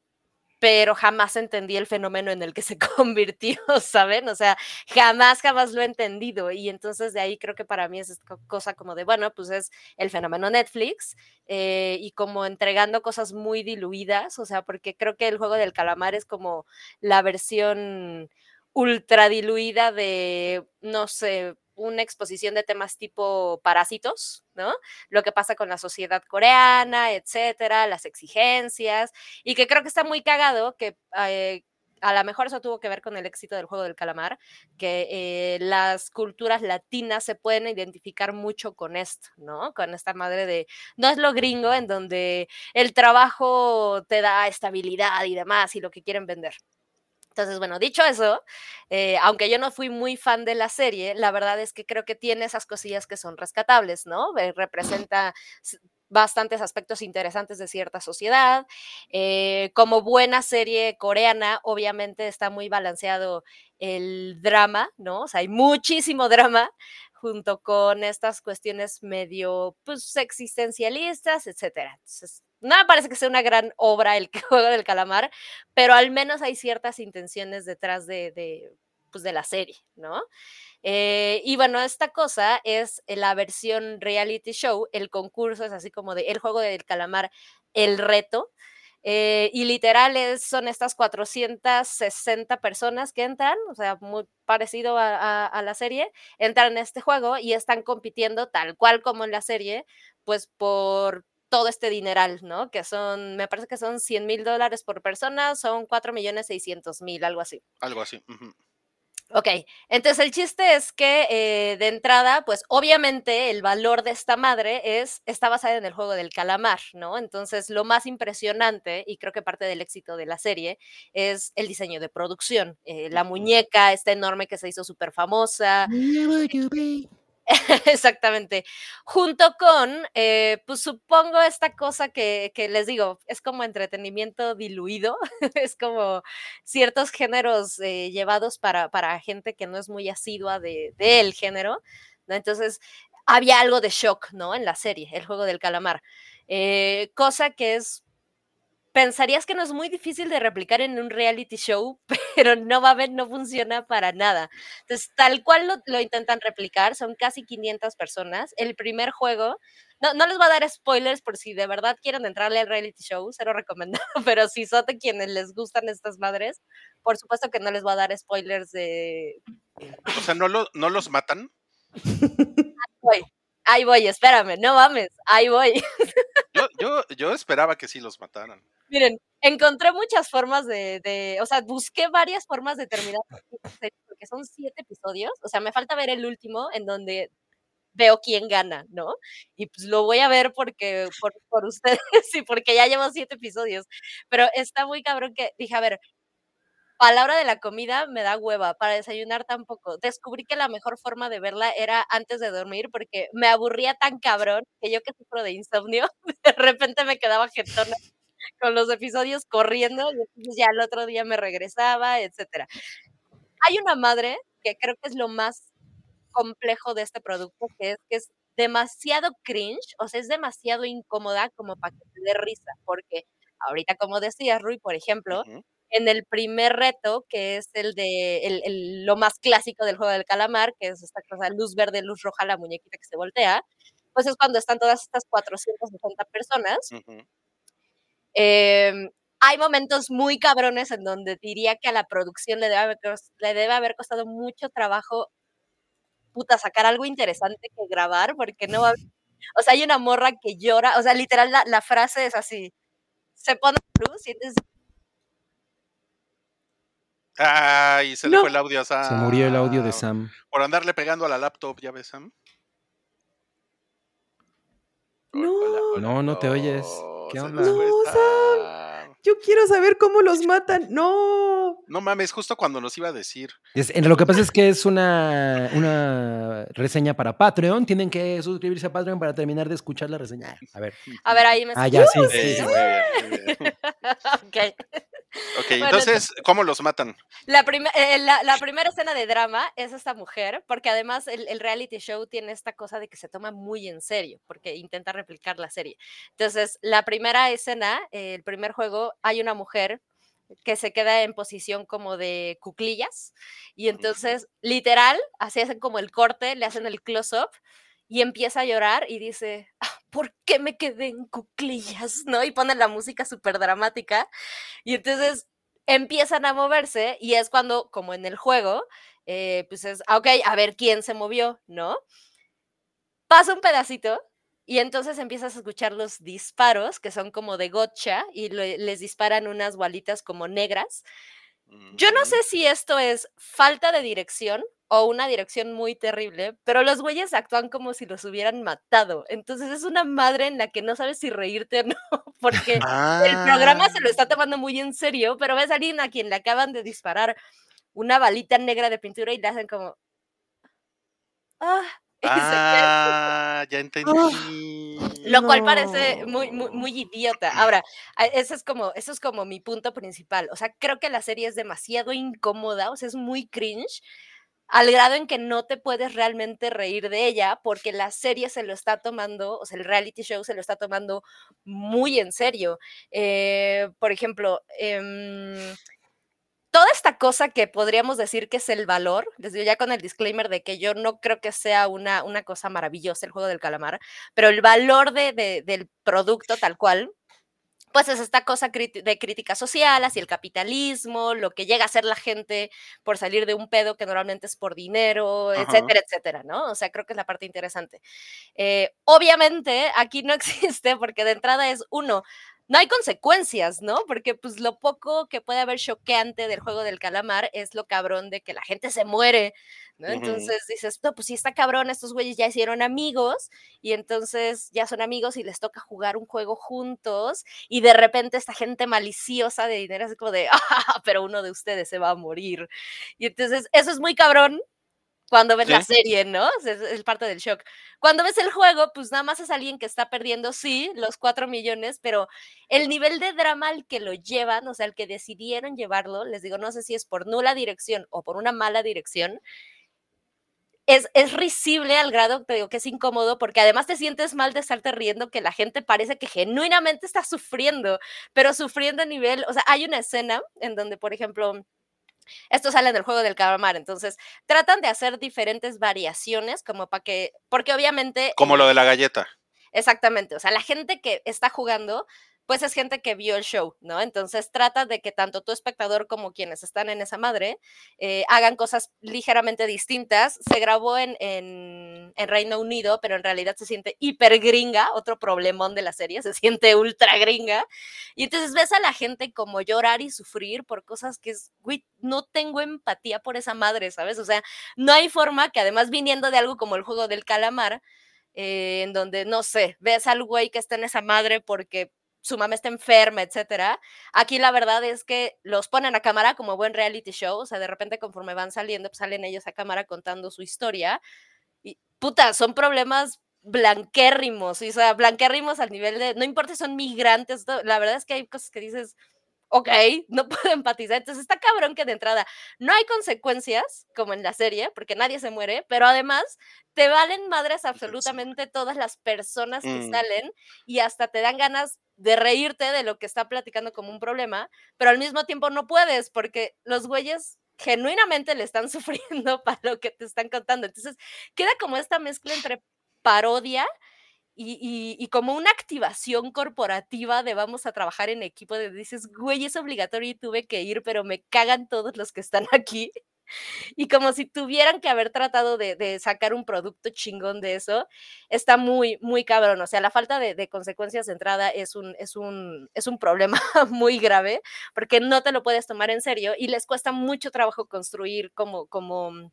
pero jamás entendí el fenómeno en el que se convirtió, ¿saben? O sea, jamás, jamás lo he entendido. Y entonces de ahí creo que para mí es cosa como de, bueno, pues es el fenómeno Netflix eh, y como entregando cosas muy diluidas, o sea, porque creo que el juego del calamar es como la versión ultra diluida de, no sé, una exposición de temas tipo parásitos, ¿no? Lo que pasa con la sociedad coreana, etcétera, las exigencias, y que creo que está muy cagado que eh, a lo mejor eso tuvo que ver con el éxito del juego del calamar, que eh, las culturas latinas se pueden identificar mucho con esto, ¿no? Con esta madre de, no es lo gringo en donde el trabajo te da estabilidad y demás y lo que quieren vender. Entonces, bueno, dicho eso, eh, aunque yo no fui muy fan de la serie, la verdad es que creo que tiene esas cosillas que son rescatables, ¿no? Eh, representa bastantes aspectos interesantes de cierta sociedad. Eh, como buena serie coreana, obviamente está muy balanceado el drama, ¿no? O sea, hay muchísimo drama junto con estas cuestiones medio, pues, existencialistas, etcétera. Entonces, no me parece que sea una gran obra el juego del calamar, pero al menos hay ciertas intenciones detrás de, de, pues, de la serie, ¿no? Eh, y bueno, esta cosa es la versión reality show, el concurso es así como de el juego del calamar, el reto. eh, y literal es- son estas 460 personas que entran, o sea, muy parecido a, a- a la serie, entran en este juego y están compitiendo tal cual como en la serie, pues por todo este dineral, ¿no? Que son, me parece que son 100 mil dólares por persona, son 4 millones 600 mil, algo así. Algo así. ujú. Ok, entonces el chiste es que eh, de entrada, pues obviamente el valor de esta madre es, está basada en el juego del calamar, ¿no? Entonces lo más impresionante, y creo que parte del éxito de la serie, es el diseño de producción. Eh, la muñeca, esta enorme que se hizo súper famosa, Exactamente. Junto con, eh, pues supongo esta cosa que, les digo, es como entretenimiento diluido, es como ciertos géneros eh, llevados para, para gente que no es muy asidua de- del género, ¿no? Entonces, había algo de shock, ¿no? En la serie, El juego del calamar. Eh, cosa que es pensarías que no es muy difícil de replicar en un reality show, pero no va a ver, no funciona para nada. Entonces, tal cual lo, lo intentan replicar, son casi 500 personas. El primer juego, no, no les voy a dar spoilers por si de verdad quieren entrarle al reality show, cero recomendado, pero si son de quienes les gustan estas madres, por supuesto que no les voy a dar spoilers de... O sea, ¿no, lo, ¿no los matan? Ahí voy, espérame, no mames, ahí voy. Yo, yo, yo esperaba que sí los mataran. Miren, encontré muchas formas de, de, o sea, busqué varias formas de terminar porque son siete episodios, o sea, me falta ver el último en donde veo quién gana, ¿no? Y pues lo voy a ver porque, por, por ustedes y porque ya llevo siete episodios, pero está muy cabrón que dije, a ver, a la hora de la comida me da hueva, para desayunar tampoco. Descubrí que la mejor forma de verla era antes de dormir porque me aburría tan cabrón que yo que sufro de insomnio, de repente me quedaba jetona con los episodios corriendo y ya el otro día me regresaba, etcétera. Hay una madre que creo que es lo más complejo de este producto, que es que es demasiado cringe, o sea, es demasiado incómoda como para que te dé risa, porque ahorita, como decías, Rui, por ejemplo, Ujú. En el primer reto, que es el de el- el- lo más clásico del juego del calamar, que es esta cosa luz verde, luz roja, la muñequita que se voltea, pues es cuando están todas estas 460 personas Ujú. Em, hay momentos muy cabrones en donde diría que a la producción le debe haber, le debe haber costado mucho trabajo, puta, sacar algo interesante que grabar, porque no va a- O sea, hay una morra que llora, o sea, literal la, la frase es así, se pone luz y entonces, Ay, se le No. fue el audio a Sam. Se murió el audio de Sam. Por andarle pegando a la laptop, ¿ya ves, Sam? No. Hola, hola, No, no te oyes. ¿Qué se onda? No, Sam. Yo quiero saber cómo los matan. No. No mames, justo cuando nos iba a decir. Es- en- lo que pasa es que es una, una reseña para Patreon. Tienen que suscribirse a Patreon para terminar de escuchar la reseña. A ver. A ver, ahí me Ah, ya, sí, sí. Sí. muy bien, muy bien. Ok. Ok, Bueno, entonces, ¿cómo los matan? La, prime- eh, la, la primera escena de drama es esta mujer, porque además el, el reality show tiene esta cosa de que se toma muy en serio, porque intenta replicar la serie. Entonces, la primera escena, eh, el primer juego, hay una mujer que se queda en posición como de cuclillas y entonces, literal, así hacen como el corte, le hacen el close-up y empieza a llorar y dice, "Ah, ¿por qué me quedé en cuclillas? ¿No? Y pone la música súper dramática y entonces empiezan a moverse y es cuando, como en el juego, eh, pues es, ah, ok, a ver quién se movió, ¿no? Pasa un pedacito y entonces empiezas a escuchar los disparos que son como de gotcha y le- les disparan unas balitas como negras. Yo no sé si esto es falta de dirección o una dirección muy terrible, pero los güeyes actúan como si los hubieran matado. Entonces es una madre en la que no sabes si reírte o no, porque el programa se lo Ah. está tomando muy en serio, pero ves a alguien a quien le acaban de disparar una balita negra de pintura y le hacen como. Ah, Ah, ya entendí. lo cual parece No. muy, muy, muy idiota. Ahora, eso es como, eso es como mi punto principal. O sea, creo que la serie es demasiado incómoda, o sea, es muy cringe, al grado en que no te puedes realmente reír de ella, porque la serie se lo está tomando, o sea, el reality show se lo está tomando muy en serio. Eh, por ejemplo, em, toda esta cosa que podríamos decir que es el valor, les digo ya con el disclaimer de que yo no creo que sea una, una cosa maravillosa el juego del calamar, pero el valor de- de- del producto tal cual, pues es esta cosa de crítica social hacia el capitalismo, lo que llega a ser la gente por salir de un pedo que normalmente es por dinero, Ajá. etcétera, etcétera, ¿no? O sea, creo que es la parte interesante. Eh, obviamente, aquí no existe porque de entrada es uno, no hay consecuencias, ¿no? Porque pues lo poco que puede haber choqueante del juego del calamar es lo cabrón de que la gente se muere, ¿no? Entonces dices, no, pues sí está cabrón, estos güeyes ya hicieron amigos y entonces ya son amigos y les toca jugar un juego juntos y de repente esta gente maliciosa de dinero es como de, ah, pero uno de ustedes se va a morir. Y entonces eso es muy cabrón cuando ves la Sí. serie, ¿no? Es, es parte del shock. Cuando ves el juego, pues nada más es alguien que está perdiendo, sí, los cuatro millones, pero el nivel de drama al que lo llevan, o sea, al que decidieron llevarlo, les digo, no sé si es por nula dirección o por una mala dirección, es, es risible al grado, te digo, que es incómodo, porque además te sientes mal de estarte riendo, que la gente parece que genuinamente está sufriendo, pero sufriendo a nivel, o sea, hay una escena en donde, por ejemplo, esto sale en el juego del calamar, entonces tratan de hacer diferentes variaciones como para que, porque obviamente... Como lo de la galleta. Exactamente, o sea, la gente que está jugando, pues es gente que vio el show, ¿no? Entonces trata de que tanto tu espectador como quienes están en esa madre eh, hagan cosas ligeramente distintas. Se grabó en, en, Reino Unido, pero en realidad se siente hiper gringa, otro problemón de la serie, se siente ultra gringa. Y entonces ves a la gente como llorar y sufrir por cosas que es, güey, no tengo empatía por esa madre, ¿sabes? O sea, no hay forma que además viniendo de algo como el juego del calamar, eh, en donde, no sé, ves al güey que está en esa madre porque su mamá está enferma, etcétera. Aquí la verdad es que los ponen a cámara como buen reality show, o sea, de repente conforme van saliendo, pues salen ellos a cámara contando su historia. Y puta, son problemas blanquérrimos, o sea, blanquérrimos al nivel de, no importa si son migrantes, la verdad es que hay cosas que dices, ok, no puedo empatizar. Entonces está cabrón que de entrada no hay consecuencias, como en la serie, porque nadie se muere, pero además te valen madres absolutamente todas las personas que Mm. salen y hasta te dan ganas de reírte de lo que está platicando como un problema, pero al mismo tiempo no puedes porque los güeyes genuinamente le están sufriendo para lo que te están contando. Entonces queda como esta mezcla entre parodia y, como una activación corporativa de vamos a trabajar en equipo, de dices, güey, es obligatorio y tuve que ir, pero me cagan todos los que están aquí. Y como si tuvieran que haber tratado de, sacar un producto chingón de eso, está muy, muy cabrón. O sea, la falta de, de consecuencias de entrada es un, es, un, es un problema muy grave porque no te lo puedes tomar en serio y les cuesta mucho trabajo construir como, como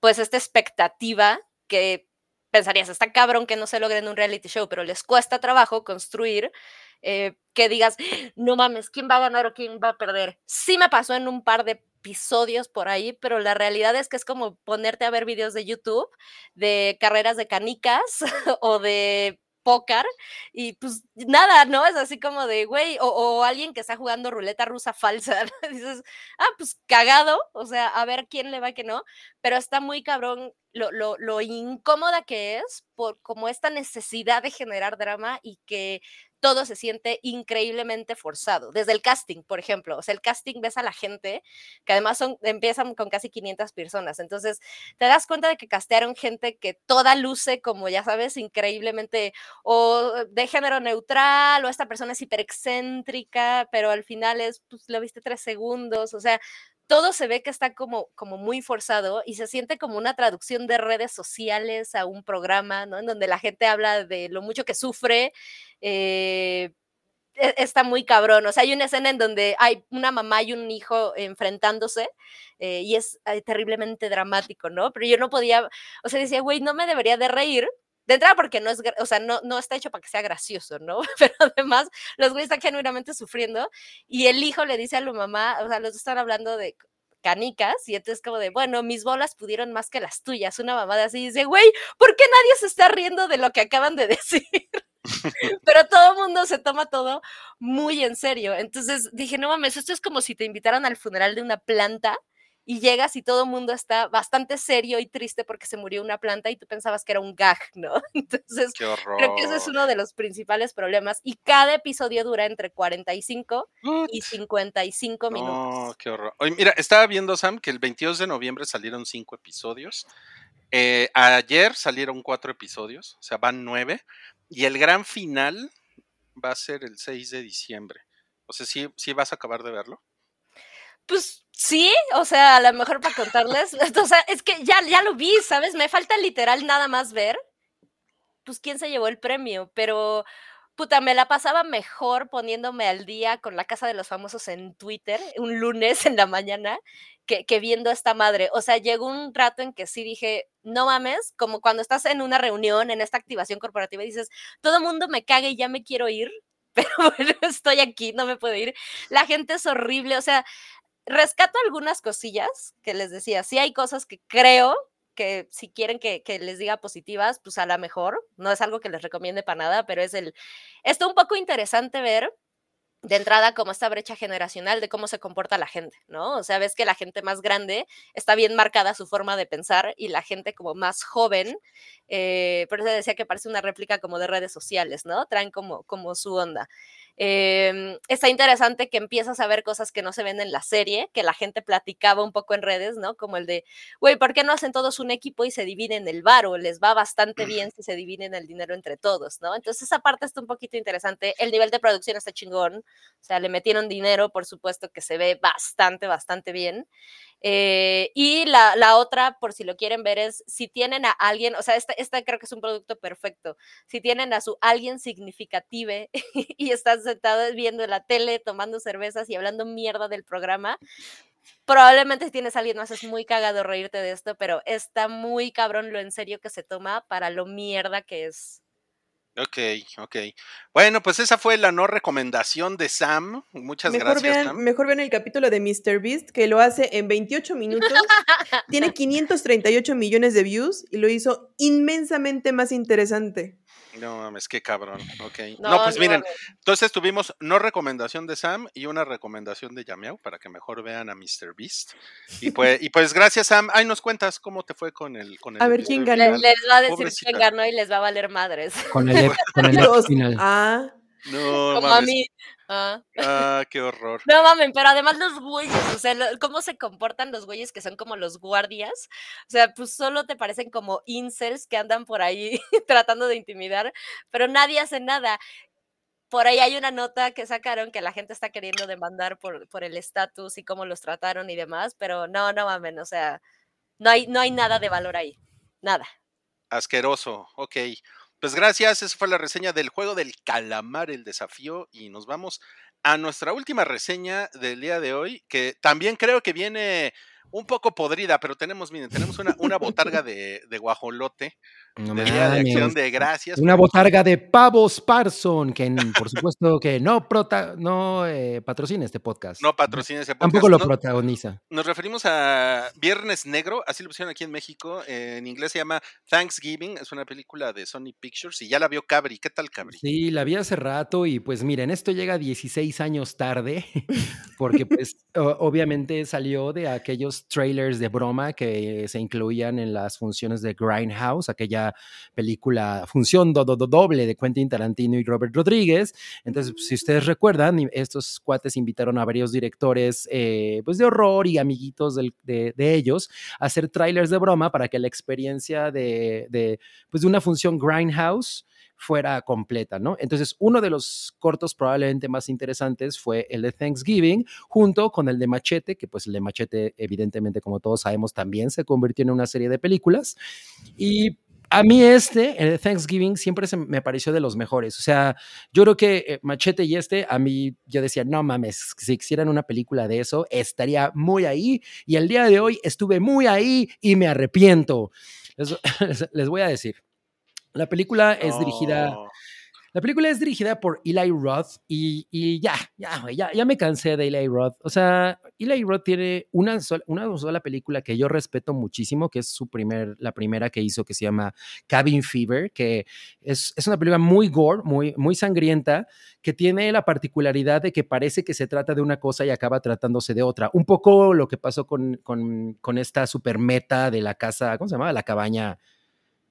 pues esta expectativa que pensarías, está cabrón que no se logre en un reality show, pero les cuesta trabajo construir eh, que digas, no mames, ¿quién va a ganar o quién va a perder? Sí me pasó en un par de episodios por ahí, pero la realidad es que es como ponerte a ver videos de YouTube de carreras de canicas o de póker y pues nada, ¿no? Es así como de, güey, o, alguien que está jugando ruleta rusa falsa, dices, ah, pues cagado, o sea, a ver quién le va que no, pero está muy cabrón lo, lo, lo incómoda que es por como esta necesidad de generar drama y que todo se siente increíblemente forzado. Desde el casting, por ejemplo. O sea, el casting ves a la gente, que además son, empiezan con casi 500 personas. Entonces, te das cuenta de que castearon gente que toda luce como, ya sabes, increíblemente o de género neutral, o esta persona es hiper excéntrica, pero al final es, pues lo viste tres segundos. O sea, todo se ve que está como, muy forzado y se siente como una traducción de redes sociales a un programa, ¿no? En donde la gente habla de lo mucho que sufre. eh, e- está muy cabrón. O sea, hay una escena en donde hay una mamá y un hijo enfrentándose eh, y es terriblemente dramático, ¿no? Pero yo no podía, o sea, decía, güey, no me debería de reír. De entrada porque no es, o sea, no, no está hecho para que sea gracioso, ¿no? Pero además los güeyes están genuinamente sufriendo y el hijo le dice a la mamá, o sea, los dos están hablando de canicas y entonces como de, bueno, mis bolas pudieron más que las tuyas, una mamada así, dice, güey, ¿por qué nadie se está riendo de lo que acaban de decir? Pero todo el mundo se toma todo muy en serio. Entonces dije, no mames, esto es como si te invitaran al funeral de una planta y llegas y todo el mundo está bastante serio y triste porque se murió una planta y tú pensabas que era un gag, ¿no? Entonces, creo que ese es uno de los principales problemas y cada episodio dura entre 45 y 55 minutos. No, qué horror. Oye, mira, estaba viendo, Sam, que el 22 de noviembre salieron cinco episodios. Eh, ayer salieron cuatro episodios, o sea, van nueve. Y el gran final va a ser el 6 de diciembre. O sea, ¿sí, sí vas a acabar de verlo? Pues sí, o sea, a lo mejor para contarles, o sea, es que ya, ya lo vi, ¿sabes? Me falta literal nada más ver, pues quién se llevó el premio, pero puta, me la pasaba mejor poniéndome al día con la Casa de los Famosos en Twitter un lunes en la mañana que, que viendo a esta madre. O sea, llegó un rato en que sí dije, no mames, como cuando estás en una reunión, en esta activación corporativa y dices, todo mundo me caga y ya me quiero ir, pero bueno, estoy aquí, no me puedo ir. La gente es horrible, o sea, rescato algunas cosillas que les decía. Sí hay cosas que creo que si quieren que, les diga positivas, pues a la mejor. No es algo que les recomiende para nada, pero es el... Esto un poco interesante ver de entrada como esta brecha generacional de cómo se comporta la gente, ¿no? O sea, ves que la gente más grande está bien marcada su forma de pensar y la gente como más joven, eh, por eso decía que parece una réplica como de redes sociales, ¿no? Traen como, como su onda. Eh, está interesante que empiezas a ver cosas que no se ven en la serie, que la gente platicaba un poco en redes, ¿no? Como el de, güey, ¿por qué no hacen todos un equipo y se dividen el varo? Les va bastante bien si se dividen el dinero entre todos, ¿no? Entonces esa parte está un poquito interesante. El nivel de producción está chingón, o sea, le metieron dinero, por supuesto que se ve bastante, bastante bien. Eh, y la, la, otra, por si lo quieren ver, es si tienen a alguien, o sea, esta, esta creo que es un producto perfecto, si tienen a su alguien significative y están sentados viendo la tele, tomando cervezas y hablando mierda del programa, probablemente si tienes a alguien más es muy cagado reírte de esto, pero está muy cabrón lo en serio que se toma para lo mierda que es. Ok, ok. Bueno, pues esa fue la no recomendación de Sam. Muchas mejor gracias, vean, Sam. Mejor vean el capítulo de Mr. Beast, que lo hace en 28 minutos. tiene 538 millones de views y lo hizo inmensamente más interesante. No mames, qué cabrón. Ok. No, No, pues no miren, entonces tuvimos no recomendación de Sam y una recomendación de Yamiao para que mejor vean a Mr. Beast. Y pues, y pues gracias, Sam. Ahí nos cuentas cómo te fue con el con el A ver, ¿quién ganó? Final. les va a decir Pobrecita. quién ganó y les va a valer madres. Con el, con el final. ah, No, Como a mí. Ah. Ah, qué horror. No mames, pero además los güeyes, o sea, lo- cómo se comportan los güeyes que son como los guardias. O sea, pues solo te parecen como incels que andan por ahí tratando de intimidar, pero nadie hace nada. Por ahí hay una nota que sacaron que la gente está queriendo demandar por, por el estatus y cómo los trataron y demás, pero no, no mamen, o sea, no hay, no hay nada de valor ahí. Nada. Asqueroso. Ok. Pues gracias. Esa fue la reseña del juego del calamar, el desafío. Y nos vamos a nuestra última reseña del día de hoy, que también creo que viene un poco podrida, pero tenemos, miren, tenemos una, una botarga de, de guajolote No de Día de Acción mames. de Gracias. Una botarga de pavos Parson, que por supuesto que no, prota, no eh, patrocina este podcast. No patrocina ese podcast. Tampoco lo No- protagoniza. Nos referimos a Viernes Negro, así lo pusieron aquí en México. eh, en inglés se llama Thanksgiving, es una película de Sony Pictures y ya la vio Cabri. ¿Qué tal, Cabri? Sí, la vi hace rato y pues miren, esto llega 16 años tarde, porque pues obviamente salió de aquellos trailers de broma que se incluían en las funciones de Grindhouse, aquella película, función do- do- do- doble de Quentin Tarantino y Robert Rodríguez. Entonces, pues, si ustedes recuerdan, estos cuates invitaron a varios directores eh, pues de horror y amiguitos de, de ellos a hacer trailers de broma para que la experiencia de, de, pues, de una función Grindhouse fuera completa, ¿no? Entonces, uno de los cortos probablemente más interesantes fue el de Thanksgiving, junto con el de Machete, que pues el de Machete, evidentemente, como todos sabemos, también se convirtió en una serie de películas. Y a mí este, el Thanksgiving, siempre se me pareció de los mejores. O sea, yo creo que eh, Machete y este, a mí yo decía, no mames, si hicieran una película de eso, estaría muy ahí. Y el día de hoy estuve muy ahí y me arrepiento. Les, les voy a decir. La película es dirigida No. La película es dirigida por Eli Roth y, ya, ya, ya, ya me cansé de Eli Roth. O sea, Eli Roth tiene una sola, una sola película que yo respeto muchísimo, que es su primer, la primera que hizo, que se llama Cabin Fever, que es, es una película muy gore, muy, muy sangrienta, que tiene la particularidad de que parece que se trata de una cosa y acaba tratándose de otra. Un poco lo que pasó con, con, esta super meta de la casa, ¿cómo se llama? La cabaña.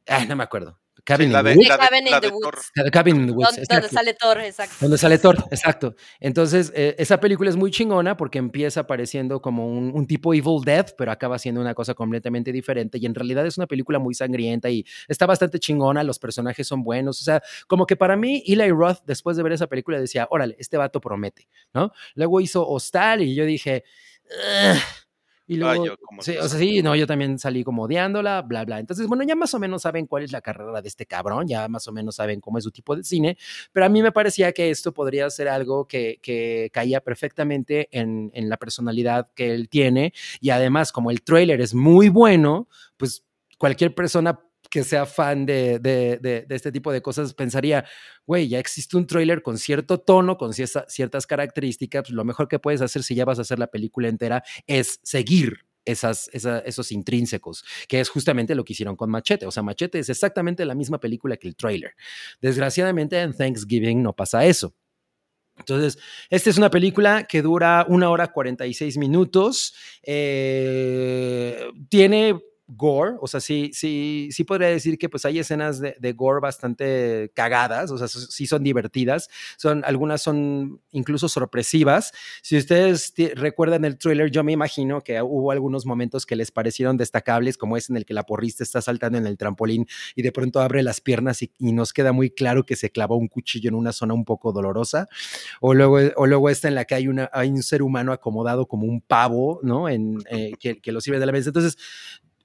Ah, no me acuerdo. Cabin Sí, in the Woods. de- Cabin in the Woods. Thor. The Cabin in the Woods, Donde, donde sale Thor, exacto. Donde sale Thor, exacto. Entonces, eh, esa película es muy chingona porque empieza apareciendo como un, un tipo Evil Death, pero acaba siendo una cosa completamente diferente. Y en realidad es una película muy sangrienta y está bastante chingona. Los personajes son buenos. O sea, como que para mí, Eli Roth, después de ver esa película, decía: Órale, este vato promete, ¿no? Luego hizo Hostal y yo dije. "Ugh". Y Ay, luego, yo como sí, o sea, sí, no, yo también salí como odiándola, bla, bla. Entonces, bueno, ya más o menos saben cuál es la carrera de este cabrón, ya más o menos saben cómo es su tipo de cine, pero a mí me parecía que esto podría ser algo que, que caía perfectamente en, en la personalidad que él tiene y además como el tráiler es muy bueno, pues cualquier persona que sea fan de, de, de, este tipo de cosas pensaría, güey, ya existe un tráiler con cierto tono, con cierta, ciertas características, pues lo mejor que puedes hacer si ya vas a hacer la película entera es seguir esas, esa- esos intrínsecos, que es justamente lo que hicieron con Machete. O sea, Machete es exactamente la misma película que el tráiler. Desgraciadamente en Thanksgiving no pasa eso. Entonces, esta es una película que dura una hora 46 minutos. eh, tiene gore, o sea, sí, sí, sí podría decir que pues hay escenas de, de gore bastante cagadas, o sea, sí son divertidas, son, algunas son incluso sorpresivas. Si ustedes recuerdan el tráiler, yo me imagino que hubo algunos momentos que les parecieron destacables, como es en el que la porrista está saltando en el trampolín y de pronto abre las piernas y, y nos queda muy claro que se clavó un cuchillo en una zona un poco dolorosa. O luego, o luego esta en la que hay, una, hay un ser humano acomodado como un pavo, ¿no? En, eh, que, que lo sirve de la mesa. Entonces,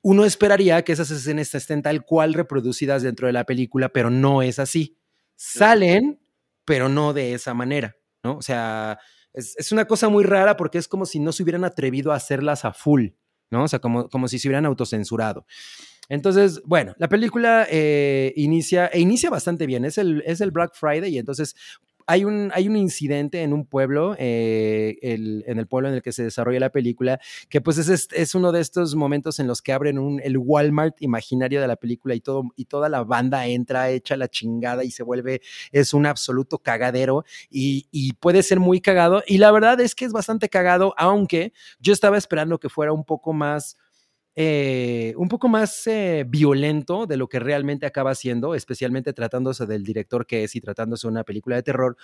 uno esperaría que esas escenas estén tal cual reproducidas dentro de la película, pero no es así. Salen, pero no de esa manera, ¿no? O sea, es, es una cosa muy rara porque es como si no se hubieran atrevido a hacerlas a full, ¿no? O sea, como, como si se hubieran autocensurado. Entonces, bueno, la película eh, inicia, e inicia bastante bien. Es el, es el Black Friday y entonces hay un, hay un incidente en un pueblo, eh, el- en el pueblo en el que se desarrolla la película, que pues es, es, uno de estos momentos en los que abren un, el Walmart imaginario de la película y, todo, y toda la banda entra hecha la chingada y se vuelve, es un absoluto cagadero y, y puede ser muy cagado. Y la verdad es que es bastante cagado, aunque yo estaba esperando que fuera un poco más eh, un poco más eh, violento de lo que realmente acaba siendo, especialmente tratándose del director que es y tratándose de una película de terror.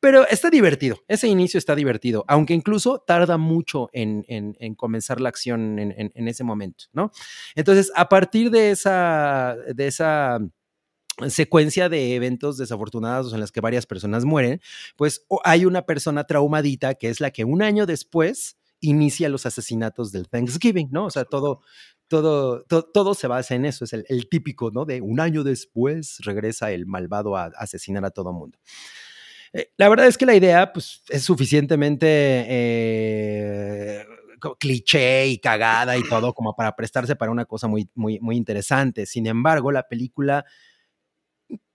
Pero está divertido, ese inicio está divertido, aunque incluso tarda mucho en, en- en comenzar la acción en, en- ese momento, ¿no? Entonces, a partir de esa, de esa secuencia de eventos desafortunados en las que varias personas mueren, pues hay una persona traumadita que es la que un año después inicia los asesinatos del Thanksgiving, ¿no? O sea, todo, todo, to- todo se basa en eso, es el, típico, ¿no? De un año después regresa el malvado a asesinar a todo mundo. Eh, La verdad es que la idea pues, es suficientemente eh, cliché y cagada y todo como para prestarse para una cosa muy, muy, muy interesante. Sin embargo, la película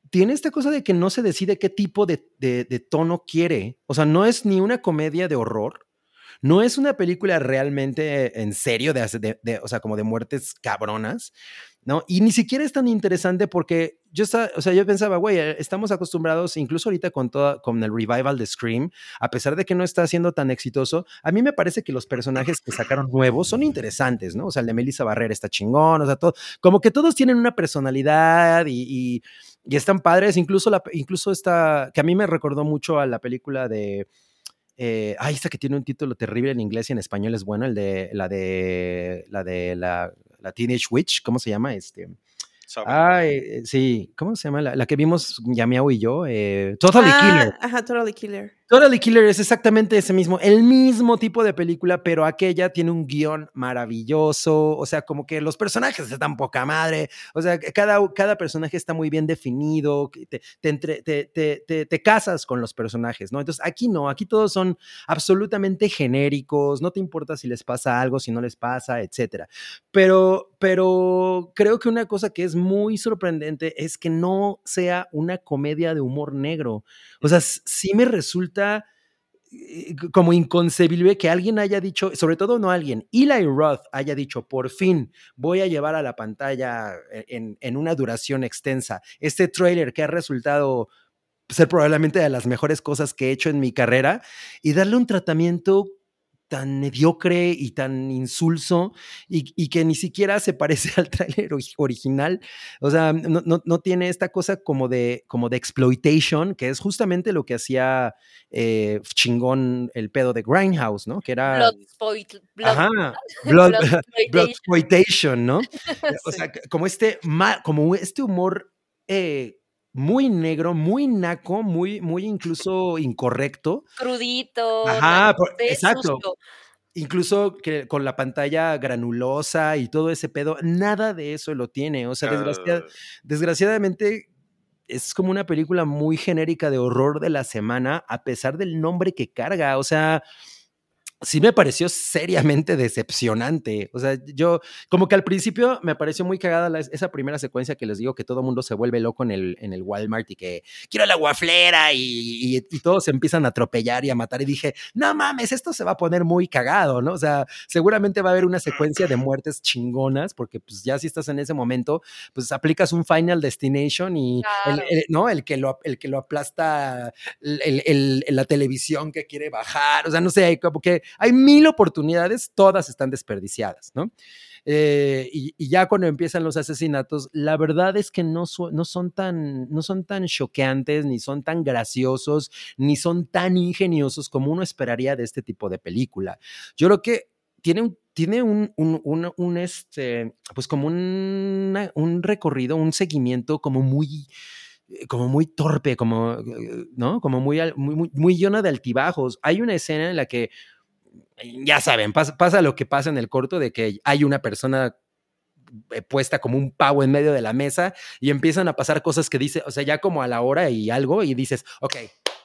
tiene esta cosa de que no se decide qué tipo de- de tono quiere. O sea, no es ni una comedia de horror, no es una película realmente en serio, de, de- o sea, como de muertes cabronas, ¿no? Y ni siquiera es tan interesante porque yo, o sea, yo pensaba, güey, eh, estamos acostumbrados, incluso ahorita con, toda, con el revival de Scream, a pesar de que no está siendo tan exitoso, a mí me parece que los personajes que sacaron nuevos son interesantes, ¿no? O sea, el de Melissa Barrera está chingón, o sea, todo, como que todos tienen una personalidad y, y, y están padres, incluso, la, incluso esta, que a mí me recordó mucho a la película de... Eh, ay, esta que tiene un título terrible en inglés y en español es bueno, el de la de la de la, la Teenage Witch, ¿cómo se llama? Este. Sabe. Ay, sí, ¿cómo se llama? La, la que vimos Yamiao y yo, eh, Totally Ah, Killer. Ajá, Totally Killer. Totally Killer es exactamente ese mismo, el mismo tipo de película, pero aquella tiene un guion maravilloso, o sea, como que los personajes están poca madre, o sea, cada, cada personaje está muy bien definido, te, te, entre- te, te- casas con los personajes, ¿no? Entonces, aquí no, aquí todos son absolutamente genéricos, no te importa si les pasa algo, si no les pasa, etcétera. Pero, pero creo que una cosa que es muy sorprendente es que no sea una comedia de humor negro. O sea, sí me resulta eh, c- como inconcebible que alguien haya dicho, sobre todo no alguien, Eli Roth haya dicho, por fin voy a llevar a la pantalla eh, en, en una duración extensa este trailer que ha resultado ser probablemente de las mejores cosas que he hecho en mi carrera y darle un tratamiento tan mediocre y tan insulso y, y que ni siquiera se parece al tráiler ori- original. O sea, no, no- no tiene esta cosa como de, como de exploitation, que es justamente lo que hacía eh, chingón el pedo de Grindhouse, ¿no? Que era... Blood spoil- blood- Ajá, blood, Bloodsploitation. Bloodsploitation, ¿no? O sea, como este, como este humor eh, muy negro, muy naco, muy, muy incluso incorrecto. crudito. Ajá, por- exacto. Incluso que con la pantalla granulosa y todo ese pedo, nada de eso lo tiene. O sea, Ah, desgraciadamente es como una película muy genérica de horror de la semana, a pesar del nombre que carga. O sea, sí me pareció seriamente decepcionante. O sea, yo como que al principio me pareció muy cagada la- esa primera secuencia que les digo que todo el mundo se vuelve loco en el, en el Walmart y que quiero la guaflera y, y, y todos se empiezan a atropellar y a matar. Y dije, no mames, esto se va a poner muy cagado, ¿no? O sea, seguramente va a haber una secuencia de muertes chingonas porque pues ya si estás en ese momento, pues aplicas un Final Destination y el, Claro. el- ¿no? el, que lo, el que lo aplasta el- el- el- la televisión que quiere bajar, o sea, no sé, hay como que hay mil oportunidades, todas están desperdiciadas, ¿no? Eh, y, ya cuando empiezan los asesinatos, la verdad es que no, son tan, no son tan choqueantes, ni son tan graciosos, ni son tan ingeniosos como uno esperaría de este tipo de película. Yo creo que tiene un, tiene un, un, este, pues como un recorrido, un seguimiento como muy, como muy torpe, como, eh, ¿no? Como muy, muy, muy, llena de altibajos. Hay una escena en la que, ya saben, pasa, pasa lo que pasa en el corto de que hay una persona eh, puesta como un pavo en medio de la mesa y empiezan a pasar cosas que dice, o sea, ya como a la hora y algo y dices, ok,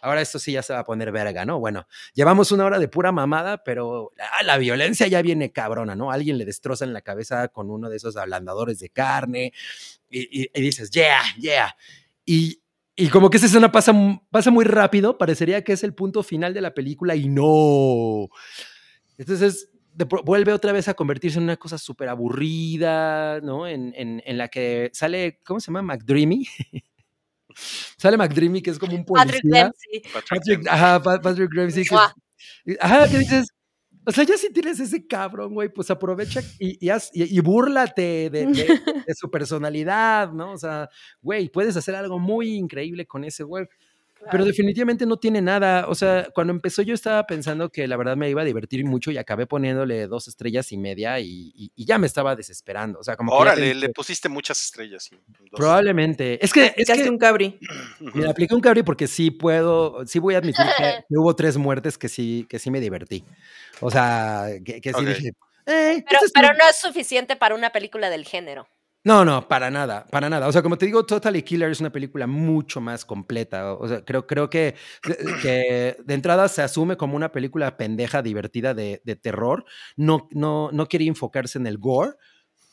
ahora esto sí ya se va a poner verga, ¿no? Bueno, llevamos una hora de pura mamada, pero ah, la violencia ya viene cabrona, ¿no? Alguien le destrozan la cabeza con uno de esos ablandadores de carne y, y- dices, yeah, yeah. Y, y como que esa escena pasa, pasa muy rápido, parecería que es el punto final de la película y no. Entonces de vuelve otra vez a convertirse en una cosa súper aburrida, ¿no? En, en- en la que sale, ¿cómo se llama? McDreamy. sale McDreamy, que es como un Patrick policía. Dempsey. Patrick Dempsey. ajá, Pa- Patrick Dempsey. que- ajá, que dices, o sea, ya si tienes ese cabrón, güey, pues aprovecha y, y, haz- y- y búrlate de, de- de su personalidad, ¿no? O sea, güey, puedes hacer algo muy increíble con ese güey. Pero definitivamente no tiene nada. O sea, cuando empezó yo estaba pensando que la verdad me iba a divertir mucho y acabé poniéndole dos estrellas y media y, y- y ya me estaba desesperando. O sea, como que Órale, pensé, le pusiste muchas estrellas. sí, probablemente. Es que, es que un cabri. Mira, apliqué un cabri porque sí puedo, sí voy a admitir que, que hubo tres muertes que sí, que sí me divertí. O sea, que, que sí Ok. dije, eh, Pero, pero no es suficiente para una película del género. No, no, para nada, para nada. O sea, como te digo, Totally Killer es una película mucho más completa. O sea, creo, creo que, que de entrada se asume como una película pendeja, divertida de, terror. No, no, no quiere enfocarse en el gore,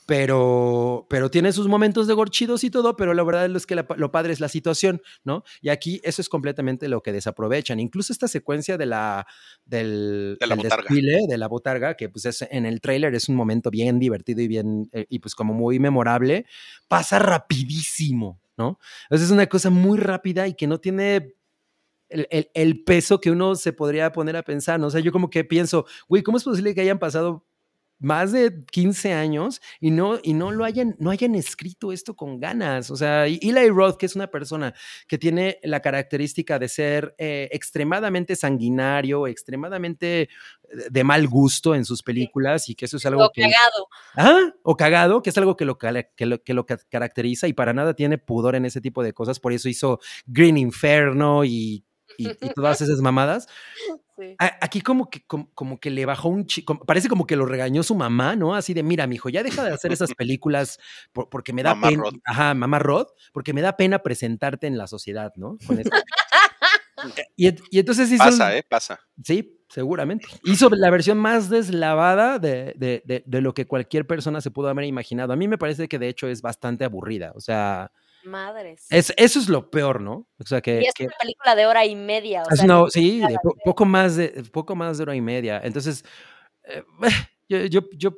pero, pero tiene sus momentos de gorchidos y todo, pero la verdad es que la- lo padre es la situación, ¿no? Y aquí eso es completamente lo que desaprovechan. Incluso esta secuencia de la, del, De la del botarga. desfile, de la botarga, que pues es, en el tráiler es un momento bien divertido y bien, eh, y pues como muy memorable, pasa rapidísimo, ¿no? Entonces es una cosa muy rápida y que no tiene el, el- el peso que uno se podría poner a pensar, ¿no? O sea, yo como que pienso, güey, ¿cómo es posible que hayan pasado más de 15 años y no, y no lo hayan, no hayan escrito esto con ganas. O sea, Eli Roth, que es una persona que tiene la característica de ser eh, extremadamente sanguinario, extremadamente eh, de mal gusto en sus películas y que eso es algo O que... cagado. Ah, o cagado, que es algo que lo, que, lo, que lo ca- caracteriza y para nada tiene pudor en ese tipo de cosas. Por eso hizo Green Inferno y, y- y todas esas mamadas. Sí. A- Aquí como que, como, como que le bajó un chico, parece como que lo regañó su mamá, ¿no? Así de, mira, mijo, ya deja de hacer esas películas por- porque me da Mamá pena, Rod. ajá, mamá Rod, porque me da pena presentarte en la sociedad, ¿no? Con esto. y, ent- y entonces hizo, Pasa, ¿eh? Pasa. sí, seguramente. Hizo la versión más deslavada de, de- de- de lo que cualquier persona se pudo haber imaginado. A mí me parece que de hecho es bastante aburrida, o sea, Madres. es, eso es lo peor, ¿no? O sea, que... y es que- una película de hora y media. O es sea, una- sí, de po- poco más de poco más de hora y media. Entonces, eh, yo, yo, yo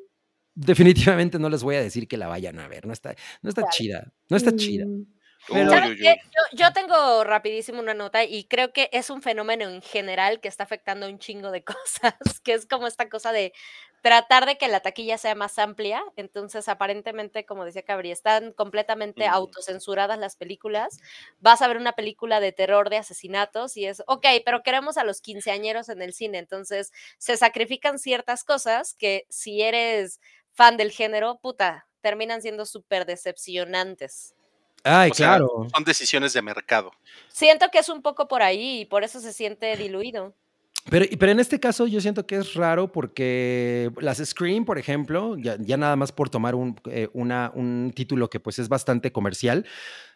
definitivamente no les voy a decir que la vayan a ver. No está, no está Claro. chida. No está chida. Mm. Yo, yo tengo rapidísimo una nota y creo que es un fenómeno en general que está afectando un chingo de cosas, que es como esta cosa de tratar de que la taquilla sea más amplia. Entonces, aparentemente, como decía Cabri, están completamente Mm. autocensuradas las películas. Vas a ver una película de terror, de asesinatos y es, ok, pero queremos a los quinceañeros en el cine. Entonces, se sacrifican ciertas cosas que si eres fan del género, puta, terminan siendo súper decepcionantes. Ay, O sea, claro. Son decisiones de mercado. Siento que es un poco por ahí y por eso se siente diluido. Pero, y- pero en este caso yo siento que es raro porque las Scream, por ejemplo, ya, ya nada más por tomar un, eh, una- un título que pues es bastante comercial,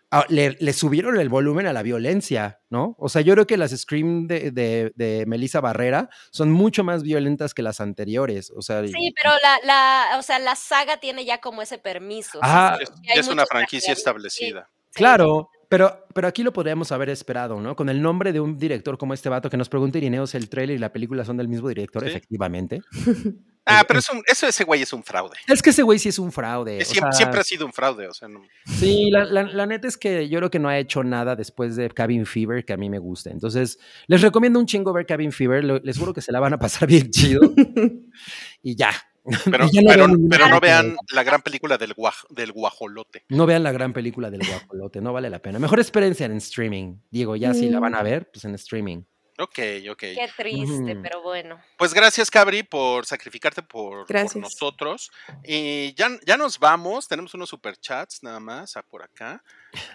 ah, le, le subieron el volumen a la violencia, ¿no? O sea, yo creo que las Scream de, de, de Melissa Barrera son mucho más violentas que las anteriores. O sea, y- Sí, pero la, la, o sea, la saga tiene ya como ese permiso. Ah, Es, una franquicia establecida. sí. Claro, pero, pero aquí lo podríamos haber esperado, ¿no? Con el nombre de un director como este vato que nos pregunta Irineos, el trailer y la película son del mismo director, Sí. efectivamente. Ah, pero es un- eso ese güey es un fraude. Es que ese güey sí es un fraude. Es o siempre, sea, siempre ha sido un fraude. O sea, no- Sí, la, la- la neta es que yo creo que no ha hecho nada después de Cabin Fever que a mí me gusta. Entonces, les recomiendo un chingo ver Cabin Fever. les juro que se la van a pasar bien chido. y ya. pero, no pero, vean ninguna pero no película vean la gran película del, guaj- del guajolote. No vean la gran película del guapolote, no vale la pena. Mejor espérense en streaming. Digo, ya si la van a ver, pues en streaming. Ok, ok. Qué triste, pero bueno. Pues gracias, Cabri, por sacrificarte por, por Gracias. nosotros. Y ya, ya nos vamos. Tenemos unos superchats nada más por acá.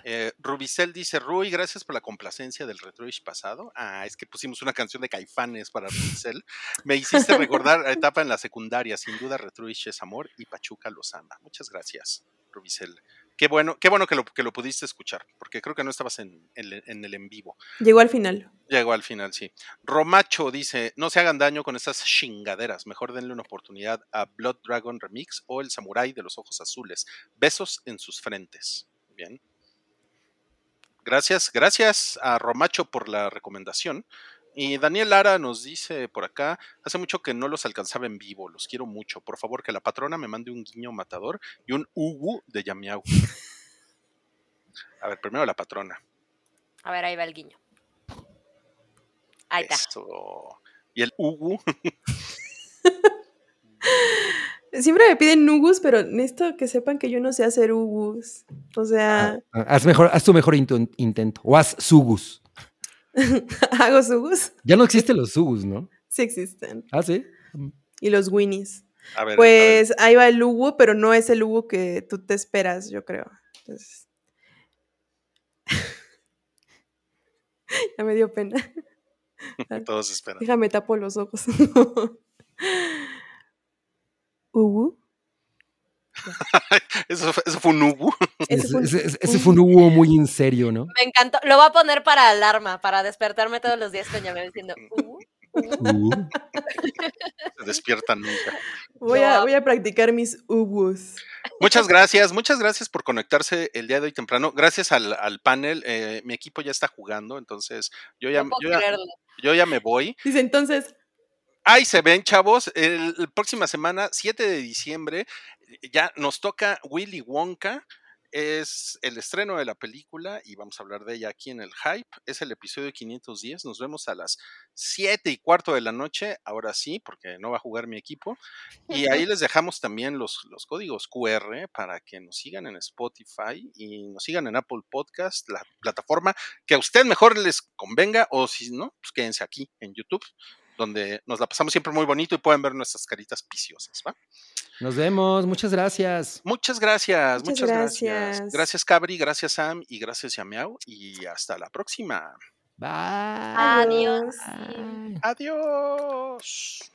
Eh, Rubicel dice: Rui, gracias por la complacencia del Retroish pasado. Ah, es que pusimos una canción de Caifanes para Rubicel. Me hiciste recordar la etapa en la secundaria. Sin duda, Retroish es amor y Pachuca los ama. Muchas gracias, Rubicel. Qué bueno, qué bueno que lo, que lo pudiste escuchar, porque creo que no estabas en, en- en el en vivo. Llegó al final. Llegó al final, sí. Romacho dice, no se hagan daño con esas chingaderas, mejor denle una oportunidad a Blood Dragon Remix o el Samurai de los Ojos Azules. Besos en sus frentes. Bien. Gracias, gracias a Romacho por la recomendación. Y Daniel Lara nos dice por acá, hace mucho que no los alcanzaba en vivo, los quiero mucho. Por favor, que la patrona me mande un guiño matador y un ugu de Yamiau. A ver, primero la patrona. A ver, ahí va el guiño. Ahí está. Eso. Y el ugu, Siempre me piden nugus, pero necesito que sepan que yo no sé hacer ugus. O sea, Ah, Haz, mejor, haz tu mejor intento. O haz sugus. hago sugus. Ya no existen los sugus, ¿no? Sí existen. Ah, sí. Y los winnies. a ver, a ver. Pues ahí va el ugu, pero no es el ugu que tú te esperas, yo creo. Entonces... ya me dio pena. Todos esperan. Déjame tapo los ojos. Ugu. Eso, fue- eso fue un Ubu. Ese fue un- ese- ese- ese fue un Hugo muy en serio, ¿no? Me encantó. Lo voy a poner para alarma, para despertarme todos los días con Yamel diciendo, "Uh, uh". Uh. Se despierta nunca. Voy a, voy a practicar mis ubus. Muchas gracias, muchas gracias por conectarse el día de hoy temprano. Gracias al, al panel. eh, mi equipo ya está jugando, entonces yo ya, No yo ya, yo ya me voy. Dice entonces, Ahí se ven, chavos. El, el próxima semana, 7 de diciembre, ya nos toca Willy Wonka. Es el estreno de la película y vamos a hablar de ella aquí en el Hype. Es el episodio 510. Nos vemos a las 7 y cuarto de la noche. Ahora sí, porque no va a jugar mi equipo. Y ahí les dejamos también los, los códigos QR para que nos sigan en Spotify y nos sigan en Apple Podcast, la plataforma que a usted mejor les convenga. O si no, pues quédense aquí en YouTube donde nos la pasamos siempre muy bonito y pueden ver nuestras caritas piciosas, ¿va? Nos vemos, muchas gracias. Muchas gracias, Muchas muchas, gracias. gracias. Gracias, Cabri, gracias, Sam, y gracias, Yamiao, y hasta la próxima. Bye. Adiós. Bye. Adiós.